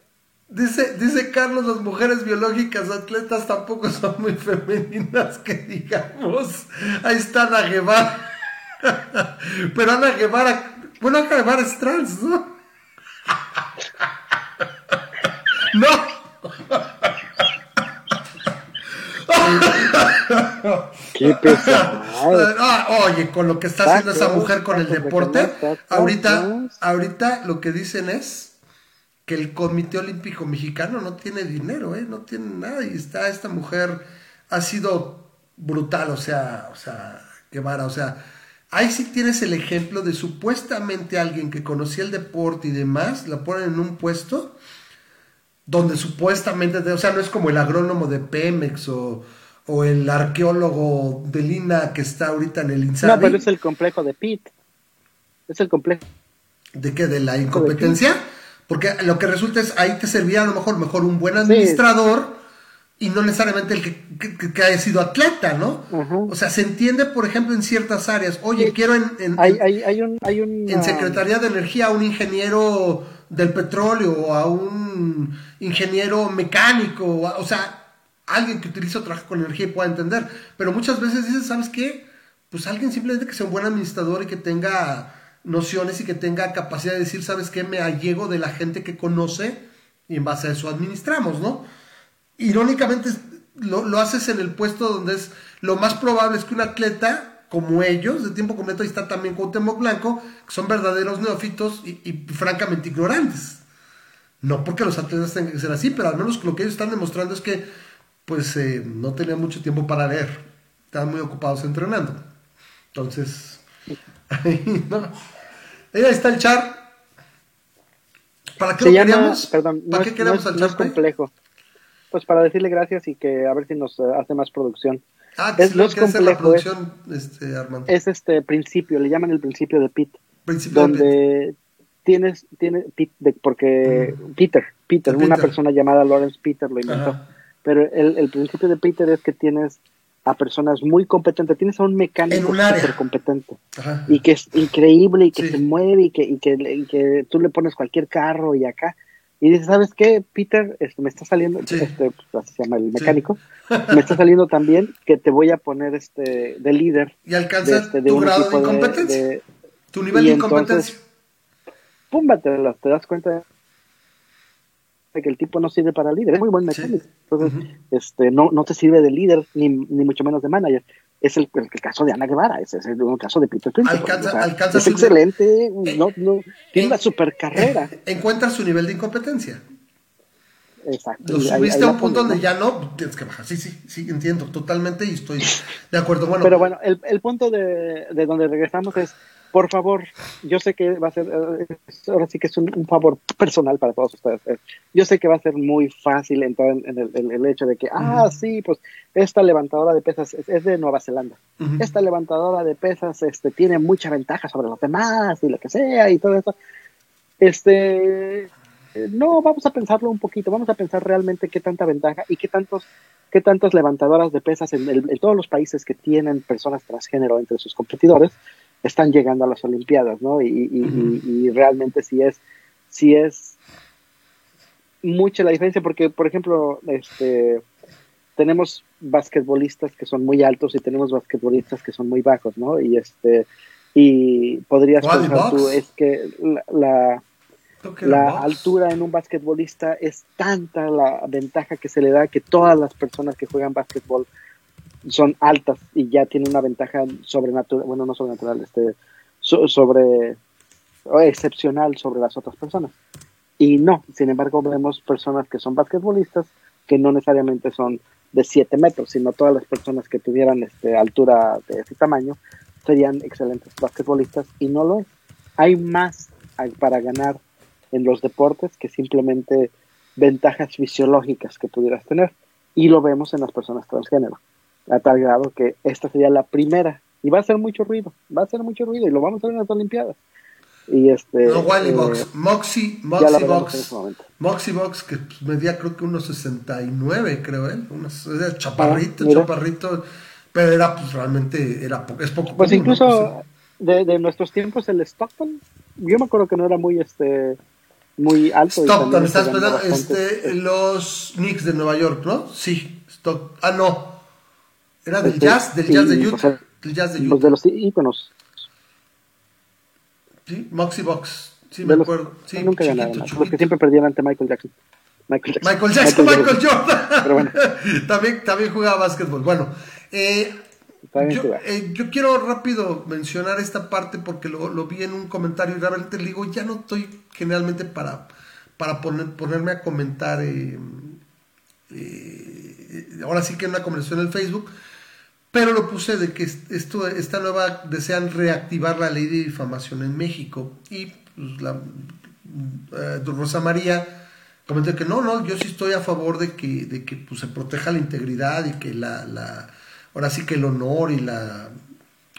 Dice, dice Carlos, las mujeres biológicas atletas tampoco son muy femeninas, que digamos. Ahí está Ana Guevara. (laughs) Pero Ana Guevara, bueno, Ana Guevara es trans, ¿no? No. Qué pesado. Ah, oye, con lo que está haciendo esa mujer con el deporte, ahorita, ahorita lo que dicen es que el Comité Olímpico Mexicano no tiene dinero, ¿eh? no tiene nada, y está esta mujer, ha sido brutal, o sea, o sea, Guevara, o sea, ahí sí tienes el ejemplo de supuestamente alguien que conocía el deporte y demás, la ponen en un puesto donde supuestamente, o sea, no es como el agrónomo de Pemex o, o el arqueólogo de Lina que está ahorita en el INSABI. No, pero es el complejo de Pitt. Es el complejo. ¿De qué? ¿De la incompetencia? Porque lo que resulta es, ahí te servía a lo mejor, mejor un buen administrador y no necesariamente el que, haya sido atleta, ¿no? O sea, se entiende, por ejemplo, en ciertas áreas. Oye, quiero en, en, hay, hay, un, hay un, en Secretaría de Energía a un ingeniero del petróleo o a un ingeniero mecánico, o, sea, alguien que utiliza o trabaja con energía y pueda entender. Pero muchas veces dices, ¿sabes qué? Pues alguien simplemente que sea un buen administrador y que tenga nociones y que tenga capacidad de decir, ¿sabes qué? Me allego de la gente que conoce y en base a eso administramos, ¿no? Irónicamente lo, haces en el puesto donde es lo más probable es que un atleta como ellos, de tiempo completo, ahí está también Cuauhtémoc Blanco, que son verdaderos neófitos y, francamente ignorantes. No porque los atletas tengan que ser así, pero al menos lo que ellos están demostrando es que pues eh, no tenían mucho tiempo para leer, estaban muy ocupados entrenando. Entonces, (laughs) ahí, no. Ahí está el char. ¿Para qué lo queríamos? Perdón, ¿Para qué queremos al char? complejo. Pues para decirle gracias y que a ver si nos eh, hace más producción. Ah, es, lo que hace la producción, este, Armando. Es este principio, le llaman el principio de Pete. Principio donde de tienes, tiene, de, porque Peter, Peter, una persona llamada Lawrence Peter lo inventó. Pero el, el principio de Peter es que tienes a personas muy competentes, tienes a un mecánico súper competente y que es increíble y que se mueve y que, y que, que, tú le pones cualquier carro y acá. Y dices, ¿sabes qué, Peter? Esto me está saliendo, este, pues, se llama el mecánico, (laughs) me está saliendo también que te voy a poner este de líder. Y alcanza este, tu grado de incompetencia, tu nivel de incompetencia. Pum, te das cuenta de que el tipo no sirve para líder, es muy buen mecánico. Entonces, este, no, no te sirve de líder, ni, ni mucho menos de manager. Es el, el, caso de Ana Guevara, ese es el, caso de Peter Prince. Alcanza, es excelente, eh, no, no, tiene una super carrera. encuentra su nivel de incompetencia. Exacto. Lo subiste a un punto donde ya no, tienes que bajar. Sí, sí, sí, entiendo totalmente y estoy de acuerdo. Bueno, Pero bueno, el, el punto de, de donde regresamos es por favor, yo sé que va a ser, eh, ahora sí que es un, favor personal para todos ustedes. Eh, yo sé que va a ser muy fácil entrar en, el, hecho de que, ah, sí, pues esta levantadora de pesas es, de Nueva Zelanda. Esta levantadora de pesas este, tiene mucha ventaja sobre los demás y lo que sea y todo eso. Este, no, vamos a pensarlo un poquito, vamos a pensar realmente qué tanta ventaja y qué tantos qué tantas levantadoras de pesas en, en todos los países que tienen personas transgénero entre sus competidores están llegando a las Olimpiadas, ¿no? Y, realmente sí es, sí es mucha la diferencia porque, por ejemplo, este, tenemos basquetbolistas que son muy altos y tenemos basquetbolistas que son muy bajos, ¿no? Y este, y podrías pensar tú, es que la, la, altura en un basquetbolista es tanta la ventaja que se le da que todas las personas que juegan basquetbol son altas y ya tienen una ventaja sobrenatural, bueno, no sobrenatural, este, sobre, excepcional sobre las otras personas. Y no, sin embargo, vemos personas que son basquetbolistas que no necesariamente son de 7 metros, sino todas las personas que tuvieran este, altura de ese tamaño serían excelentes basquetbolistas y no lo es. Hay más para ganar en los deportes que simplemente ventajas fisiológicas que pudieras tener. Y lo vemos en las personas transgénero a tal grado que esta sería la primera y va a hacer mucho ruido, va a hacer mucho ruido y lo vamos a ver en las Olimpiadas. Y este. No, Wally Box, eh, Moxie, Moxie Box. Moxie Box, que medía creo que unos 69, creo él. Unos, era chaparrito, ah, chaparrito. Pero era, pues realmente, era es poco. Pues incluso pues, de, de, nuestros tiempos, el Stockton, yo me acuerdo que no era muy, este. Muy alto. Stockton, estás esperando, este, los Knicks de Nueva York, ¿no? Sí, Stock, ah, no, era del jazz, del jazz de Utah. del jazz de Utah. Los de los íconos. Sí, Moxie Box. Sí, me acuerdo. Sí, nunca ganaron. Los que siempre perdían ante Michael Jackson. Michael Jackson, Michael, Jackson, Michael, Jordan. Pero bueno. (laughs) también, también jugaba básquetbol. Bueno, eh, yo, eh, yo, quiero rápido mencionar esta parte porque lo, lo, vi en un comentario y realmente le digo, ya no estoy generalmente para, para poner, ponerme a comentar, eh, ahora sí que en una conversación en Facebook, pero lo puse de que esto, esta nueva desean reactivar la ley de difamación en México. Y pues, la, eh, Rosa María comentó que no, no, yo sí estoy a favor de que, de que pues, se proteja la integridad y que la, la, ahora sí que el honor y la,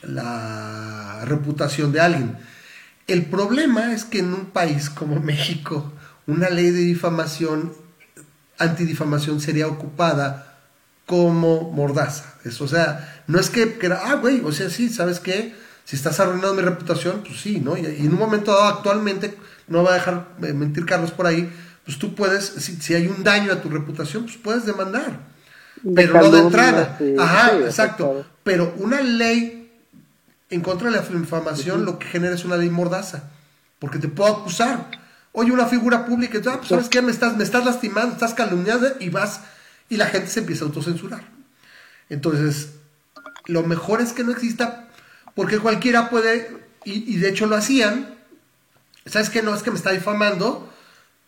la reputación de alguien. El problema es que en un país como (laughs) México, una ley de difamación, antidifamación sería ocupada como mordaza. Eso, o sea, no es que, que ah, güey, o sea, sí, ¿sabes qué? Si estás arruinando mi reputación, pues sí, ¿no? Y, en un momento dado, actualmente, no va a dejar eh, mentir Carlos por ahí, pues tú puedes, si, hay un daño a tu reputación, pues puedes demandar. pero no de entrada. Ajá, exacto. Pero una ley en contra de la infamación lo que genera es una ley mordaza. Porque te puedo acusar. Oye, una figura pública, ah, pues, ¿sabes qué? Me estás, me estás lastimando, estás calumniando y vas y la gente se empieza a autocensurar. Entonces, lo mejor es que no exista, porque cualquiera puede, y, de hecho lo hacían, ¿sabes qué? No es que me está difamando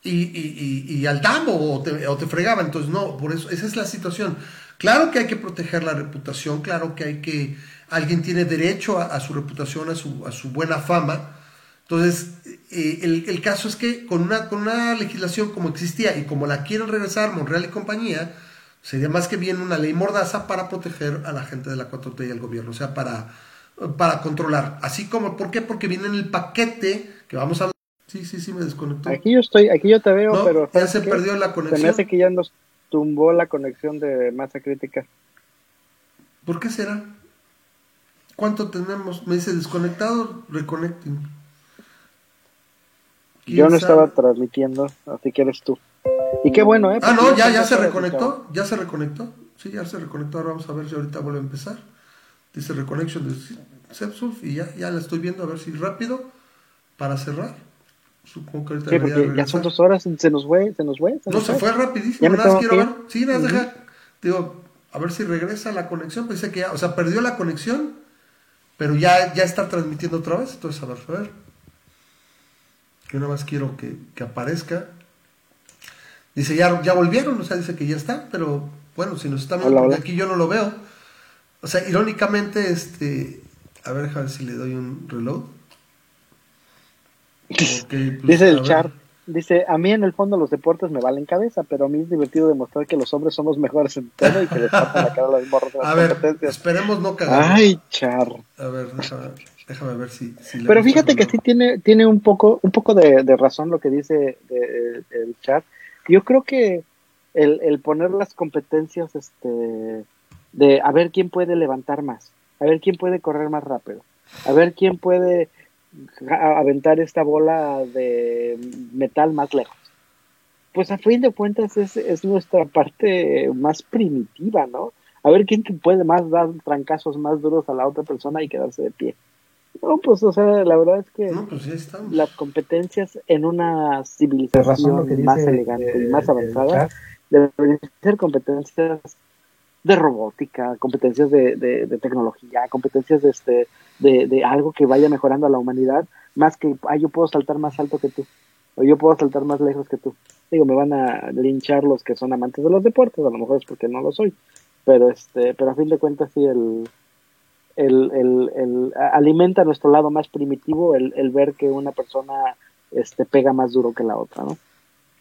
y, al tambo o te, o te fregaban, entonces no, por eso, esa es la situación. Claro que hay que proteger la reputación, claro que hay que, alguien tiene derecho a, su reputación, a su, a su buena fama, entonces, eh, el, el, caso es que con una, con una legislación como existía y como la quieren regresar Monreal y compañía, Sería más que bien una ley mordaza para proteger a la gente de la 4T y al gobierno, o sea, para, para controlar. Así como, ¿por qué? Porque viene en el paquete que vamos a hablar. Sí, sí, sí, me desconectó. Aquí yo estoy, aquí yo te veo, pero. Ya se perdió la conexión. Se me hace que ya nos tumbó la conexión de masa crítica. ¿Por qué será? ¿Cuánto tenemos? Me dice desconectado, reconnecting. Yo no estaba transmitiendo, así que eres tú. Y qué bueno, ¿eh? Ah, no, ya, ya se reconectó, ya se reconectó. Sí, ya se reconectó. Ahora vamos a ver si ahorita vuelve a empezar. Dice reconnection de Sepsulf y ya, ya la estoy viendo a ver si rápido para cerrar. Supongo que ahorita sí, porque ya son dos horas, se nos fue, se nos fue. no, se fue rapidísimo. Nada más quiero ver. Sí, nada, deja. Digo, a ver si regresa la conexión. Pensé que ya, o sea, perdió la conexión, pero ya, ya está transmitiendo otra vez. Entonces, a ver, a ver. Yo nada más quiero que, que aparezca. Dice, ya, ya volvieron, o sea, dice que ya está, pero bueno, si nos están viendo, aquí yo no lo veo. O sea, irónicamente, este, a ver, a ver si le doy un reload. (laughs) Pues, dice el char, dice, a mí en el fondo los deportes me valen cabeza, pero a mí es divertido demostrar que los hombres somos mejores en todo y que les pasan la cara a los morros de las (laughs) A ver, esperemos no cagar. Ay, char. A ver, déjame, ver si... pero fíjate que sí tiene, tiene un poco, un poco de, razón lo que dice el, el chat. Yo creo que el, el poner las competencias este, de a ver quién puede levantar más, a ver quién puede correr más rápido, a ver quién puede aventar esta bola de metal más lejos. Pues a fin de cuentas es, es nuestra parte más primitiva, ¿no? A ver quién puede más dar trancazos más duros a la otra persona y quedarse de pie. No, pues, o sea, la verdad es que pues las competencias en una civilización más elegante y más avanzada deberían ser competencias de robótica, competencias de, de, tecnología, competencias de, este, de, de, algo que vaya mejorando a la humanidad, más que, ah, yo puedo saltar más alto que tú, o yo puedo saltar más lejos que tú. Digo, me van a linchar los que son amantes de los deportes, a lo mejor es porque no lo soy, pero este, pero a fin de cuentas sí el, el, el, el alimenta nuestro lado más primitivo el, el ver que una persona este pega más duro que la otra, ¿no?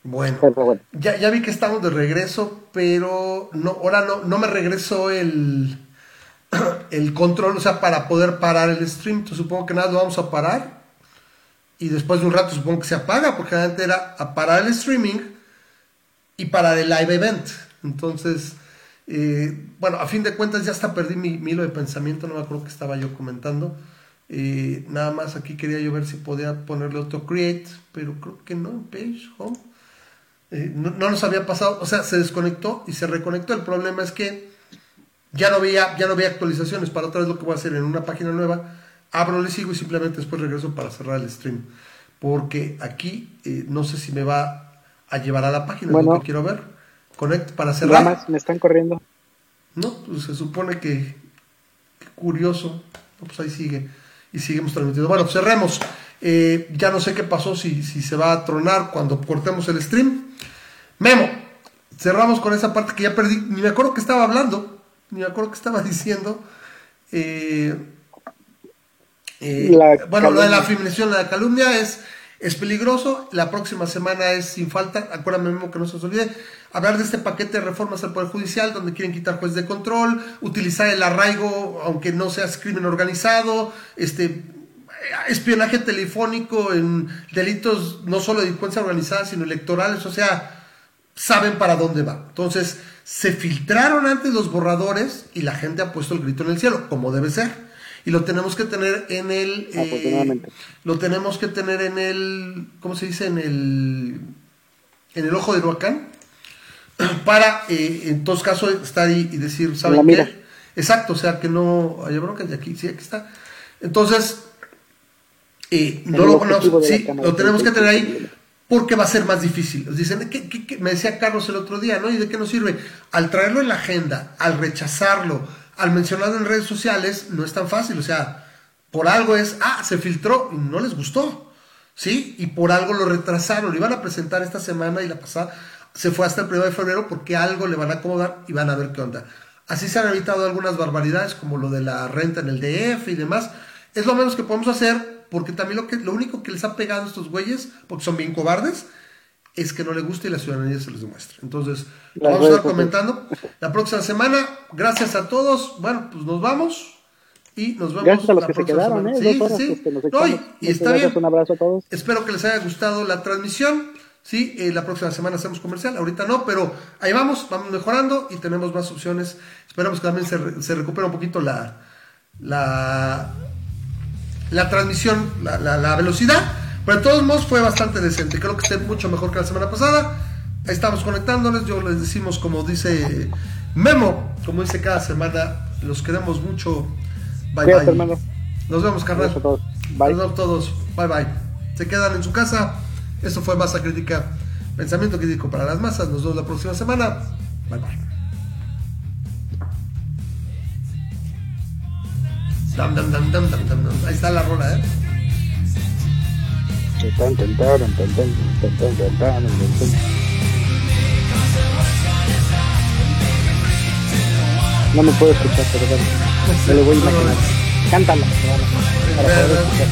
Bueno, Ya, ya vi que estamos de regreso, pero no, ahora no, no me regresó el, (clears throat) el control, o sea, para poder parar el stream. Entonces, supongo que nada, lo vamos a parar. Y después de un rato supongo que se apaga, porque antes era a parar el streaming y parar el live event. Entonces, eh, bueno, a fin de cuentas ya hasta perdí mi, hilo de pensamiento, no me acuerdo que estaba yo comentando. Eh, nada más aquí quería yo ver si podía ponerle auto create, pero creo que no page home. Eh, no, nos había pasado, o sea, se desconectó y se reconectó. El problema es que ya no había, ya no había actualizaciones. Para otra vez lo que voy a hacer en una página nueva, abro, le sigo y simplemente después regreso para cerrar el stream. Porque aquí eh, no sé si me va a llevar a la página, bueno, lo que quiero ver. Conect para cerrar. me están corriendo. No, pues se supone que, curioso. pues ahí sigue. Y seguimos transmitiendo. Bueno, pues cerremos. Eh, ya no sé qué pasó, si, si se va a tronar cuando cortemos el stream. Memo, cerramos con esa parte que ya perdí. Ni me acuerdo que estaba hablando, ni me acuerdo que estaba (laughs) diciendo. Eh, eh, bueno, lo de la filmación, la calumnia es, es peligroso. La próxima semana es sin falta. Acuérdame, Memo, que no se os olvide. Hablar de este paquete de reformas al Poder Judicial, donde quieren quitar juez de control, utilizar el arraigo, aunque no sea crimen organizado, este espionaje telefónico en delitos no solo de delincuencia organizada, sino electorales, o sea, saben para dónde va. Entonces, se filtraron antes los borradores y la gente ha puesto el grito en el cielo, como debe ser. Y lo tenemos que tener en el... Eh, lo tenemos que tener en el... ¿Cómo se dice? En el... En el ojo del huracán. (clears throat) Para, eh, en todos casos, estar y, y decir, ¿saben qué? Exacto, o sea, que no haya bronca de aquí, sí, aquí está. Entonces, y no lo, lo tenemos que tener ahí porque va a ser más difícil. Dicen, ¿qué, me decía Carlos el otro día, ¿no? ¿Y de qué nos sirve? Al traerlo en la agenda, al rechazarlo, al mencionarlo en redes sociales, no es tan fácil. O sea, por algo es, ah, se filtró y no les gustó, ¿sí? Y por algo lo retrasaron. Lo iban a presentar esta semana y la pasada se fue hasta el 1 de febrero porque algo le van a acomodar y van a ver qué onda. Así se han evitado algunas barbaridades como lo de la renta en el DF y demás. Es lo menos que podemos hacer porque también lo, que, lo único que les ha pegado a estos güeyes, porque son bien cobardes, es que no les gusta y la ciudadanía se les demuestra. Entonces, vamos a estar comentando la próxima semana. Gracias a todos. Bueno, pues nos vamos. Y nos vemos Gracias a los que se quedaron, ¿eh? Sí, sí. y, está bien. Un abrazo a todos. Espero que les haya gustado la transmisión. Sí, eh, la próxima semana hacemos comercial, ahorita no, pero ahí vamos, vamos mejorando y tenemos más opciones. Esperamos que también se, se recupere un poquito la, la la transmisión, la, la, velocidad. Pero de todos modos fue bastante decente. Creo que esté mucho mejor que la semana pasada. Ahí estamos conectándoles. Yo les decimos, como dice Memo, como dice cada semana, los queremos mucho. Bye bye. Nos vemos, carnal. Nos vemos todos. Bye bye. Se quedan en su casa. Esto fue Masa Crítica. Pensamiento crítico para las masas. Nos vemos la próxima semana. Bye bye. Ahí está la rola, ¿eh? Tan, tan, tan, no me puedo escuchar, perdón. Me lo voy a imaginar. Cántala. Para poder escuchar.